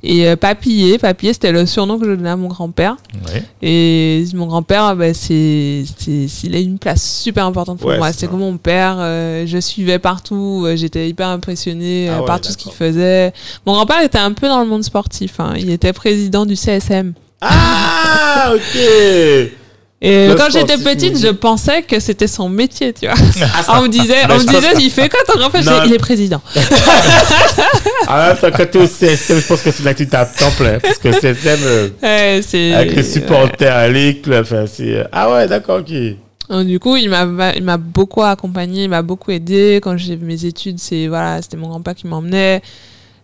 Et euh, papillé, papillé, c'était le surnom que je donnais à mon grand-père. Ouais. Et mon grand-père, bah, c'est, c'est, il a une place super importante pour Ouais, moi. c'est comme mon père. euh, je suivais partout. euh, j'étais hyper impressionnée Ah euh, ouais, par tout ce qu'il faisait. Mon grand-père était un peu dans le monde sportif. hein. Il était président du CSM. Ah, ok. Et Le quand j'étais petite, je pensais que c'était son métier, tu vois. Ah, on me disait, on me disait, il fait quoi ton disais, Il est président. Ah, attends, quand t'es au CSM, je pense que c'est là que tu temps plein. Parce que CSM, euh, Ouais, c'est. avec les supporters à l'école, enfin, c'est. euh, Ah ouais, d'accord, ok. Donc, du coup, il m'a, il m'a beaucoup accompagné, il m'a beaucoup aidé. Quand j'ai mes études, c'est voilà, c'était mon grand-père qui m'emmenait.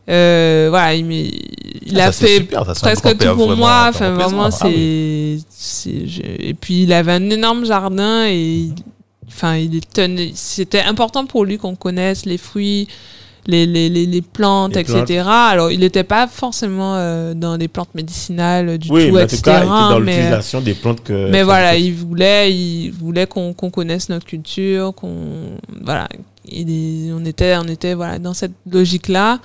Euh, voilà, il, Ah, a fait super, presque tout pour vraiment- moi. Enfin, vraiment. Ah c'est, c'est, et puis il avait un énorme jardin et, enfin, il tenait, c'était important pour lui qu'on connaisse les fruits, les, les, les, les plantes, Les etc. Alors, il n'était pas forcément euh, dans les plantes médicinales du Oui, tout, mais en tout etc. cas, il était dans mais, euh, l'utilisation des plantes que. mais voilà, il voulait, il voulait qu'on qu'on connaisse notre culture, qu'on voilà, il on était, on était voilà dans cette logique là.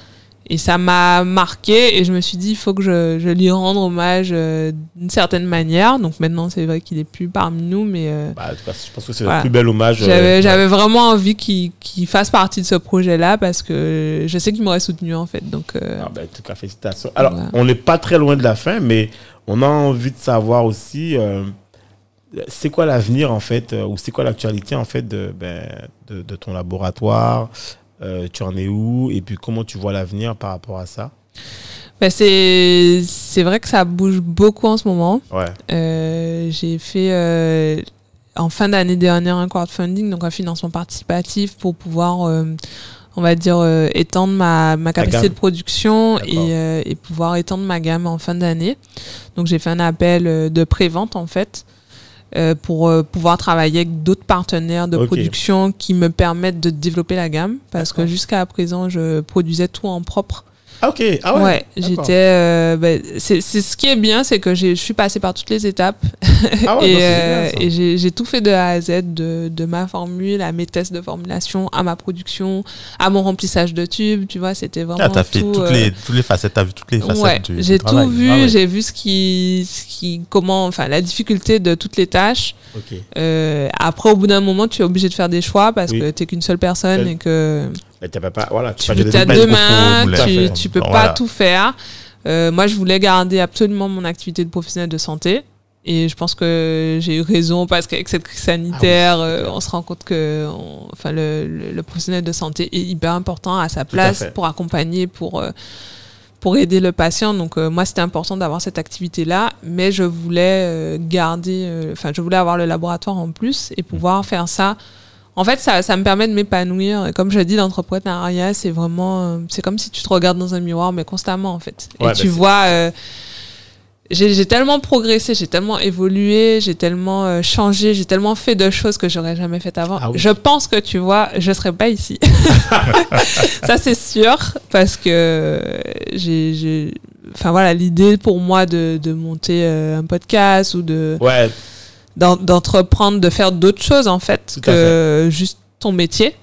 Et ça m'a marqué et je me suis dit, il faut que je, je lui rende hommage euh, d'une certaine manière. Donc maintenant, c'est vrai qu'il est plus parmi nous, mais euh, Bah, en tout cas, je pense que c'est Voilà. le plus bel hommage. euh, j'avais j'avais vraiment envie qu'il fasse partie de ce projet-là parce que je sais qu'il m'aurait soutenu en fait. Donc euh, Ah ben, en tout cas, félicitations. Alors, on n'est pas très loin de la fin, mais on a envie de savoir aussi, euh, c'est quoi l'avenir en fait, euh, ou c'est quoi l'actualité en fait de, ben, de, de ton laboratoire, euh, tu en es où, et puis comment tu vois l'avenir par rapport à ça? Bah, c'est c'est vrai que ça bouge beaucoup en ce moment. Ouais, Euh, j'ai fait euh, en fin d'année dernière un crowdfunding, donc un financement participatif pour pouvoir, euh, on va dire, étendre ma, ma capacité de production et, et pouvoir étendre ma gamme en fin d'année. Donc j'ai fait un appel de prévente en fait. Euh, pour euh, pouvoir travailler avec d'autres partenaires de production qui me permettent de développer la gamme. Parce que jusqu'à présent je produisais tout en propre Ah, ok. Ah ouais. j'étais. euh, ben, c'est ce qui est bien, c'est que je suis passée par toutes les étapes Ah ouais, et, euh, et j'ai tout fait de A à Z, de, de ma formule à mes tests de formulation, à ma production, à mon remplissage de tubes. Tu vois, c'était vraiment. Ah, t'as fait tout, toutes, euh, les, toutes les facettes, t'as vu toutes les facettes Ouais, du, j'ai tout vu, Ah ouais. j'ai vu ce qui, ce qui, comment, enfin, la difficulté de toutes les tâches. Ok. Euh, après, au bout d'un moment, tu es obligé de faire des choix parce Oui. que t'es qu'une seule personne et que Mais t'as pas, pas- voilà, tu peux t'as détails deux mains, tu, tu peux pas tout faire. Euh, moi, je voulais garder absolument mon activité de professionnel de santé. Et je pense que j'ai eu raison parce qu'avec cette crise sanitaire, Ah oui, euh, on se rend compte que on- enfin, le, le- le professionnel de santé est hyper important à sa place pour accompagner, pour, euh, pour aider le patient. Donc, euh, moi, c'était important d'avoir cette activité-là, mais je voulais garder, enfin, je voulais avoir le laboratoire en plus et pouvoir faire ça. En fait, ça, ça me permet de m'épanouir. Et Comme je dis, l'entrepreneuriat, c'est vraiment, euh, c'est comme si tu te regardes dans un miroir, mais constamment, en fait. Ouais, bah, et tu c'est- vois, euh, j'ai tellement progressé, j'ai tellement évolué, j'ai tellement euh, changé, j'ai tellement fait de choses que j'aurais jamais faites avant. Ah oui. Je pense que tu vois, je serais pas ici. Ça c'est sûr parce que j'ai, enfin voilà, l'idée pour moi de, de monter euh, un podcast ou de Ouais, d'entreprendre, de faire d'autres choses en fait Tout que juste ton métier,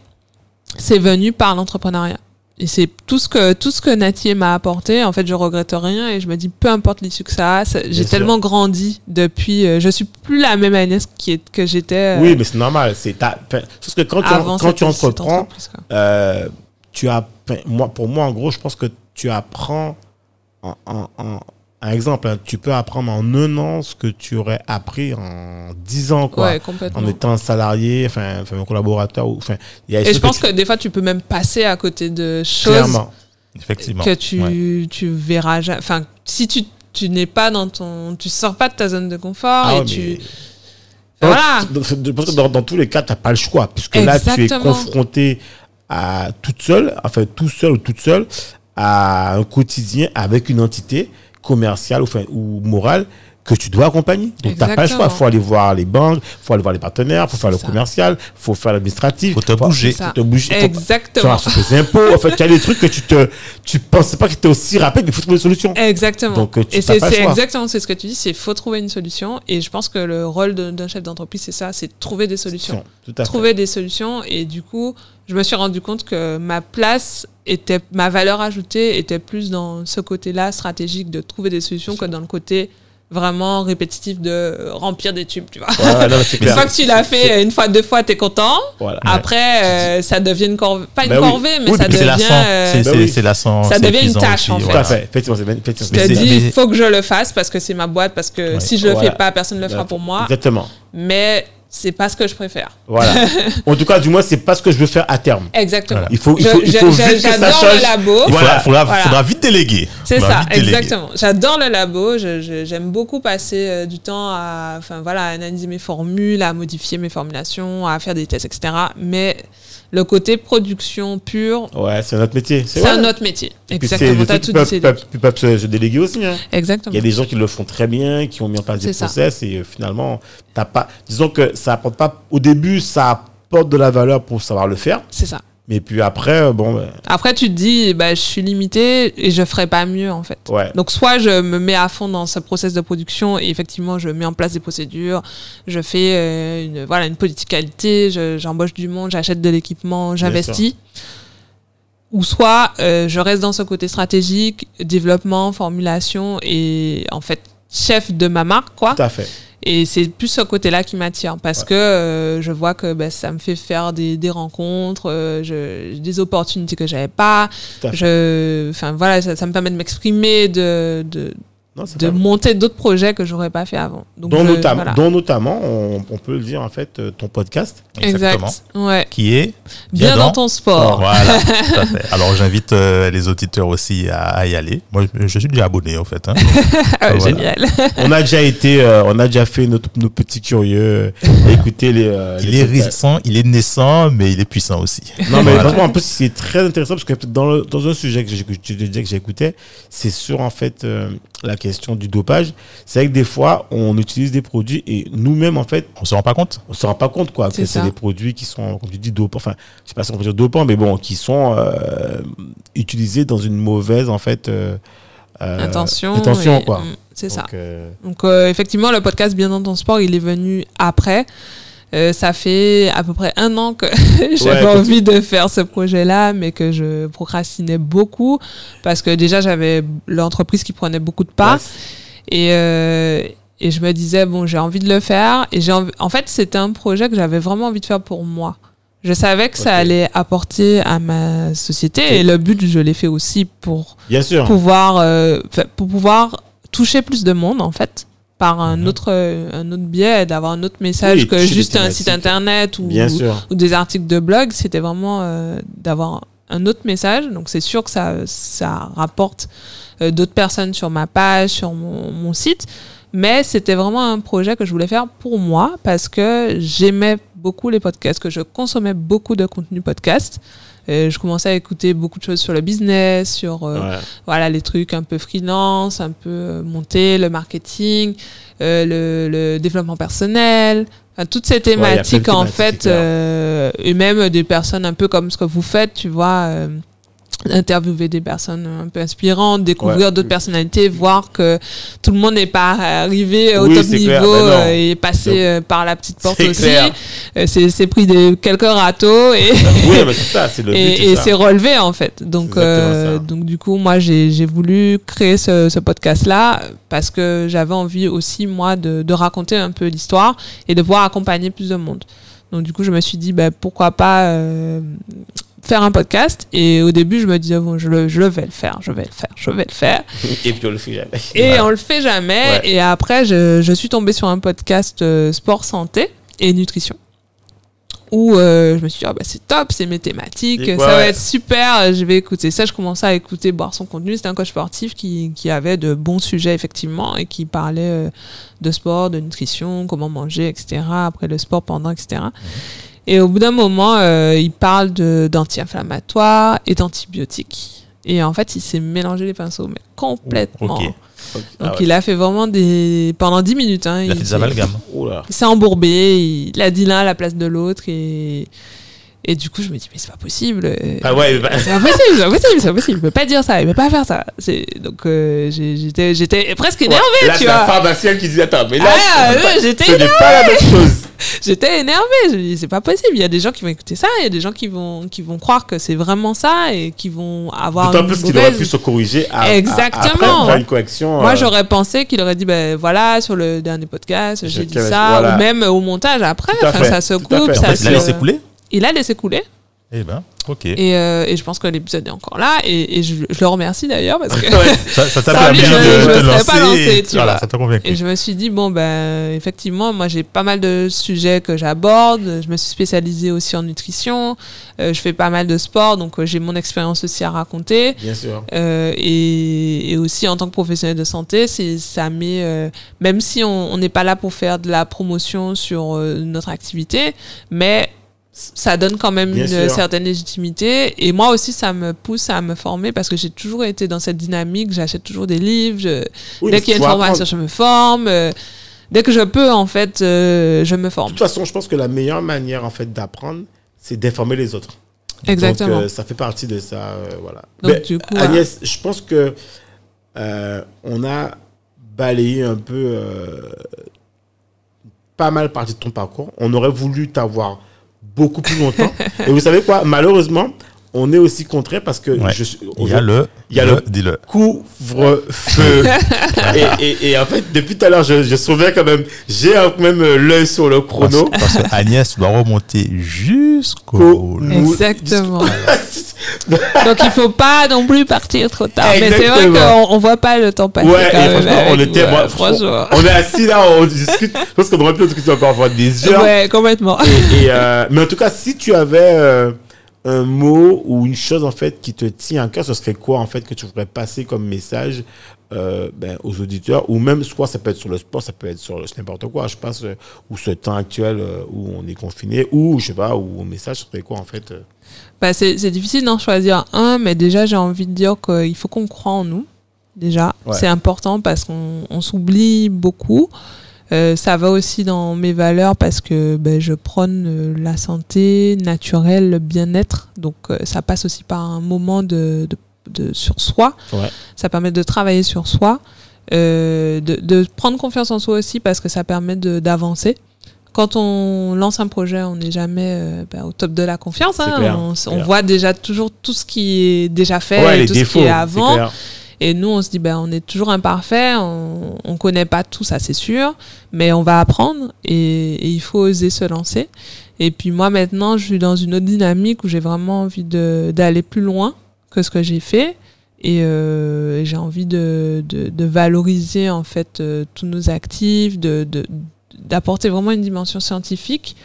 c'est venu par l'entrepreneuriat. Et c'est tout ce que tout ce que Natier m'a apporté. En fait, je regrette rien et je me dis peu importe l'issue que ça a, j'ai tellement grandi depuis. euh, je suis plus la même Agnès qui est, que j'étais. euh, oui, mais c'est normal. C'est Parce que quand tu, quand tu entreprends, euh, tu as, moi, pour moi, en gros, je pense que tu apprends, en, en, en- un exemple, hein, tu peux apprendre en un an ce que tu aurais appris en dix ans, quoi. Ouais, complètement. En étant un salarié, enfin, enfin, un collaborateur, ou, enfin, il y a Et je pense tu- que des fois, tu peux même passer à côté de choses clairement, Effectivement. que tu, Ouais. tu verras jamais. Enfin, si tu, tu n'es pas dans ton. Tu sors pas de ta zone de confort Ah et tu. mais- Voilà. Dans- que dans, dans tous les cas, tu n'as pas le choix, puisque là, tu es confronté à toute seule, enfin tout seul ou toute seule, à un quotidien avec une entité commerciale ou, ou morale que tu dois accompagner. Donc, tu n'as pas le choix. Il faut aller voir les banques, il faut aller voir les partenaires, il faut faire le ça. commercial, il faut faire l'administratif. Faut te bouger. Faut te bouger. faut- Exactement. Sur tes impôts. En fait, il y a des trucs que tu te, tu pensais pas que c'était aussi rapide, mais il faut trouver des solutions. Exactement. Donc, euh, tu et t'as c'est pas le c'est choix. exactement c'est ce que tu dis, c'est faut trouver une solution. Et je pense que le rôle d'un chef d'entreprise, c'est ça, c'est trouver des solutions. Tout à fait. Trouver des solutions. Et du coup, je me suis rendu compte que ma place était, ma valeur ajoutée était plus dans ce côté-là stratégique de trouver des solutions que dans le côté vraiment répétitif de remplir des tubes, tu vois. Ouais, non, Une fois que tu l'as fait une fois, deux fois, t'es content. Voilà. Après, euh, ça devient une corvée, pas une Bah oui. corvée, mais Oui, ça devient. lassant. euh, C'est Bah lassant. Ça devient une tâche, aussi, en Tout fait. à Je c'est te dis, il faut que je le fasse parce que c'est ma boîte, parce que Ouais. si je le Voilà. fais pas, personne ne le fera pour moi. Exactement. Mais c'est pas ce que je préfère. Voilà. en tout cas, du moins, c'est pas ce que je veux faire à terme. Exactement. Il faut, il Je- faut, il je- faut je- vite que ça J'adore change. le labo. Il Voilà. faudra, faudra- Voilà. faudra vite déléguer. C'est ça, exactement. J'adore le labo. J'aime beaucoup passer euh, du temps à, enfin voilà, à analyser mes formules, à modifier mes formulations, à faire des tests, etc. Mais le côté production pure, Ouais, c'est un autre métier. c'est un autre métier. Exactement. T'as tout dit. qui peuvent se, déléguer aussi. hein. Il Exactement. y a des gens qui le font très bien, qui ont mis en place des ça. process et euh, finalement, t'as pas. Disons que ça apporte pas. Au début, ça apporte de la valeur pour savoir le faire, C'est ça. Mais puis après, euh, bon, ben, Après, tu te dis, bah, je suis limité et je ferai pas mieux en fait. ouais. Donc soit je me mets à fond dans ce process de production et effectivement je mets en place des procédures, je fais euh, une voilà une politique qualité, je- j'embauche du monde, j'achète de l'équipement, j'investis. ou soit euh, je reste dans ce côté stratégique, développement, formulation et en fait chef de ma marque, quoi. Tout à fait. Et c'est plus ce côté-là qui m'attire parce que euh, je vois que ben, ça me fait faire des, des rencontres, euh, je, des opportunités que j'avais pas. Enfin voilà, ça, ça me permet de m'exprimer, de, de, Non, de pas- monter d'autres projets que j'aurais pas fait avant. Donc dont, je- notam- voilà. dont notamment, on, on peut le dire en fait, euh, ton podcast. Exactement. Exact. Ouais. Qui est Bien, dans, ton sport. Voilà, tout à fait. Alors j'invite euh, les auditeurs aussi à, à y aller. Moi, je, suis déjà abonné en fait. hein. Ah, Voilà. Génial. on a déjà été, euh, on a déjà fait nos, nos petits curieux, euh, les. euh, Il les est podcasts. récent, il est naissant, mais il est puissant aussi. Non, mais Voilà. franchement, en plus, c'est très intéressant parce que dans, le- dans un sujet que j'écoutais, c'est sur en fait euh, la question du dopage. C'est vrai que des fois, on utilise des produits et nous-mêmes, en fait, On se rend pas compte on se rend pas compte quoi que C'est des produits qui sont comme tu dis dopants enfin je sais pas si on peut dire dopants mais bon qui sont euh, utilisés dans une mauvaise en fait euh, euh, Intention. intention et- quoi mm, C'est ça. Donc, euh, Donc euh, effectivement, le podcast Bien dans ton sport, il est venu après. Euh, ça fait à peu près un an que j'avais Ouais, envie de faire ce projet-là, mais que je procrastinais beaucoup parce que déjà j'avais l'entreprise qui prenait beaucoup de part et euh, et je me disais bon j'ai envie de le faire. Et j'ai en fait c'était un projet que j'avais vraiment envie de faire pour moi. Je savais que ça allait apporter à ma société et le but je l'ai fait aussi pour bien sûr. pouvoir euh, pour pouvoir toucher plus de monde en fait par un Mhm. autre euh, un autre biais d'avoir un autre message Oui, que juste un site internet ou, des articles de blog c'était vraiment euh, d'avoir un autre message. Donc c'est sûr que ça ça rapporte euh, d'autres personnes sur ma page sur mon, mon site. Mais c'était vraiment un projet que je voulais faire pour moi parce que j'aimais beaucoup les podcasts que je consommais beaucoup de contenu podcast Euh, je commençais à écouter beaucoup de choses sur le business sur euh, Ouais. voilà les trucs un peu freelance, un peu euh, monter le marketing, euh, le, le développement personnel, enfin, toutes ces thématiques en thématiques, fait, euh, et même des personnes un peu comme ce que vous faites, tu vois. Interviewer des personnes un peu inspirantes, découvrir Ouais. d'autres personnalités, voir que tout le monde n'est pas arrivé au Oui, top niveau ben euh, et passé euh, par la petite porte aussi. Euh, C'est c'est pris des, quelques râteaux et, oui mais c'est ça c'est le but et, c'est relevé en fait. Donc, euh, donc du coup, moi, j'ai j'ai voulu créer ce, ce podcast-là parce que j'avais envie aussi, moi, de, de raconter un peu l'histoire et de pouvoir accompagner plus de monde. Donc du coup, je me suis dit, bah, pourquoi pas euh, faire un podcast Et au début, je me disais, bon, je, le, je vais le faire, je vais le faire, je vais le faire. et puis on le fait jamais Et Voilà. on le fait jamais. Ouais. Et après, je, je suis tombée sur un podcast euh, sport santé et nutrition. Où euh, je me suis dit, ah bah, c'est top, c'est mes thématiques, Et ça va être super, je vais écouter ça. Je commençais à écouter, boire son contenu. C'était un coach sportif qui, qui avait de bons sujets, effectivement, et qui parlait euh, de sport, de nutrition, comment manger, etc. Après le sport, pendant, etc. Et au bout d'un moment, euh, il parle de- d'anti-inflammatoires et d'antibiotiques. Et en fait, il s'est mélangé les pinceaux, mais complètement. Donc Ah ouais. il a fait vraiment des pendant 10 minutes hein, Il a fait des amalgames. Il s'est embourbé, il a dit l'un à la place de l'autre et et du coup je me dis mais c'est pas possible. euh, ah ouais bah- C'est pas possible, c'est pas possible, c'est pas possible. Il peut pas dire ça, il peut pas faire ça. C'est donc euh, j'étais j'étais presque énervée, là tu c'est la vois. pharmacienne qui dit attends mais là Ah, c'est pas- ouais, j'étais ce n'est pas la même chose J'étais énervée, je me dis c'est pas possible. Il y a des gens qui vont écouter ça, il y a des gens qui vont qui vont croire que c'est vraiment ça et qui vont avoir d'autant plus qu'il mauvaise- aurait pu se corriger à, à- Exactement. après une correction Moi, euh, j'aurais pensé qu'il aurait dit, ben voilà, sur le dernier podcast, Je j'ai dit ça, voilà. ou même au montage après, enfin, ça se coupe, ça se... fait, il a laissé couler Il a laissé couler, Eh ben, ok. et, euh, et je pense que l'épisode est encore là, et, et je, je le remercie d'ailleurs, parce que... Ouais. Ça t'a Ça, permis de te lancer. pas lancé, tu voilà, vois. ça t'a convaincu. Et je me suis dit, bon, ben, effectivement, moi, j'ai pas mal de sujets que j'aborde. Je me suis spécialisée aussi en nutrition. Euh, je fais pas mal de sport, donc euh, j'ai mon expérience aussi à raconter. bien sûr Euh, et, et aussi en tant que professionnel de santé, c'est ça met euh, même si on on n'est pas là pour faire de la promotion sur euh, notre activité, mais ça donne quand même Bien une sûr. certaine légitimité. Et moi aussi, ça me pousse à me former parce que j'ai toujours été dans cette dynamique. J'achète toujours des livres. je- Oui, dès qu'il y a une formation, apprendre. je me forme. euh, dès que je peux, en fait, euh, je me de forme. toute façon je pense que la meilleure manière en fait d'apprendre c'est d'informer les autres Exactement. Donc, euh, ça fait partie de ça, voilà. Donc, Mais, du coup, Agnès, je pense que on a balayé un peu pas mal partie de ton parcours. On aurait voulu t'avoir beaucoup plus longtemps. Et vous savez quoi? Malheureusement, on est aussi contraint parce que Ouais. je suis- Il y a le. Il y a le- Dis-le. couvre-feu. et, et, et en fait, depuis tout à l'heure, je, je souviens quand même, j'ai même euh, l'œil sur le chrono. parce que Agnès doit remonter jusqu'au. Qu'au- Exactement. Donc il faut pas non plus partir trop tard. Mais c'est vrai qu'on on voit pas le temps passer. Ouais, quand et même franchement, on était, moi, on est assis là, on discute. Je pense qu'on aurait pu discuter encore pendant des heures. Ouais, complètement. Et, et, euh, mais en tout cas, si tu avais euh, un mot ou une chose en fait qui te tient à cœur, ce serait quoi en fait que tu voudrais passer comme message euh, ben, aux auditeurs ou même soit ça peut être sur le sport, ça peut être sur n'importe quoi. Je pense euh, ou ce temps actuel euh, où on est confiné ou je sais pas ou message ce serait quoi en fait. euh? Bah, c'est difficile d'en choisir un, mais déjà j'ai envie de dire qu'il faut qu'on croit en nous. Déjà, Ouais. c'est important parce qu'on on s'oublie beaucoup. Euh, ça va aussi dans mes valeurs parce que ben, je prône euh, la santé naturelle, le bien-être. Donc euh, ça passe aussi par un moment de, de, de- sur soi. Ouais. Ça permet de travailler sur soi, euh, de, de prendre confiance en soi aussi parce que ça permet d'avancer. Quand on lance un projet, on n'est jamais euh, ben, au top de la confiance. Hein. clair, on, voit déjà toujours tout ce qui est déjà fait, Ouais, et tout défauts. ce qui est avant. Et nous, on se dit, ben, on est toujours imparfait, on, on connaît pas tout ça, c'est sûr, mais on va apprendre et, il faut oser se lancer. Et puis moi, maintenant, je suis dans une autre dynamique où j'ai vraiment envie d'aller plus loin que ce que j'ai fait. Et euh, j'ai envie de, de, valoriser en fait euh, tous nos actifs, de de- d'apporter vraiment une dimension scientifique.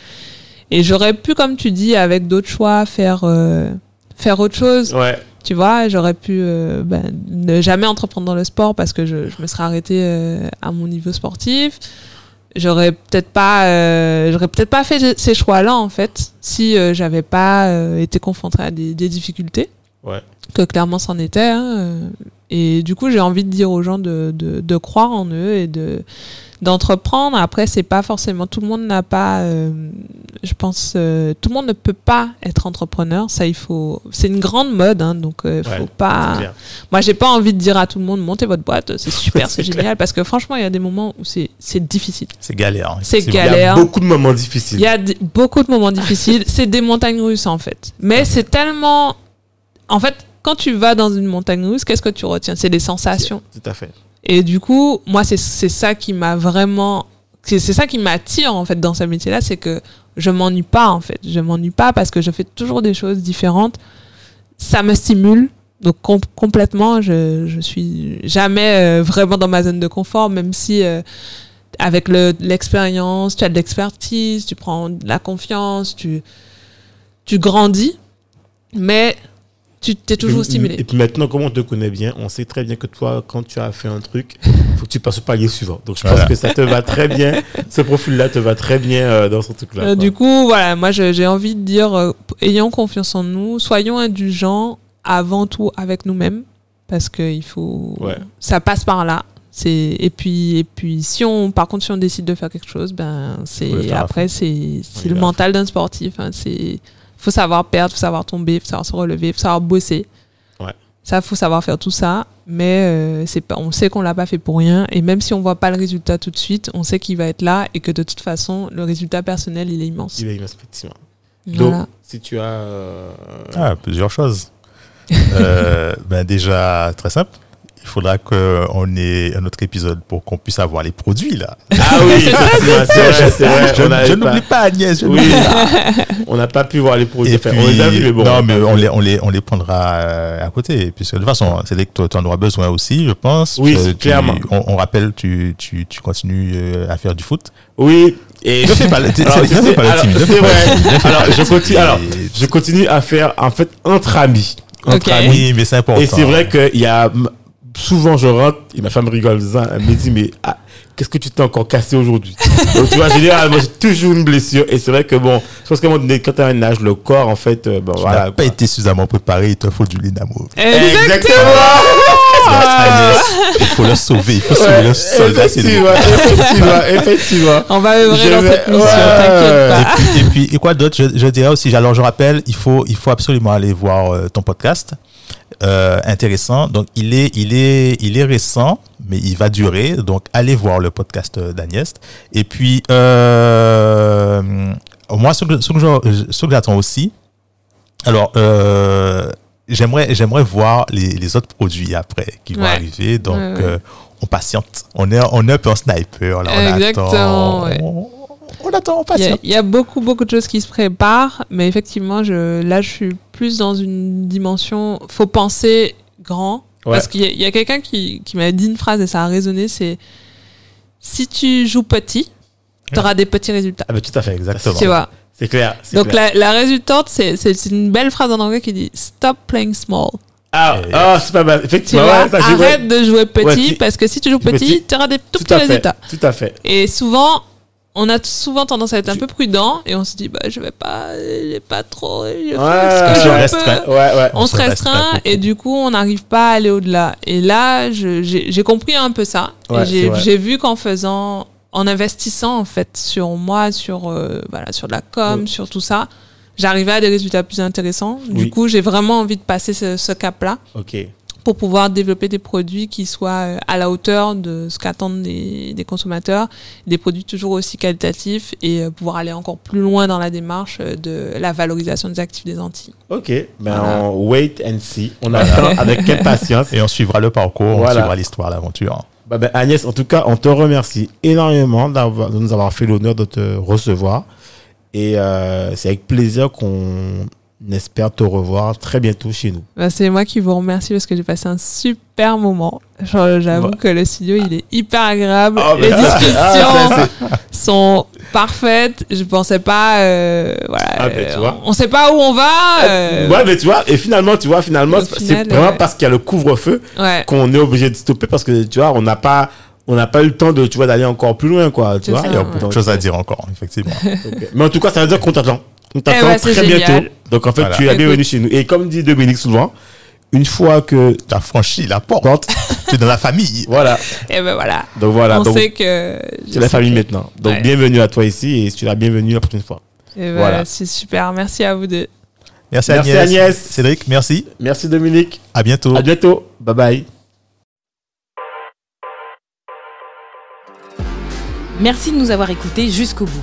Et j'aurais pu, comme tu dis, avec d'autres choix, faire euh, faire autre chose. Ouais. Tu vois, j'aurais pu euh, ben, ne jamais entreprendre dans le sport parce que je, me serais arrêtée euh, à mon niveau sportif. J'aurais peut-être pas, euh, j'aurais peut-être pas fait ces choix-là en fait si j'avais pas été confrontée à des difficultés. Ouais. Que clairement c'en était. hein, euh. et du coup, j'ai envie de dire aux gens de, de, de croire en eux et de d'entreprendre. Après, c'est pas forcément tout le monde n'a pas. euh, je pense euh, tout le monde ne peut pas être entrepreneur. Ça, il faut. C'est une grande mode, hein, donc Ouais, faut pas. Moi, j'ai pas envie de dire à tout le monde montez votre boîte, c'est super, c'est génial, parce que franchement, il y a des moments où c'est c'est difficile. C'est galère. C'est effectivement. Il y galère. a beaucoup de moments difficiles. Il y a beaucoup de moments difficiles. C'est des montagnes russes, en fait. Mais c'est tellement. En fait, quand tu vas dans une montagne russe, qu'est-ce que tu retiens? C'est des sensations. Tout à fait. Et du coup, moi, c'est ça qui m'a vraiment. C'est ça qui m'attire, en fait, dans ce métier-là, c'est que je m'ennuie pas, en fait. Je m'ennuie pas parce que je fais toujours des choses différentes. Ça me stimule. Donc, com- complètement, je, je suis jamais euh, vraiment dans ma zone de confort, même si. euh, avec le- l'expérience, tu as de l'expertise, tu prends de la confiance, tu, tu grandis, mais tu t'es toujours stimulé. Et puis maintenant, comme on te connaît bien, on sait très bien que toi, quand tu as fait un truc, faut que tu passes au palier suivant. Donc je pense Voilà. que ça te va très bien. Ce profil-là te va très bien euh, dans ce truc-là. Euh, du coup, voilà, moi j'ai envie de dire, euh, ayons confiance en nous, soyons indulgents avant tout avec nous-mêmes, parce que il faut, Ouais. ça passe par là. C'est et puis et puis si on, par contre, si on décide de faire quelque chose, ben c'est après c'est c'est le mental d'un sportif. Hein, c'est faut savoir perdre, faut savoir tomber, faut savoir se relever, faut savoir bosser. Ouais. Ça, faut savoir faire tout ça, mais euh, c'est pas, on sait qu'on l'a pas fait pour rien, et même si on voit pas le résultat tout de suite, on sait qu'il va être là et que de toute façon, le résultat personnel, il est immense. Il est immense, effectivement. Voilà. Donc, si tu as. euh, Ah, plusieurs choses. Euh, ben déjà, très simple. Il faudra qu'on ait un autre épisode pour qu'on puisse avoir les produits là. Ah oui, c'est vrai. Je, n'oublie pas Agnès. je Oui, on n'a pas pu voir les produits. Et Enfin, puis, on les a vus, mais bon. non, on mais on les, on les, on les prendra euh, à côté. Puisque de toute façon, c'est dès que tu en auras besoin aussi, je pense. Oui, que tu- clairement. On, on rappelle, tu, tu, tu continues euh, à faire du foot. Oui, et. Ne fais pas Alors, fais pas c'est vrai. je continue, alors, je continue à faire, en fait, entre amis. Entre Ok. amis. Oui, mais c'est important. Et c'est vrai qu'il y a souvent je rentre et ma femme rigole elle me dit mais ah, qu'est-ce que tu t'es encore cassé aujourd'hui? Donc tu vois généralement j'ai toujours une blessure et c'est vrai que bon je pense qu'à un moment donné quand tu as un âge le corps en fait euh, bon Tu voilà n'as pas quoi. été suffisamment préparé, il te faut du Linamo. Exactement Il faut le sauver, il faut sauver le soldat. effectivement effectivement effectivement On va œuvrer Je dans vais- cette mission, ouais. t'inquiète pas. Et puis, et puis, et quoi d'autre? Je, je dirais aussi, alors je rappelle, il faut, il faut absolument aller voir euh, ton podcast. Euh, intéressant. Donc, il est, il, est, il est récent, mais il va durer. Donc, allez voir le podcast d'Agnès. Et puis, euh, moi, ce que, ce que j'attends aussi, Alors, euh, j'aimerais, j'aimerais voir les, les autres produits après qui vont Ouais. arriver. Donc, Ouais, ouais. euh, on patiente. On est, on est un peu en sniper. Là, on Exactement, attend. On, on attend, on Il y, a, patiente. il y a beaucoup, beaucoup de choses qui se préparent, mais effectivement, je, là, je suis plus dans une dimension. faut penser grand. Ouais. Parce qu'il y a, quelqu'un qui, qui m'a dit une phrase et ça a résonné c'est si tu joues petit, tu auras des petits résultats. Ah, bah, tout à fait, exactement. Tu vois. C'est clair. Donc clair. la, la résultante, c'est une belle phrase en anglais qui dit Stop playing small. Ah, ah, c'est pas mal. Tu Effectivement, vois, ça, arrête de jouer petit Ouais, tu- parce que si tu joues petit, tu auras des tout, Tout petits résultats. Tout à fait. Et souvent, on a souvent tendance à être un peu prudent et on se dit bah je vais pas, j'ai pas trop, je Ouais, ce que se je restreint. peux. Ouais, ouais. On, On se restreint restreint et du coup on n'arrive pas à aller au-delà. Et là, je- j'ai j'ai compris un peu ça. J'ai vu qu'en faisant, en investissant en fait sur moi, sur euh, voilà, sur de la com, sur tout ça, j'arrivais à des résultats plus intéressants. Du Oui. coup, j'ai vraiment envie de passer ce, ce cap-là Ok. Pour pouvoir développer des produits qui soient euh, à la hauteur de ce qu'attendent des, des consommateurs, des produits toujours aussi qualitatifs et euh, pouvoir aller encore plus loin dans la démarche euh, de la valorisation des actifs des Antilles. Ok. Ben, Voilà. on wait and see. On attend avec impatience. Et on suivra le parcours, Voilà. on suivra l'histoire, l'aventure. Bah, ben, Agnès, en tout cas, on te remercie énormément de nous avoir fait l'honneur de te recevoir. Et euh, c'est avec plaisir qu'on espère te revoir très bientôt chez nous. Bah, c'est moi qui vous remercie parce que j'ai passé un super moment. J'avoue Ouais. que le studio il est hyper agréable, Oh, mais les discussions ah, ça, sont parfaites. Je pensais pas, euh, voilà, Ah, ben, tu euh, vois. on sait pas où on va. euh, Ouais, mais tu vois, et finalement, tu vois, finalement, c'est final, vraiment ouais. parce qu'il y a le couvre-feu ouais. qu'on est obligé de stopper parce que, tu vois, on n'a pas, on n'a pas eu le temps de, tu vois, d'aller encore plus loin, quoi, tu vois. ça, Il y a ouais. beaucoup de choses à dire encore, effectivement. Mais en tout cas, ça veut dire qu'on t'attend. On t'attend Eh ouais, c'est très génial. bientôt. Donc, en fait, Voilà. tu es bienvenue chez nous. Et comme dit Dominique souvent, une fois que Tu as franchi la porte. Tu es dans la famille. voilà. Et ben voilà. Donc voilà. on donc, sait que. c'est la famille maintenant. Donc, Ouais. bienvenue à toi ici et tu es la bienvenue la prochaine fois. Et ben, Voilà. C'est super. Merci à vous deux. Merci, Merci, Agnès. Agnès. Cédric, merci. Merci Dominique. À bientôt. À bientôt. Bye bye. Merci de nous avoir écoutés jusqu'au bout.